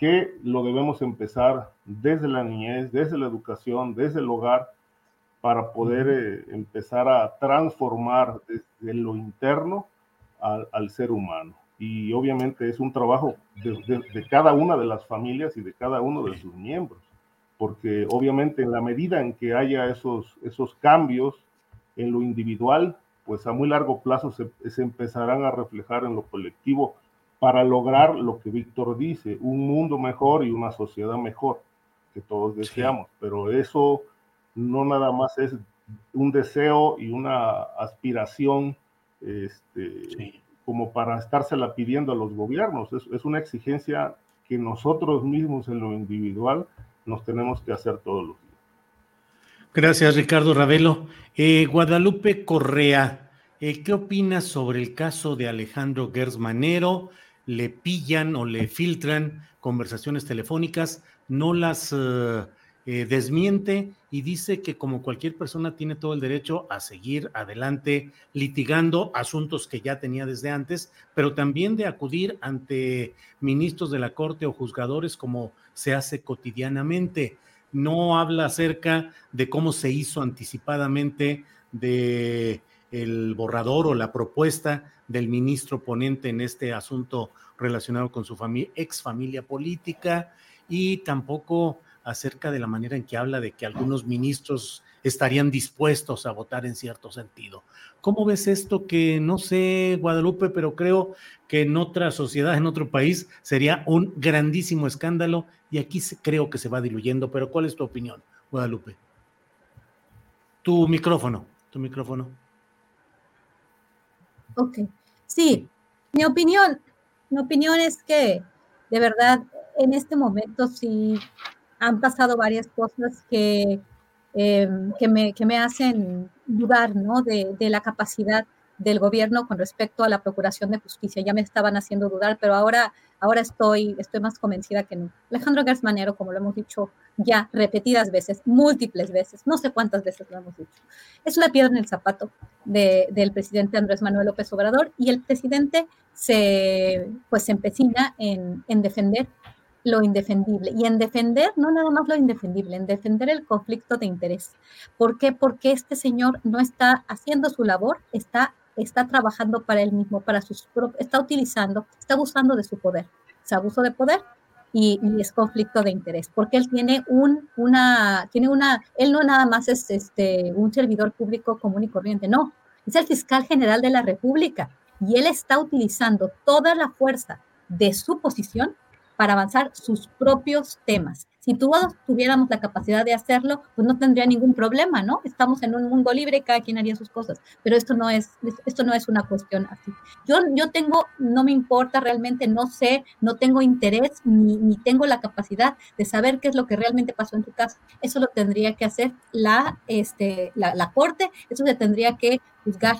que lo debemos empezar desde la niñez, desde la educación, desde el hogar, para poder eh, empezar a transformar desde lo interno al, ser humano. Y obviamente es un trabajo de, cada una de las familias y de cada uno de sus miembros, porque obviamente en la medida en que haya esos, esos cambios en lo individual, pues a muy largo plazo se, se empezarán a reflejar en lo colectivo para lograr lo que Víctor dice, un mundo mejor y una sociedad mejor, que todos deseamos. Pero eso no nada más es un deseo y una aspiración este, como para estársela pidiendo a los gobiernos. Es, una exigencia que nosotros mismos en lo individual nos tenemos que hacer todos los días. Gracias, Ricardo Ravelo. Eh, Guadalupe Correa, eh, ¿qué opinas sobre el caso de Alejandro Gersmanero? Le pillan o le filtran conversaciones telefónicas, no las eh, eh, desmiente y dice que como cualquier persona tiene todo el derecho a seguir adelante litigando asuntos que ya tenía desde antes, pero también de acudir ante ministros de la Corte o juzgadores como se hace cotidianamente. No habla acerca de cómo se hizo anticipadamente de el borrador o la propuesta del ministro ponente en este asunto relacionado con su familia, ex familia política y tampoco acerca de la manera en que habla de que algunos ministros estarían dispuestos a votar en cierto sentido. ¿Cómo ves esto que no sé, Guadalupe, pero creo que en otra sociedad, en otro país, sería un grandísimo escándalo y aquí creo que se va diluyendo, pero ¿cuál es tu opinión, Guadalupe? Tu micrófono, tu micrófono. Ok, sí, mi opinión, mi opinión es que de verdad en este momento sí han pasado varias cosas que, em, que, me, que me hacen dudar ¿no? de, de la capacidad del gobierno con respecto a la procuración de justicia. Ya me estaban haciendo dudar, pero ahora, ahora estoy, estoy más convencida que no. Alejandro Gersmanero, como lo hemos dicho ya repetidas veces, múltiples veces, no sé cuántas veces lo hemos dicho, es una piedra en el zapato del presidente Andrés Manuel López Obrador y el presidente se, pues, se empecina en, en defender lo indefendible. Y en defender, no nada más lo indefendible, en defender el conflicto de interés. ¿Por qué? Porque este señor no está haciendo su labor, está está trabajando para él mismo, para sus está utilizando, está abusando de su poder. Es abuso de poder y, es conflicto de interés, porque él tiene un, una, tiene una, él no nada más es este, un servidor público común y corriente, no, es el fiscal general de la República y él está utilizando toda la fuerza de su posición para avanzar sus propios temas. Si todos tuviéramos la capacidad de hacerlo, pues no tendría ningún problema, ¿no? Estamos en un mundo libre y cada quien haría sus cosas, pero esto no es, esto no es una cuestión así. Yo, yo tengo, no me importa realmente, no sé, no tengo interés ni, ni tengo la capacidad de saber qué es lo que realmente pasó en tu casa. Eso lo tendría que hacer la, este, la, corte, eso se tendría que juzgar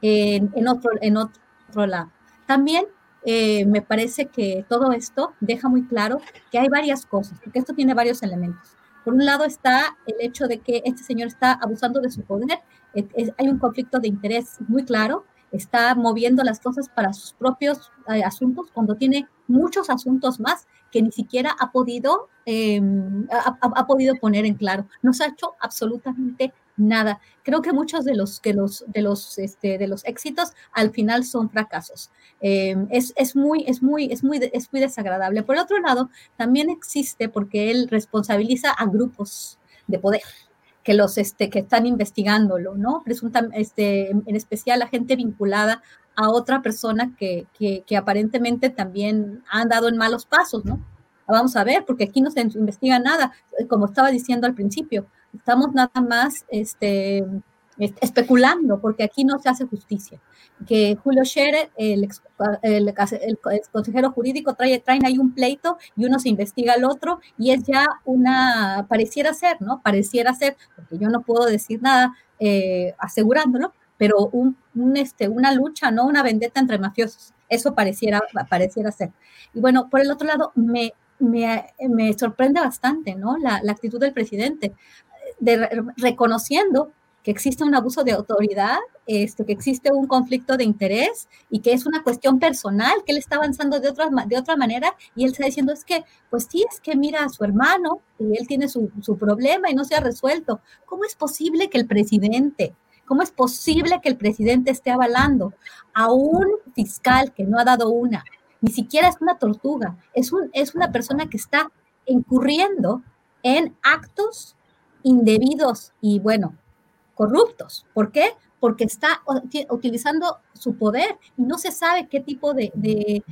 en, otro, en otro lado. También eh, me parece que todo esto deja muy claro que hay varias cosas, porque esto tiene varios elementos. Por un lado está el hecho de que este señor está abusando de su poder, hay un conflicto de interés muy claro, está moviendo las cosas para sus propios eh, asuntos cuando tiene muchos asuntos más que ni siquiera ha podido, em, ha, podido poner en claro. No se ha hecho absolutamente nada. Creo que muchos de los, que los, de los, este, de los éxitos al final son fracasos. Em, es, es, muy, es, muy, es, muy, es muy desagradable. Por otro lado, también existe porque él responsabiliza a grupos de poder. que los este, que están investigándolo, ¿no? Presunta, este, en especial la gente vinculada a otra persona que, que, aparentemente también ha andado en malos pasos, ¿no? Vamos a ver, porque aquí no se investiga nada, como estaba diciendo al principio, estamos nada más este, especulando, porque aquí no se hace justicia. Que Julio Scherer, el, el, consejero jurídico, trae, traen ahí un pleito y uno se investiga al otro y es ya una, pareciera ser, ¿no? Pareciera ser, porque yo no puedo decir nada eh, asegurándolo, pero un, este, una lucha, ¿no? Una vendetta entre mafiosos. Eso pareciera, pareciera ser. Y bueno, por el otro lado, me, me, me sorprende bastante, ¿no? La, actitud del presidente, de, reconociendo que existe un abuso de autoridad, este, que existe un conflicto de interés y que es una cuestión personal, que él está avanzando de otra, de otra manera y él está diciendo es que, pues sí, es que mira a su hermano y él tiene su, su problema y no se ha resuelto. ¿Cómo es posible que el presidente, cómo es posible que el presidente esté avalando a un fiscal que no ha dado una? Ni siquiera es una tortuga, es, un, es una persona que está incurriendo en actos indebidos y bueno, corruptos. ¿Por qué? Porque está utilizando su poder y no se sabe qué tipo de,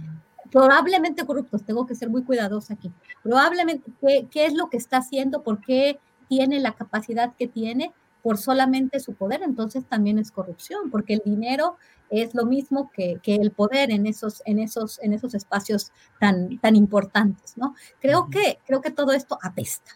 probablemente corruptos, tengo que ser muy cuidadosa aquí, probablemente qué, es lo que está haciendo, por qué tiene la capacidad que tiene por solamente su poder, entonces también es corrupción, porque el dinero es lo mismo que, el poder en esos, en esos, en esos espacios tan, tan importantes, ¿no? Creo que, creo que todo esto apesta,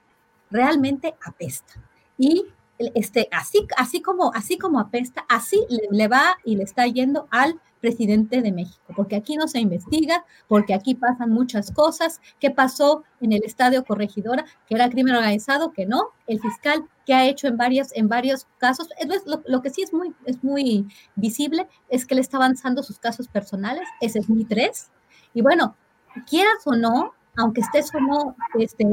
realmente apesta. Y este, así, así, como, así como apesta, así le, va y le está yendo al presidente de México, porque aquí no se investiga, porque aquí pasan muchas cosas. ¿Qué pasó en el estadio Corregidora? Que era crimen organizado, que no. El fiscal que ha hecho en varios, en varios casos, lo, lo que sí es muy, es muy visible es que le está avanzando sus casos personales, ese es mi tres. Y bueno, quieras o no, aunque estés o este,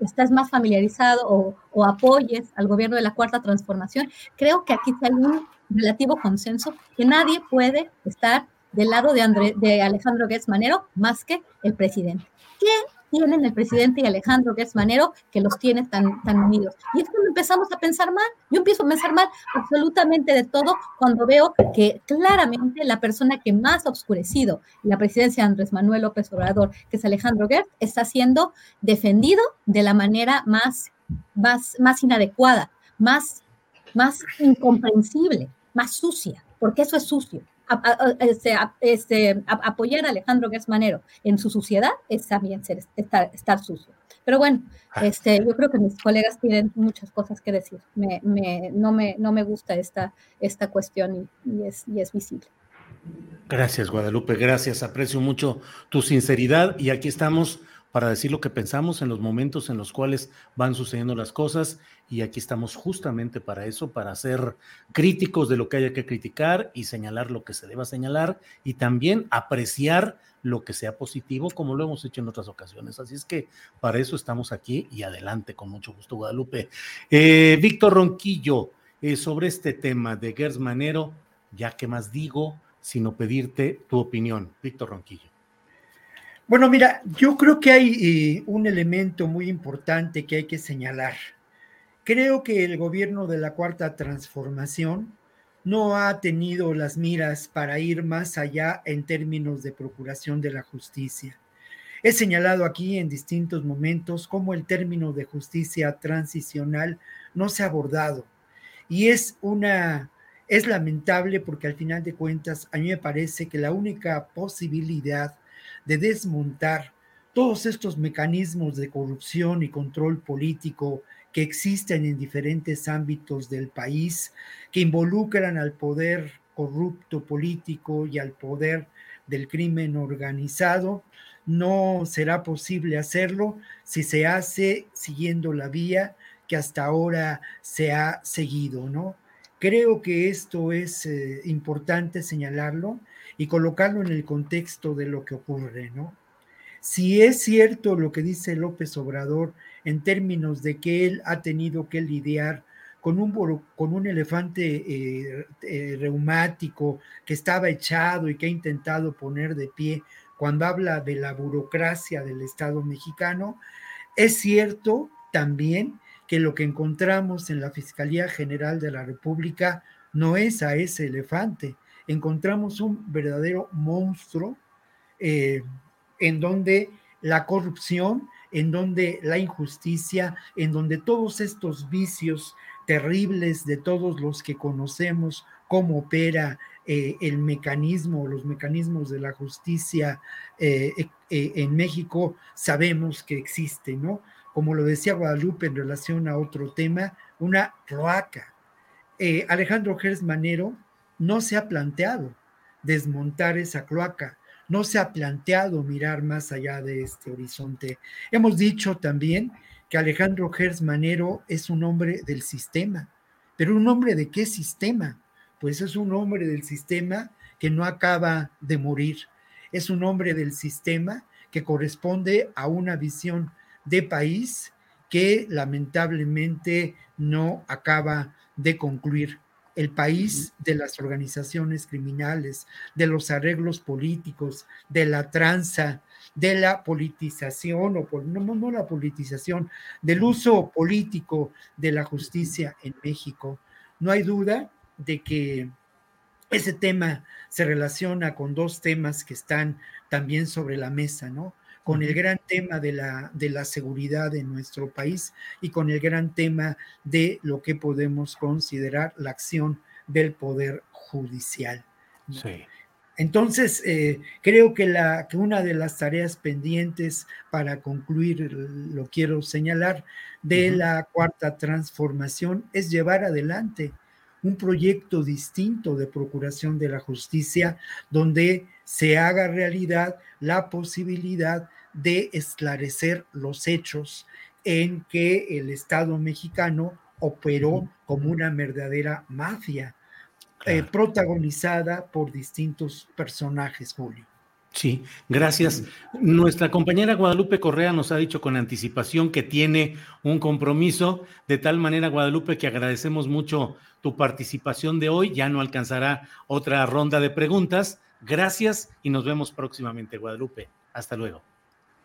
estás más familiarizado o, apoyes al gobierno de la Cuarta Transformación, creo que aquí hay un relativo consenso que nadie puede estar del lado de, de Alejandro Gertz Manero más que el presidente. ¿Qué tienen el presidente y Alejandro Gertz Manero que los tiene tan, tan unidos. Y es cuando empezamos a pensar mal. Yo empiezo a pensar mal absolutamente de todo cuando veo que claramente la persona que más ha oscurecido la presidencia de Andrés Manuel López Obrador, que es Alejandro Gertz, está siendo defendido de la manera más, más, más inadecuada, más, más incomprensible, más sucia, porque eso es sucio este, este, apoyar a Alejandro Gersmanero en su suciedad es también ser, estar, sucio. Pero bueno, ah. este, yo creo que mis colegas tienen muchas cosas que decir. Me, no, me, no me gusta esta, esta cuestión y, es, y es visible. Gracias, Guadalupe, gracias. Aprecio mucho tu sinceridad y aquí estamos para decir lo que pensamos en los momentos en los cuales van sucediendo las cosas y aquí estamos justamente para eso, para ser críticos de lo que haya que criticar y señalar lo que se deba señalar y también apreciar lo que sea positivo como lo hemos hecho en otras ocasiones. Así es que para eso estamos aquí y adelante con mucho gusto, Guadalupe. Eh, Víctor Ronquillo, eh, sobre este tema de Gers Manero, ya que más digo, sino pedirte tu opinión. Víctor Ronquillo. Bueno, mira, yo creo que hay eh, un elemento muy importante que hay que señalar. Creo que el gobierno de la Cuarta Transformación no ha tenido las miras para ir más allá en términos de procuración de la justicia. He señalado aquí en distintos momentos cómo el término de justicia transicional no se ha abordado y es una es lamentable porque al final de cuentas a mí me parece que la única posibilidad de desmontar todos estos mecanismos de corrupción y control político que existen en diferentes ámbitos del país, que involucran al poder corrupto político y al poder del crimen organizado. No será posible hacerlo si se hace siguiendo la vía que hasta ahora se ha seguido, ¿no? Creo que esto es eh, importante señalarlo y colocarlo en el contexto de lo que ocurre, ¿no? Si es cierto lo que dice López Obrador en términos de que él ha tenido que lidiar con un, con un elefante eh, eh, reumático que estaba echado y que ha intentado poner de pie cuando habla de la burocracia del Estado mexicano, es cierto también que lo que encontramos en la Fiscalía General de la República no es a ese elefante, encontramos un verdadero monstruo eh, en donde la corrupción, en donde la injusticia, en donde todos estos vicios terribles de todos los que conocemos cómo opera eh, el mecanismo, los mecanismos de la justicia eh, en México, sabemos que existe, ¿no? Como lo decía Guadalupe en relación a otro tema, una cloaca. Alejandro Gers Manero no se ha planteado desmontar esa cloaca, no se ha planteado mirar más allá de este horizonte. Hemos dicho también que Alejandro Gers Manero es un hombre del sistema, pero un hombre de qué sistema? Pues es un hombre del sistema que no acaba de morir, es un hombre del sistema que corresponde a una visión de país que lamentablemente no acaba de concluir el país de las organizaciones criminales, de los arreglos políticos, de la tranza, de la politización, o no, no la politización, del uso político de la justicia en México. No hay duda de que ese tema se relaciona con dos temas que están también sobre la mesa, ¿no? Con el gran tema de la, de la seguridad en nuestro país y con el gran tema de lo que podemos considerar la acción del Poder Judicial. Sí. Entonces, eh, creo que, la, que una de las tareas pendientes para concluir, lo quiero señalar, de la cuarta transformación es llevar adelante un proyecto distinto de procuración de la justicia donde se haga realidad la posibilidad de esclarecer los hechos en que el Estado mexicano operó como una verdadera mafia, eh, protagonizada por distintos personajes, Julio. Sí, gracias. Nuestra compañera Guadalupe Correa nos ha dicho con anticipación que tiene un compromiso, de tal manera, Guadalupe, que agradecemos mucho tu participación de hoy. Ya no alcanzará otra ronda de preguntas. Gracias y nos vemos próximamente, Guadalupe. Hasta luego.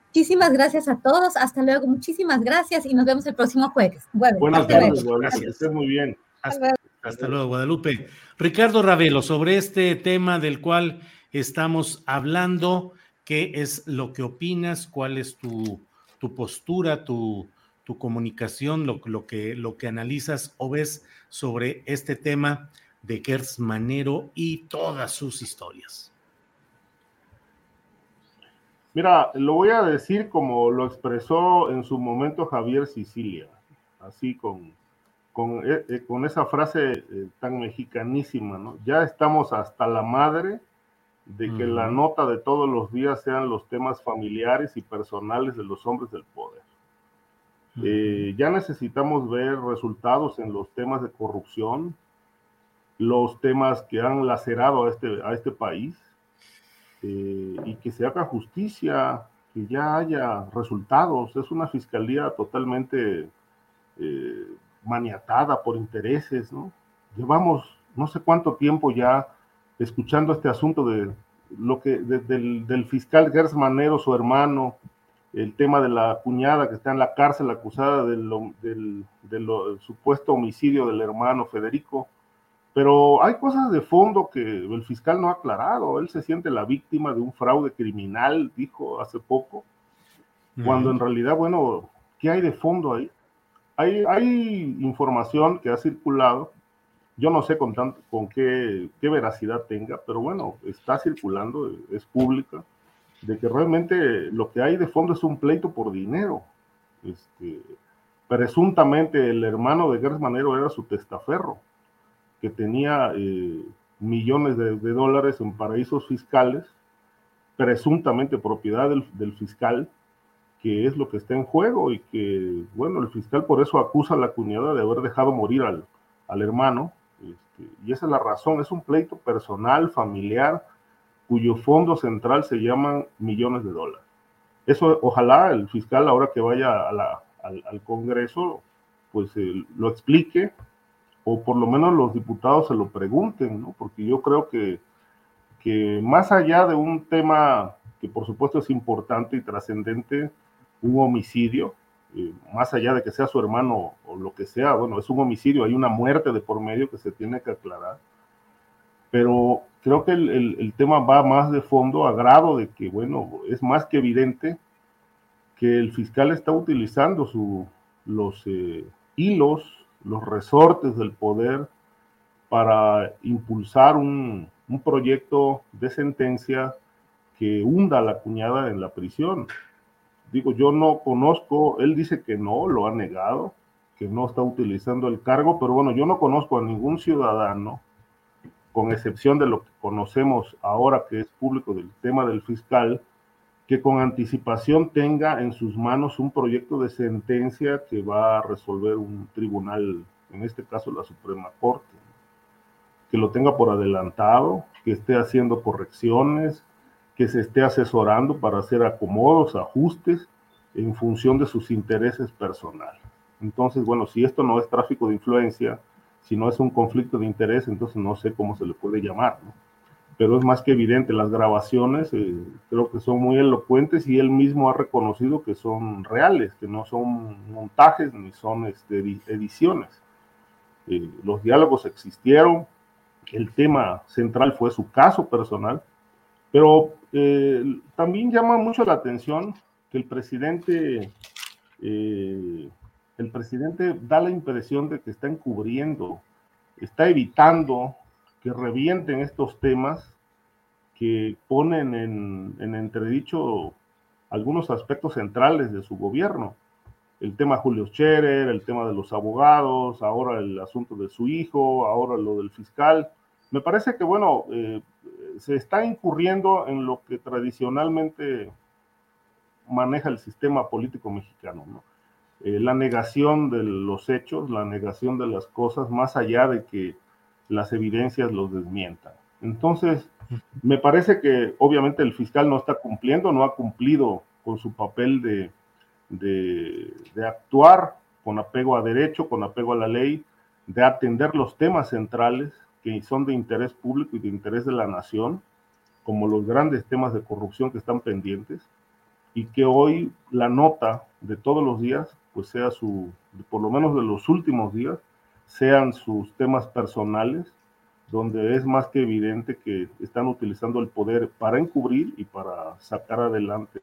Muchísimas gracias a todos. Hasta luego. Muchísimas gracias y nos vemos el próximo jueves. Buenas tardes, Gracias. muy bien. Hasta, luego, Guadalupe. Ricardo Ravelo, sobre este tema del cual estamos hablando, ¿qué es lo que opinas? ¿Cuál es tu, tu postura, tu, tu comunicación, lo, lo, que, lo que analizas o ves sobre este tema de Gers Manero y todas sus historias? Mira, lo voy a decir como lo expresó en su momento Javier Sicilia, así con, con, eh, eh, con esa frase eh, tan mexicanísima, ¿no? Ya estamos hasta la madre de que la nota de todos los días sean los temas familiares y personales de los hombres del poder. ya necesitamos ver resultados en los temas de corrupción, los temas que han lacerado a este, a este país, eh, y que se haga justicia, que ya haya resultados. Es una fiscalía totalmente eh, maniatada por intereses, ¿no? Llevamos no sé cuánto tiempo ya escuchando este asunto de lo que del, fiscal Gers Manero, su hermano, el tema de la cuñada que está en la cárcel acusada del, del, del supuesto homicidio del hermano Federico pero hay cosas de fondo que el fiscal no ha aclarado. Él se siente la víctima de un fraude criminal, dijo hace poco, cuando en realidad, bueno, ¿qué hay de fondo ahí? Hay, hay información que ha circulado, yo no sé con, tanto, con qué, qué veracidad tenga, pero bueno, está circulando, es pública, de que realmente lo que hay de fondo es un pleito por dinero. Este, presuntamente el hermano de Gers Manero era su testaferro que tenía eh, millones de, dólares en paraísos fiscales, presuntamente propiedad del, fiscal, que es lo que está en juego y que, bueno, el fiscal por eso acusa a la cuñada de haber dejado morir al, al hermano. Este, y esa es la razón, es un pleito personal, familiar, cuyo fondo central se llaman millones de dólares. Eso ojalá el fiscal ahora que vaya al, al, Congreso, pues eh, lo explique o por lo menos los diputados se lo pregunten, ¿no? Porque yo creo que, que más allá de un tema que por supuesto es importante y trascendente, un homicidio, eh, más allá de que sea su hermano o lo que sea, bueno, es un homicidio, hay una muerte de por medio que se tiene que aclarar. Pero creo que el, tema va más de fondo a grado de que, bueno, es más que evidente que el fiscal está utilizando su, los eh, hilos, los resortes del poder para impulsar un, un proyecto de sentencia que hunda a la cuñada en la prisión. Digo, yo no conozco, él dice que no, lo ha negado, que no está utilizando el cargo, pero bueno, yo no conozco a ningún ciudadano, con excepción de lo que conocemos ahora que es público del tema del fiscal, que con anticipación tenga en sus manos un proyecto de sentencia que va a resolver un tribunal, en este caso la Suprema Corte, que lo tenga por adelantado, que esté haciendo correcciones, que se esté asesorando para hacer acomodos, ajustes en función de sus intereses personales. Entonces, bueno, si esto no es tráfico de influencia, si no es un conflicto de interés, entonces no sé cómo se le puede llamar, ¿no? Pero es más que evidente, las grabaciones eh, creo que son muy elocuentes y él mismo ha reconocido que son reales, que no son montajes ni son este, ediciones. Eh, los diálogos existieron, el tema central fue su caso personal, pero eh, también llama mucho la atención que el presidente, eh, el presidente da la impresión de que está encubriendo, está evitando que revienten estos temas que ponen en, en entredicho algunos aspectos centrales de su gobierno. El tema Julio Scherer, el tema de los abogados, ahora el asunto de su hijo, ahora lo del fiscal. Me parece que, bueno, eh, se está incurriendo en lo que tradicionalmente maneja el sistema político mexicano, ¿no? Eh, la negación de los hechos, la negación de las cosas, más allá de que las evidencias los desmientan. Entonces, me parece que obviamente el fiscal no está cumpliendo, no ha cumplido con su papel de, de, de actuar con apego a derecho, con apego a la ley, de atender los temas centrales que son de interés público y de interés de la nación, como los grandes temas de corrupción que están pendientes, y que hoy la nota de todos los días, pues sea su, por lo menos de los últimos días, sean sus temas personales, donde es más que evidente que están utilizando el poder para encubrir y para sacar adelante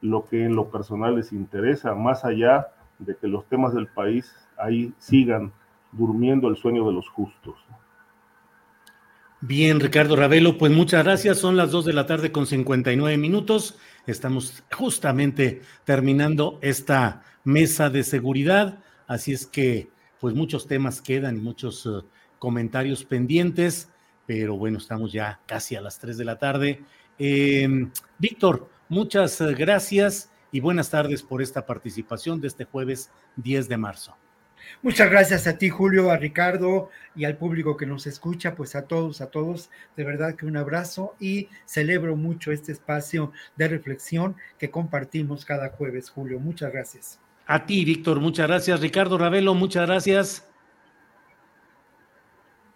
lo que en lo personal les interesa, más allá de que los temas del país ahí sigan durmiendo el sueño de los justos. Bien, Ricardo Ravelo, pues muchas gracias. Son las 2 de la tarde con 59 minutos. Estamos justamente terminando esta mesa de seguridad, así es que pues muchos temas quedan y muchos uh, comentarios pendientes, pero bueno, estamos ya casi a las 3 de la tarde. Eh, Víctor, muchas uh, gracias y buenas tardes por esta participación de este jueves 10 de marzo. Muchas gracias a ti, Julio, a Ricardo y al público que nos escucha, pues a todos, a todos, de verdad que un abrazo y celebro mucho este espacio de reflexión que compartimos cada jueves, Julio. Muchas gracias. A ti, Víctor, muchas gracias. Ricardo Ravelo, muchas gracias.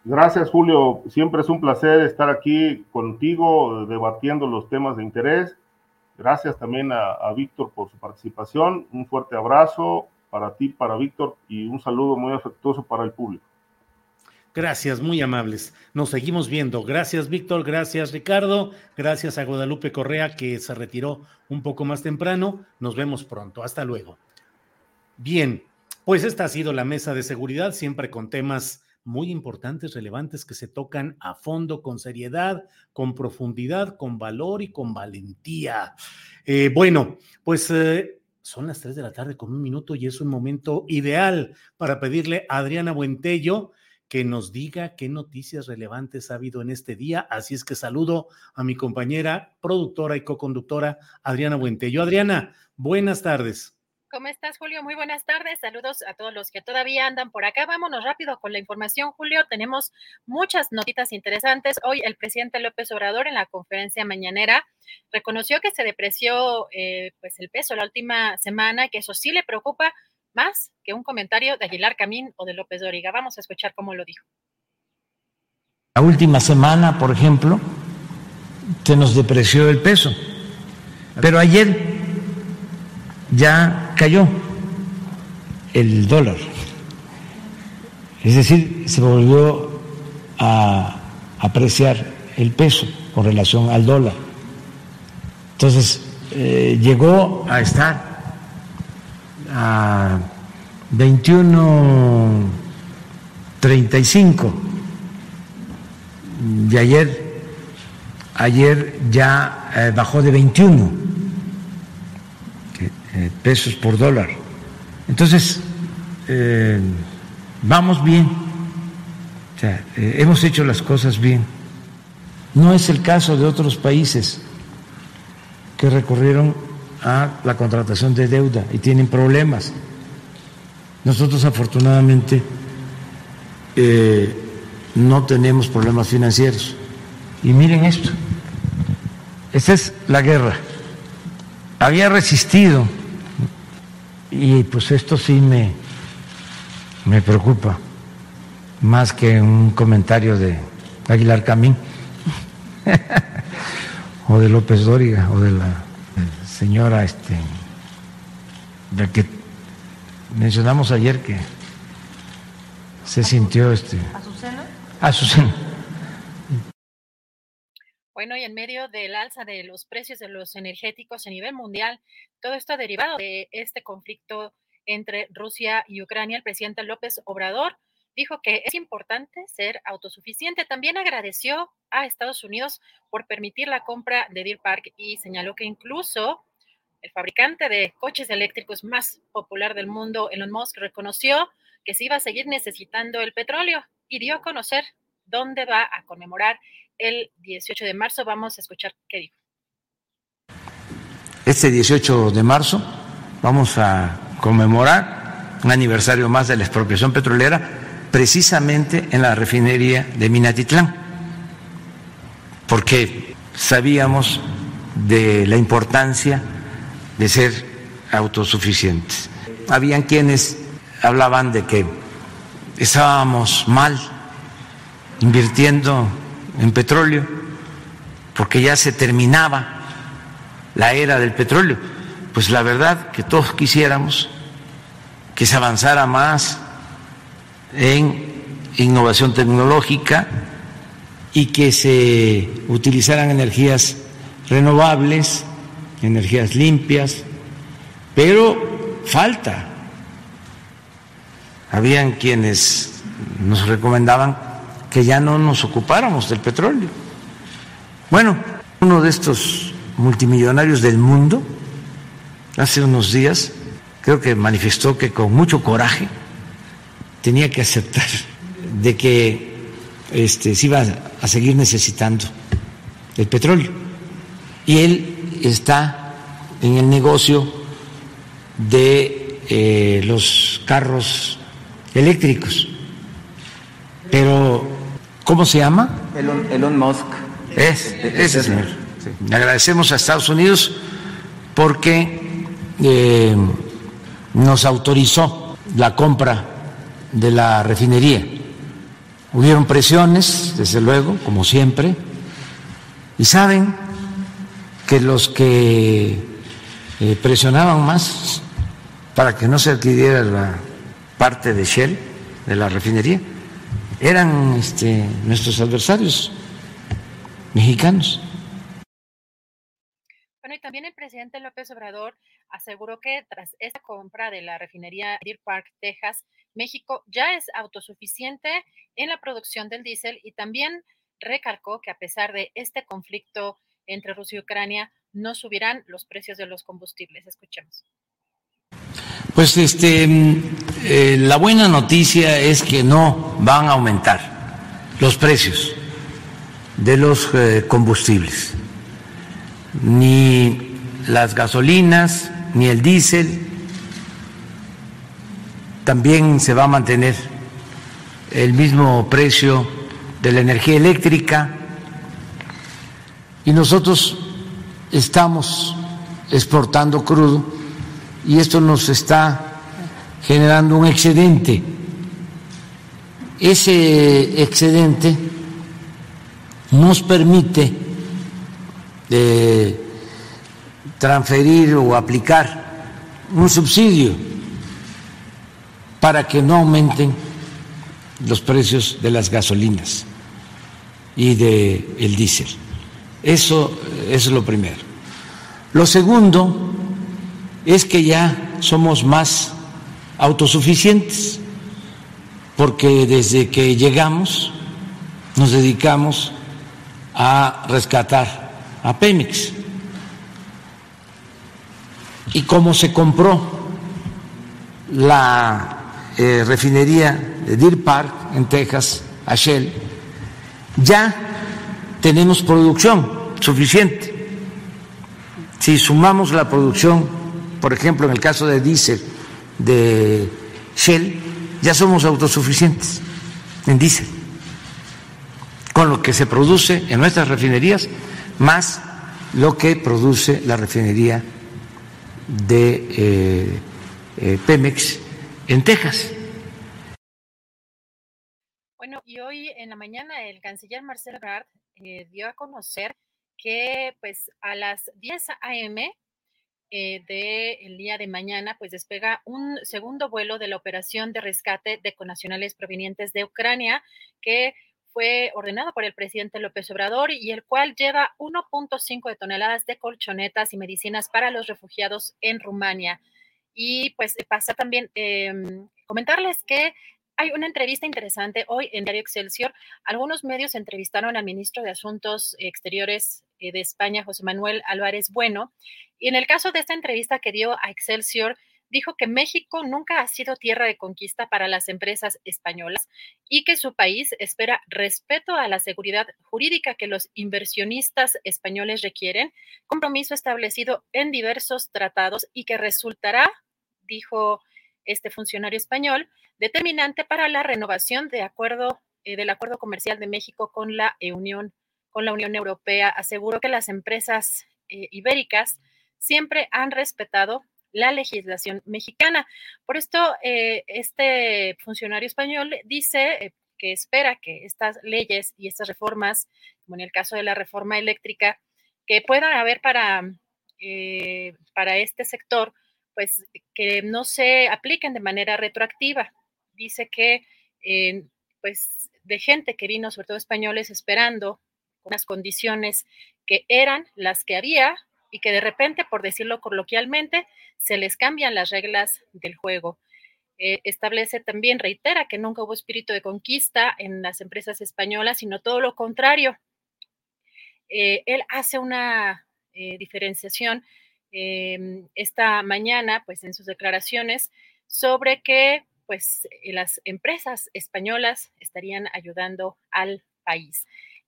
Gracias, Julio. Siempre es un placer estar aquí contigo debatiendo los temas de interés. Gracias también a, a Víctor por su participación. Un fuerte abrazo para ti, para Víctor, y un saludo muy afectuoso para el público. Gracias, muy amables. Nos seguimos viendo. Gracias, Víctor. Gracias, Ricardo. Gracias a Guadalupe Correa, que se retiró un poco más temprano. Nos vemos pronto. Hasta luego. Bien, pues esta ha sido la mesa de seguridad, siempre con temas muy importantes, relevantes, que se tocan a fondo, con seriedad, con profundidad, con valor y con valentía. Eh, bueno, pues eh, son las 3 de la tarde con un minuto y es un momento ideal para pedirle a Adriana Buentello que nos diga qué noticias relevantes ha habido en este día. Así es que saludo a mi compañera, productora y co-conductora Adriana Buentello. Adriana, buenas tardes. ¿Cómo estás, Julio? Muy buenas tardes. Saludos a todos los que todavía andan por acá. Vámonos rápido con la información, Julio. Tenemos muchas notitas interesantes. Hoy el presidente López Obrador en la conferencia mañanera reconoció que se depreció eh, pues el peso la última semana, que eso sí le preocupa más que un comentario de Aguilar Camín o de López Doriga. Vamos a escuchar cómo lo dijo. La última semana, por ejemplo, se nos depreció el peso. Pero ayer ya cayó el dólar. Es decir, se volvió a apreciar el peso con relación al dólar. Entonces, eh, llegó a estar a 21.35 y ayer, ayer ya eh, bajó de 21 eh, pesos por dólar. Entonces, vamos bien, o sea, hemos hecho las cosas bien. No es el caso de otros países que recurrieron a la contratación de deuda y tienen problemas. Nosotros afortunadamente eh, no tenemos problemas financieros. Y miren esto, esta es la guerra. Había resistido y pues esto sí me, me preocupa, más que un comentario de Aguilar Camín o de López Dóriga o de la señora este, la que mencionamos ayer que se sintió este Azucena. Azucena. Bueno, y en medio del alza de los precios de los energéticos a nivel mundial, todo esto derivado de este conflicto entre Rusia y Ucrania, el presidente López Obrador dijo que es importante ser autosuficiente. También agradeció a Estados Unidos por permitir la compra de Deer Park y señaló que incluso el fabricante de coches eléctricos más popular del mundo, Elon Musk, reconoció que se iba a seguir necesitando el petróleo y dio a conocer dónde va a conmemorar el 18 de marzo. Vamos a escuchar qué dijo. Este 18 de marzo vamos a conmemorar un aniversario más de la expropiación petrolera precisamente en la refinería de Minatitlán, porque sabíamos de la importancia de ser autosuficientes. Habían quienes hablaban de que estábamos mal invirtiendo en petróleo, porque ya se terminaba la era del petróleo. Pues la verdad que todos quisiéramos que se avanzara más en innovación tecnológica y que se utilizaran energías renovables, energías limpias, pero falta. Habían quienes nos recomendaban que ya no nos ocupáramos del petróleo. Bueno, uno de estos multimillonarios del mundo, hace unos días, creo que manifestó que con mucho coraje tenía que aceptar de que este, se iba a seguir necesitando el petróleo. Y él está en el negocio de eh, los carros eléctricos. Pero, ¿cómo se llama? Elon, Musk. Es, ese señor. Le agradecemos a Estados Unidos porque eh, nos autorizó la compra de la refinería. Hubieron presiones, desde luego, como siempre, y saben que los que eh, presionaban más para que no se adquiriera la parte de Shell, de la refinería, eran este, nuestros adversarios mexicanos. También el presidente López Obrador aseguró que tras esta compra de la refinería Deer Park, Texas, México ya es autosuficiente en la producción del diésel y también recalcó que a pesar de este conflicto entre Rusia y Ucrania, no subirán los precios de los combustibles. Escuchemos. Pues este, eh, la buena noticia es que no van a aumentar los precios de los eh, combustibles, ni las gasolinas, ni el diésel, también se va a mantener el mismo precio de la energía eléctrica y nosotros estamos exportando crudo y esto nos está generando un excedente. Ese excedente nos permite eh, transferir o aplicar un subsidio para que no aumenten los precios de las gasolinas y del el diésel. Eso es lo primero. Lo segundo es que ya somos más autosuficientes, porque desde que llegamos nos dedicamos a rescatar a Pemex. Y como se compró la eh, refinería de Deer Park en Texas a Shell, ya tenemos producción suficiente. Si sumamos la producción, por ejemplo, en el caso de diésel de Shell, ya somos autosuficientes en diésel, con lo que se produce en nuestras refinerías, más lo que produce la refinería de eh, eh, Pemex en Texas. Bueno, y hoy en la mañana el canciller Marcelo Ebrard eh, dio a conocer que pues a las 10 a.m. Del día de mañana, pues despega un segundo vuelo de la operación de rescate de conacionales provenientes de Ucrania, que fue ordenado por el presidente López Obrador y el cual lleva 1.5 de toneladas de colchonetas y medicinas para los refugiados en Rumania. Y pues pasa también em, comentarles que hay una entrevista interesante hoy en Diario Excelsior. Algunos medios entrevistaron al ministro de Asuntos Exteriores eh, de España, José Manuel Álvarez Bueno, y en el caso de esta entrevista que dio a Excelsior, dijo que México nunca ha sido tierra de conquista para las empresas españolas y que su país espera respeto a la seguridad jurídica que los inversionistas españoles requieren, compromiso establecido en diversos tratados y que resultará, dijo este funcionario español, determinante para la renovación eh, del acuerdo comercial de México con la Unión, con la Unión Europea. Aseguró que las empresas eh, ibéricas siempre han respetado la legislación mexicana. Por esto, eh, este funcionario español dice que espera que estas leyes y estas reformas, como en el caso de la reforma eléctrica, que puedan haber para, para este sector, pues que no se apliquen de manera retroactiva. Dice que, eh, pues, de gente que vino, sobre todo españoles, esperando unas condiciones que eran las que había y que de repente, por decirlo coloquialmente, se les cambian las reglas del juego. Eh, establece también, reitera que nunca hubo espíritu de conquista en las empresas españolas, sino todo lo contrario. Eh, él hace una diferenciación Em, esta mañana, pues en sus declaraciones, sobre que pues las empresas españolas estarían ayudando al país.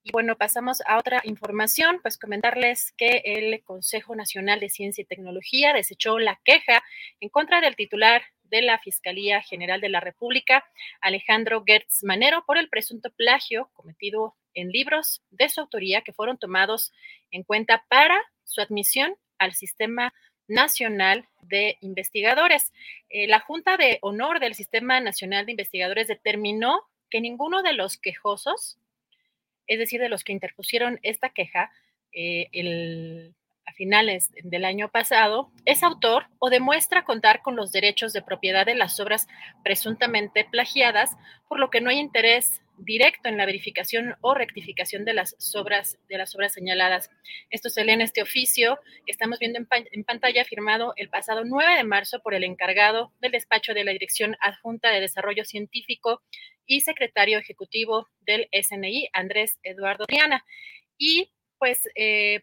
Y bueno, pasamos a otra información, pues comentarles que el Consejo Nacional de Ciencia y Tecnología desechó la queja en contra del titular de la Fiscalía General de la República, Alejandro Gertz Manero, por el presunto plagio cometido en libros de su autoría que fueron tomados en cuenta para su admisión al Sistema Nacional de Investigadores. Eh, la Junta de Honor del Sistema Nacional de Investigadores determinó que ninguno de los quejosos, es decir, de los que interpusieron esta queja eh, a finales del año pasado, es autor o demuestra contar con los derechos de propiedad de las obras presuntamente plagiadas, por lo que no hay interés directo en la verificación o rectificación de las obras, de las obras señaladas. Esto se lee en este oficio que estamos viendo en, pantalla, firmado el pasado 9 de marzo por el encargado del despacho de la Dirección Adjunta de Desarrollo Científico y secretario ejecutivo del SNI, Andrés Eduardo Triana. Y pues eh,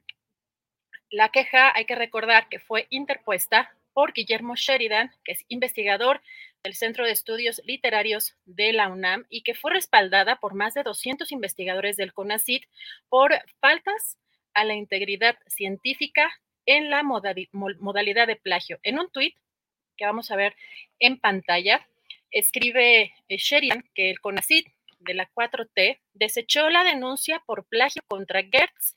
la queja, hay que recordar que fue interpuesta por Guillermo Sheridan, que es investigador del Centro de Estudios Literarios de la UNAM y que fue respaldada por más de 200 investigadores del CONACIT por faltas a la integridad científica en la modalidad de plagio. En un tuit que vamos a ver en pantalla, escribe eh, Sheridan que el CONACIT de la 4T desechó la denuncia por plagio contra Gertz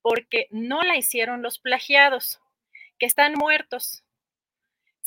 porque no la hicieron los plagiados, que están muertos,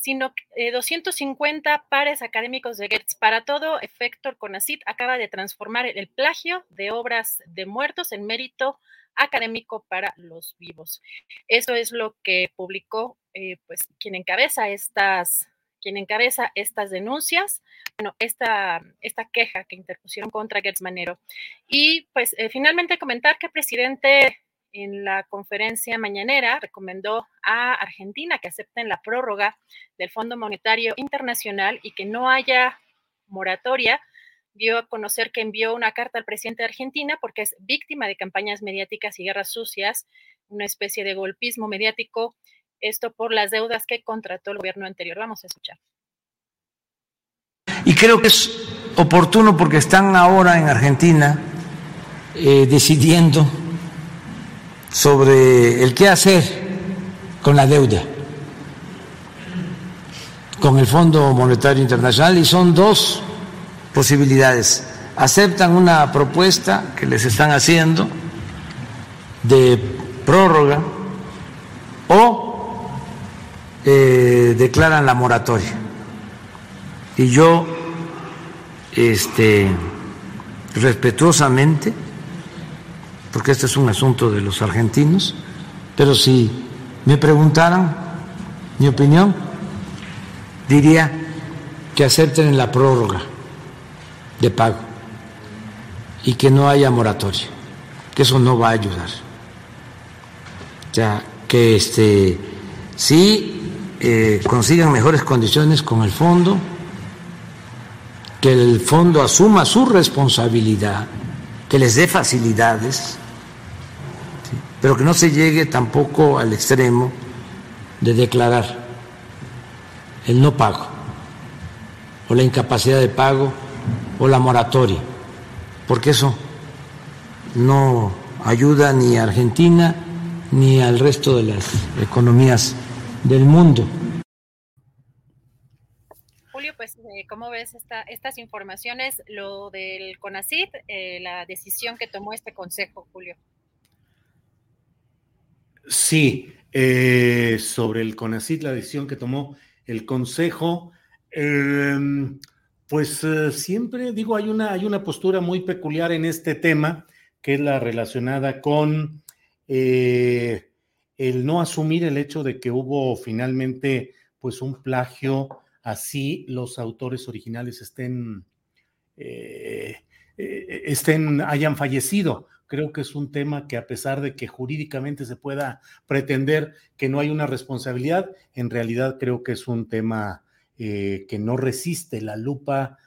sino eh, 250 pares académicos de Goethe. Para todo efecto, CONACIT acaba de transformar el plagio de obras de muertos en mérito académico para los vivos. Eso es lo que publicó eh, pues, quien encabeza estas, quien encabeza estas denuncias, bueno, esta, esta queja que interpusieron contra Gertz Manero. Y pues eh, finalmente comentar que el presidente en la conferencia mañanera recomendó a Argentina que acepten la prórroga del Fondo Monetario Internacional y que no haya moratoria. Dio a conocer que envió una carta al presidente de Argentina porque es víctima de campañas mediáticas y guerras sucias, una especie de golpismo mediático esto por las deudas que contrató el gobierno anterior. Vamos a escuchar. Y creo que es oportuno porque están ahora en Argentina eh, decidiendo sobre el qué hacer con la deuda, con el Fondo Monetario Internacional, y son dos posibilidades. Aceptan una propuesta que les están haciendo de prórroga o eh, declaran la moratoria. Y yo, este, respetuosamente, porque este es un asunto de los argentinos, pero si me preguntaran mi opinión, diría que acepten la prórroga de pago y que no haya moratoria, que eso no va a ayudar. Ya que este sí eh, consigan mejores condiciones con el fondo, que el fondo asuma su responsabilidad, que les dé facilidades, pero que no se llegue tampoco al extremo de declarar el no pago, o la incapacidad de pago, o la moratoria, porque eso no ayuda ni a Argentina ni al resto de las economías del mundo. Julio, pues, eh, ¿cómo ves estas informaciones? Lo del CONACID, eh, la decisión que tomó este consejo, Julio. Sí, eh, sobre el CONACID, la decisión que tomó el consejo, em, pues siempre digo, hay una, hay una postura muy peculiar en este tema, que es la relacionada con el no asumir el hecho de que hubo finalmente pues un plagio, así los autores originales estén, eh, eh, estén, hayan fallecido. Creo que es un tema que a pesar de que jurídicamente se pueda pretender que no hay una responsabilidad, en realidad creo que es un tema eh, que no resiste la lupa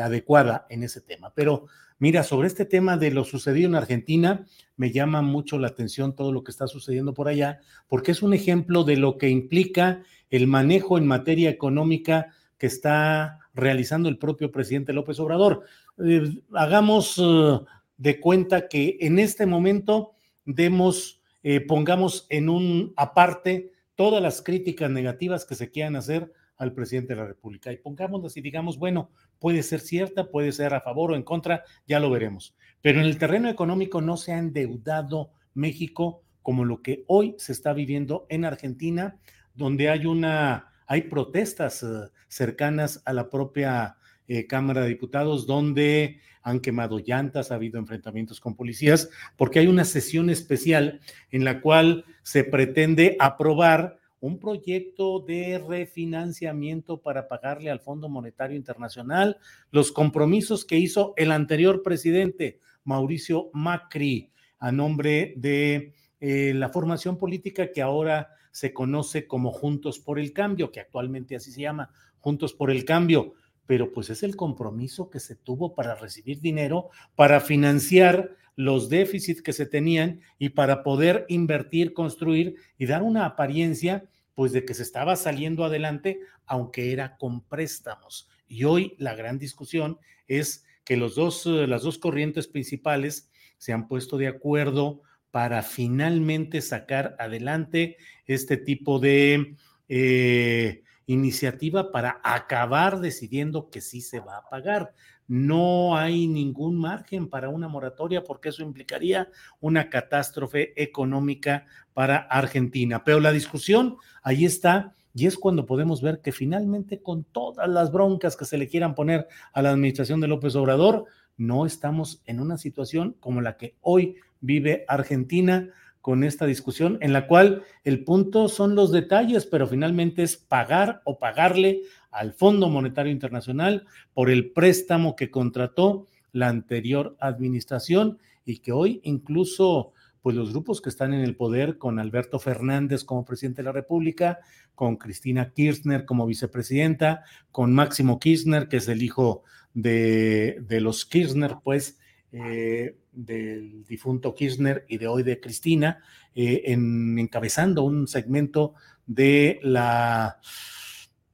adecuada en ese tema. Pero Mira, sobre este tema de lo sucedido en Argentina, me llama mucho la atención todo lo que está sucediendo por allá, porque es un ejemplo de lo que implica el manejo en materia económica que está realizando el propio presidente López Obrador. Eh, hagamos eh, de cuenta que en este momento demos, eh, pongamos en un aparte todas las críticas negativas que se quieran hacer al presidente de la República y pongámonos y digamos, bueno, puede ser cierta, puede ser a favor o en contra, ya lo veremos. Pero en el terreno económico no se ha endeudado México como lo que hoy se está viviendo en Argentina, donde hay una, hay protestas eh, cercanas a la propia eh, Cámara de Diputados, donde han quemado llantas, ha habido enfrentamientos con policías, porque hay una sesión especial en la cual se pretende aprobar un proyecto de refinanciamiento para pagarle al Fondo Monetario Internacional los compromisos que hizo el anterior presidente, Mauricio Macri, a nombre de eh, la formación política que ahora se conoce como Juntos por el Cambio, que actualmente así se llama, Juntos por el Cambio, pero pues es el compromiso que se tuvo para recibir dinero, para financiar los déficits que se tenían y para poder invertir, construir y dar una apariencia pues de que se estaba saliendo adelante, aunque era con préstamos. Y hoy la gran discusión es que los dos, eh, las dos corrientes principales se han puesto de acuerdo para finalmente sacar adelante este tipo de eh, iniciativa para acabar decidiendo que sí se va a pagar no hay ningún margen para una moratoria porque eso implicaría una catástrofe económica para Argentina. Pero la discusión ahí está y es cuando podemos ver que finalmente con todas las broncas que se le quieran poner a la administración de López Obrador, no estamos en una situación como la que hoy vive Argentina con esta discusión en la cual el punto son los detalles, pero finalmente es pagar o pagarle al Fondo Monetario Internacional por el préstamo que contrató la anterior administración y que hoy incluso pues los grupos que están en el poder con Alberto Fernández como presidente de la República, con Cristina Kirchner como vicepresidenta, con Máximo Kirchner, que es el hijo de, los Kirchner, pues, eh, del difunto Kirchner y de hoy de Cristina, eh, en, encabezando un segmento de la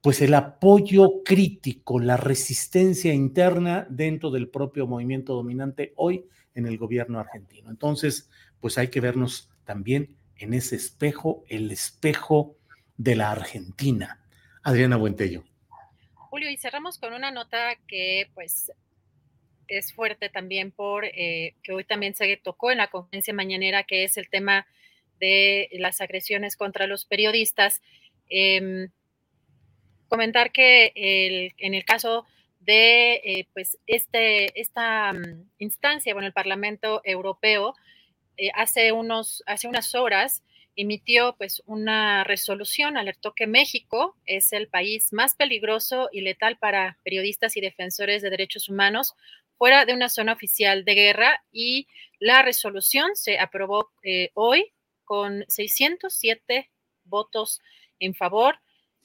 pues el apoyo crítico, la resistencia interna dentro del propio movimiento dominante hoy en el gobierno argentino. Entonces, pues hay que vernos también en ese espejo, el espejo de la Argentina. Adriana Buentello. Julio, y cerramos con una nota que pues es fuerte también por eh, que hoy también se tocó en la conferencia mañanera, que es el tema de las agresiones contra los periodistas. Em, comentar que en el caso de eh, pues este, esta mm, instancia, bueno, el Parlamento Europeo eh, hace, unos, hace unas horas emitió pues una resolución, alertó que México es el país más peligroso y letal para periodistas y defensores de derechos humanos fuera de una zona oficial de guerra y la resolución se aprobó eh, hoy con 607 votos en favor,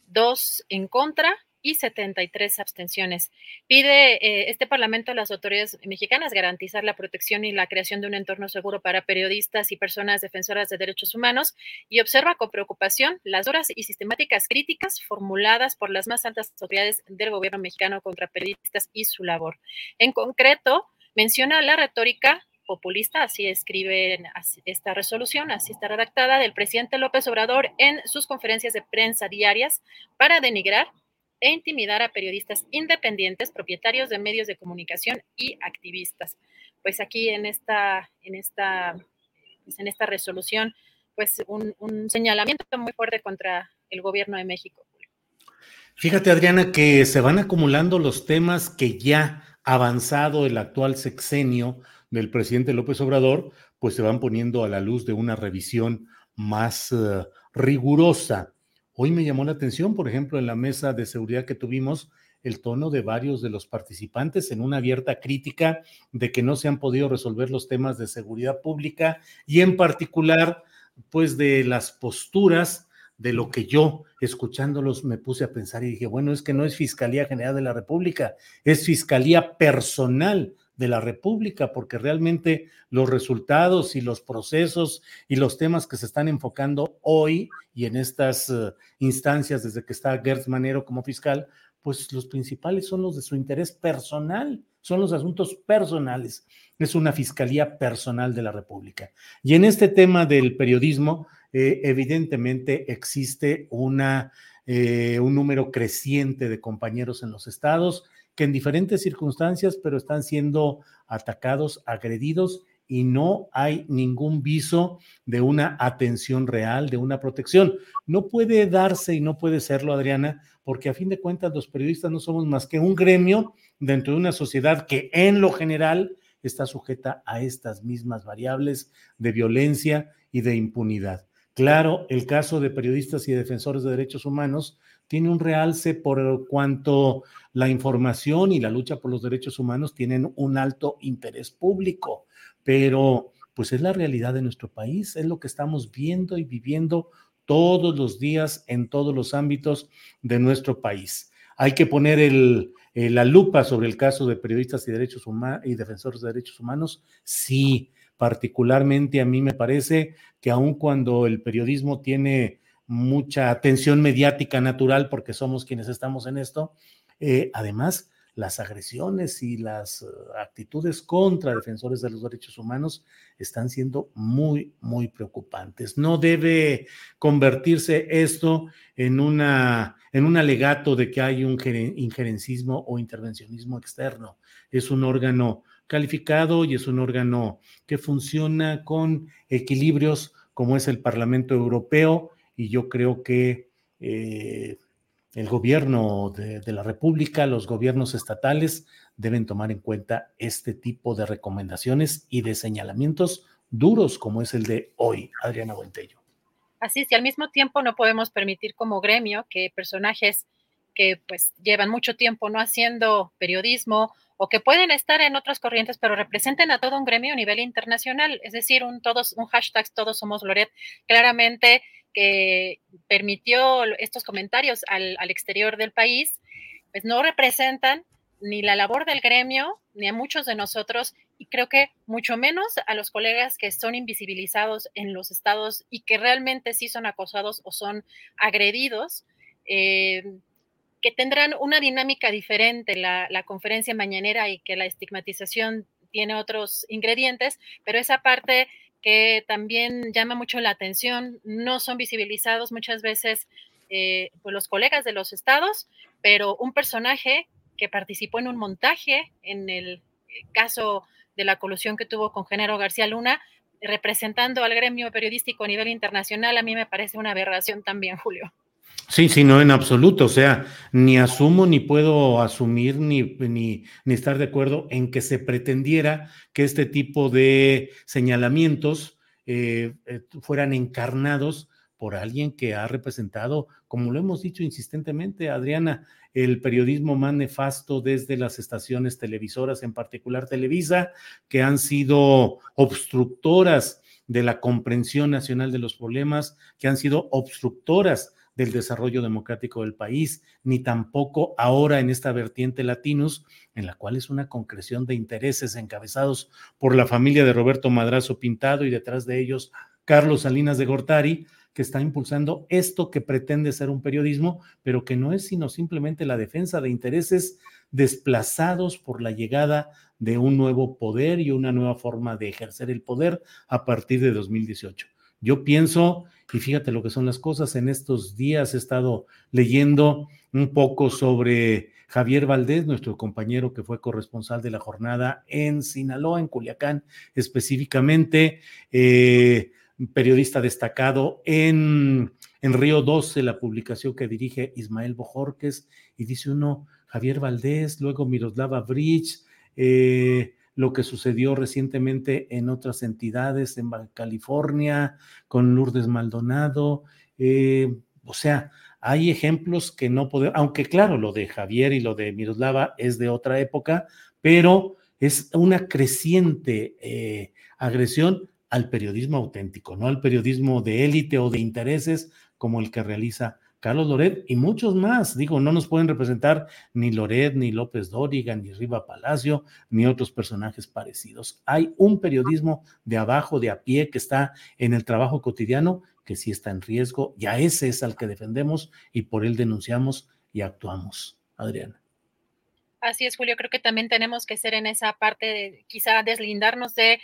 dos en contra y 73 abstenciones. Pide eh, este Parlamento a las autoridades mexicanas garantizar la protección y la creación de un entorno seguro para periodistas y personas defensoras de derechos humanos y observa con preocupación las duras y sistemáticas críticas formuladas por las más altas autoridades del gobierno mexicano contra periodistas y su labor. En concreto, menciona la retórica populista, así escribe esta resolución, así está redactada, del presidente López Obrador en sus conferencias de prensa diarias para denigrar e intimidar a periodistas independientes, propietarios de medios de comunicación y activistas. Pues aquí en esta, en esta, pues en esta resolución, pues un, señalamiento muy fuerte contra el gobierno de México. Fíjate, Adriana, que se van acumulando los temas que ya avanzado el actual sexenio del presidente López Obrador, pues se van poniendo a la luz de una revisión más uh, rigurosa Hoy me llamó la atención, por ejemplo, en la mesa de seguridad que tuvimos, el tono de varios de los participantes en una abierta crítica de que no se han podido resolver los temas de seguridad pública y en particular, pues de las posturas de lo que yo, escuchándolos, me puse a pensar y dije, bueno, es que no es Fiscalía General de la República, es Fiscalía Personal de la República, porque realmente los resultados y los procesos y los temas que se están enfocando hoy y en estas eh, instancias desde que está Gertz Manero como fiscal, pues los principales son los de su interés personal, son los asuntos personales. Es una fiscalía personal de la República. Y en este tema del periodismo, eh, evidentemente existe una, eh, un número creciente de compañeros en los estados que en diferentes circunstancias, pero están siendo atacados, agredidos y no hay ningún viso de una atención real, de una protección. No puede darse y no puede serlo, Adriana, porque a fin de cuentas los periodistas no somos más que un gremio dentro de una sociedad que en lo general está sujeta a estas mismas variables de violencia y de impunidad. Claro, el caso de periodistas y defensores de derechos humanos tiene un realce por cuanto la información y la lucha por los derechos humanos tienen un alto interés público, pero pues es la realidad de nuestro país, es lo que estamos viendo y viviendo todos los días en todos los ámbitos de nuestro país. Hay que poner el, la lupa sobre el caso de periodistas y, derechos y defensores de derechos humanos, sí, particularmente a mí me parece que aun cuando el periodismo tiene mucha atención mediática natural porque somos quienes estamos en esto. Eh, además, las agresiones y las eh, actitudes contra defensores de los derechos humanos están siendo muy, muy preocupantes. No debe convertirse esto en, una, en un alegato de que hay un injerencismo o intervencionismo externo. Es un órgano calificado y es un órgano que funciona con equilibrios como es el Parlamento Europeo y yo creo que eh, el gobierno de, la República, los gobiernos estatales deben tomar en cuenta este tipo de recomendaciones y de señalamientos duros como es el de hoy, Adriana Buentello. Así es, y al mismo tiempo no podemos permitir como gremio que personajes que pues llevan mucho tiempo no haciendo periodismo o que pueden estar en otras corrientes, pero representen a todo un gremio a nivel internacional, es decir, un todos un hashtag todos somos Loret, claramente que permitió estos comentarios al, al exterior del país, pues no representan ni la labor del gremio, ni a muchos de nosotros, y creo que mucho menos a los colegas que son invisibilizados en los estados y que realmente sí son acosados o son agredidos, eh, que tendrán una dinámica diferente la, la conferencia mañanera y que la estigmatización tiene otros ingredientes, pero esa parte que también llama mucho la atención, no son visibilizados muchas veces eh, pues los colegas de los estados, pero un personaje que participó en un montaje en el caso de la colusión que tuvo con Genaro García Luna, representando al gremio periodístico a nivel internacional, a mí me parece una aberración también, Julio. Sí, sí, no en absoluto. O sea, ni asumo, ni puedo asumir, ni, ni, ni, estar de acuerdo en que se pretendiera que este tipo de señalamientos eh, eh, fueran encarnados por alguien que ha representado, como lo hemos dicho insistentemente, Adriana, el periodismo más nefasto desde las estaciones televisoras, en particular Televisa, que han sido obstructoras de la comprensión nacional de los problemas, que han sido obstructoras del desarrollo democrático del país, ni tampoco ahora en esta vertiente latinos, en la cual es una concreción de intereses encabezados por la familia de Roberto Madrazo Pintado y detrás de ellos Carlos Salinas de Gortari, que está impulsando esto que pretende ser un periodismo, pero que no es sino simplemente la defensa de intereses desplazados por la llegada de un nuevo poder y una nueva forma de ejercer el poder a partir de 2018. Yo pienso, y fíjate lo que son las cosas, en estos días he estado leyendo un poco sobre Javier Valdés, nuestro compañero que fue corresponsal de la jornada en Sinaloa, en Culiacán específicamente. Eh, periodista destacado en, en Río 12, la publicación que dirige Ismael Bojorques, y dice uno, Javier Valdés, luego Miroslava Bridge, eh, lo que sucedió recientemente en otras entidades, en California, con Lourdes Maldonado, eh, o sea, hay ejemplos que no podemos, aunque claro, lo de Javier y lo de Miroslava es de otra época, pero es una creciente eh, agresión al periodismo auténtico, no al periodismo de élite o de intereses como el que realiza Carlos Loret y muchos más. Digo, no nos pueden representar ni Loret, ni López Dóriga, ni Riva Palacio, ni otros personajes parecidos. Hay un periodismo de abajo, de a pie, que está en el trabajo cotidiano, que sí está en riesgo, y a ese es al que defendemos y por él denunciamos y actuamos. Adriana. Así es, Julio. Creo que también tenemos que ser en esa parte de quizá deslindarnos de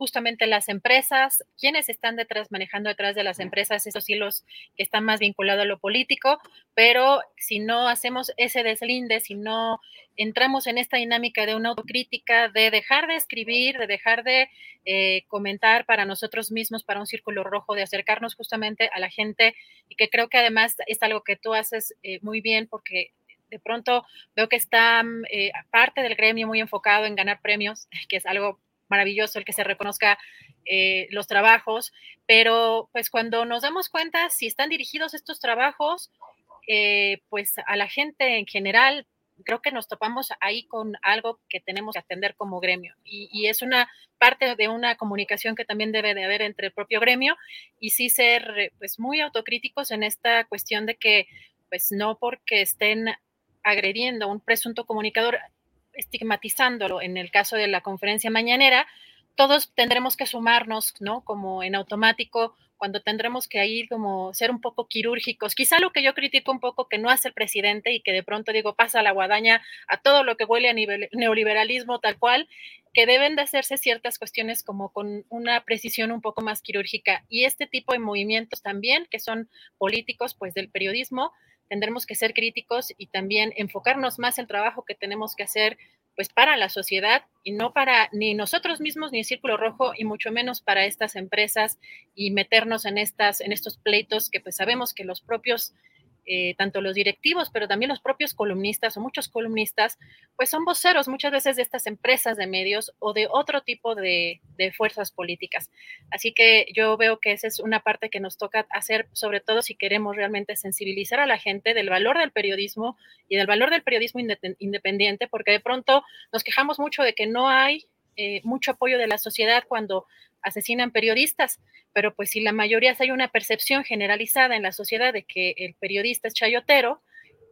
justamente las empresas, quienes están detrás, manejando detrás de las empresas, esos hilos que están más vinculados a lo político, pero si no hacemos ese deslinde, si no entramos en esta dinámica de una autocrítica, de dejar de escribir, de dejar de eh, comentar para nosotros mismos, para un círculo rojo, de acercarnos justamente a la gente y que creo que además es algo que tú haces eh, muy bien porque de pronto veo que está eh, parte del gremio muy enfocado en ganar premios, que es algo maravilloso el que se reconozca eh, los trabajos, pero pues cuando nos damos cuenta si están dirigidos estos trabajos, eh, pues a la gente en general, creo que nos topamos ahí con algo que tenemos que atender como gremio y, es una parte de una comunicación que también debe de haber entre el propio gremio y sí ser pues muy autocríticos en esta cuestión de que pues no porque estén agrediendo a un presunto comunicador estigmatizándolo en el caso de la conferencia mañanera, todos tendremos que sumarnos, ¿no? Como en automático, cuando tendremos que ir como ser un poco quirúrgicos. Quizá lo que yo critico un poco que no hace el presidente y que de pronto digo pasa la guadaña a todo lo que huele a nivel neoliberalismo tal cual, que deben de hacerse ciertas cuestiones como con una precisión un poco más quirúrgica. Y este tipo de movimientos también, que son políticos, pues del periodismo, tendremos que ser críticos y también enfocarnos más el trabajo que tenemos que hacer pues para la sociedad y no para ni nosotros mismos ni el Círculo Rojo y mucho menos para estas empresas y meternos en estas en estos pleitos que pues sabemos que los propios eh, tanto los directivos, pero también los propios columnistas o muchos columnistas, pues son voceros muchas veces de estas empresas de medios o de otro tipo de, fuerzas políticas. Así que yo veo que esa es una parte que nos toca hacer, sobre todo si queremos realmente sensibilizar a la gente del valor del periodismo y del valor del periodismo independiente, porque de pronto nos quejamos mucho de que no hay eh, mucho apoyo de la sociedad cuando asesinan periodistas, pero pues si la mayoría hay una percepción generalizada en la sociedad de que el periodista es chayotero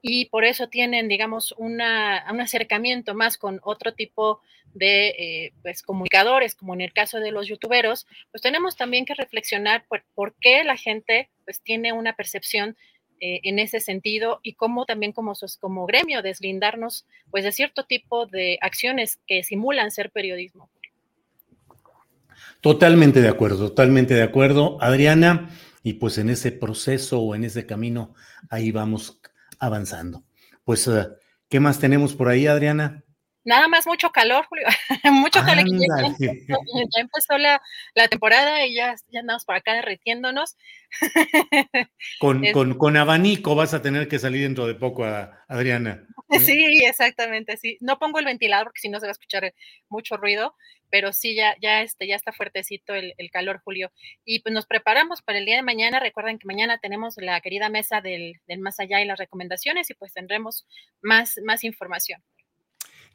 y por eso tienen, digamos, una, un acercamiento más con otro tipo de eh, pues, comunicadores, como en el caso de los youtuberos, pues tenemos también que reflexionar por, por qué la gente pues tiene una percepción eh, en ese sentido y cómo también como, como gremio deslindarnos pues de cierto tipo de acciones que simulan ser periodismo. Totalmente de acuerdo, totalmente de acuerdo, Adriana, y pues en ese proceso o en ese camino ahí vamos avanzando. Pues, eh, ¿qué más tenemos por ahí, Adriana? Nada más mucho calor, Julio. mucho calor. Ya, empezó la, temporada y ya, ya andamos por acá derritiéndonos. con, con, con, abanico vas a tener que salir dentro de poco, Adriana. ¿eh? Sí, exactamente, sí. No pongo el ventilador porque si no se va a escuchar mucho ruido, pero sí, ya, ya, este, ya está fuertecito el, calor, Julio. Y pues nos preparamos para el día de mañana. Recuerden que mañana tenemos la querida mesa del, del más allá y las recomendaciones y pues tendremos más, más información.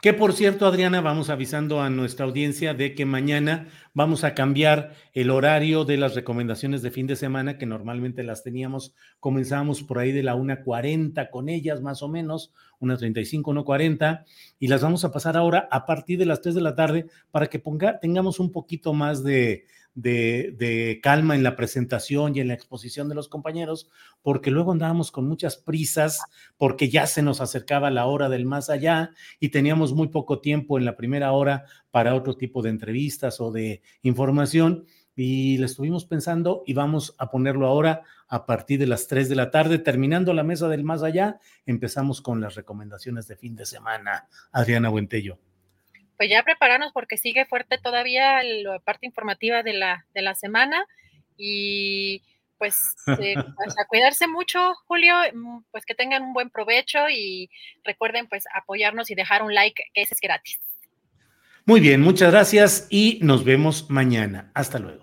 Que por cierto, Adriana, vamos avisando a nuestra audiencia de que mañana vamos a cambiar el horario de las recomendaciones de fin de semana, que normalmente las teníamos, comenzábamos por ahí de la 1.40 con ellas, más o menos, 1.35, 1.40, y las vamos a pasar ahora a partir de las 3 de la tarde para que ponga, tengamos un poquito más de, de, calma en la presentación y en la exposición de los compañeros, porque luego andábamos con muchas prisas, porque ya se nos acercaba la hora del más allá y teníamos muy poco tiempo en la primera hora para otro tipo de entrevistas o de información. Y le estuvimos pensando y vamos a ponerlo ahora a partir de las 3 de la tarde. Terminando la mesa del más allá, empezamos con las recomendaciones de fin de semana. Adriana Buentello pues ya prepararnos porque sigue fuerte todavía la parte informativa de la, de la semana y pues, eh, pues, a cuidarse mucho, Julio, mm, pues que tengan un buen provecho y recuerden pues apoyarnos y dejar un like, que ese es gratis. Muy bien, muchas gracias y nos vemos mañana. Hasta luego.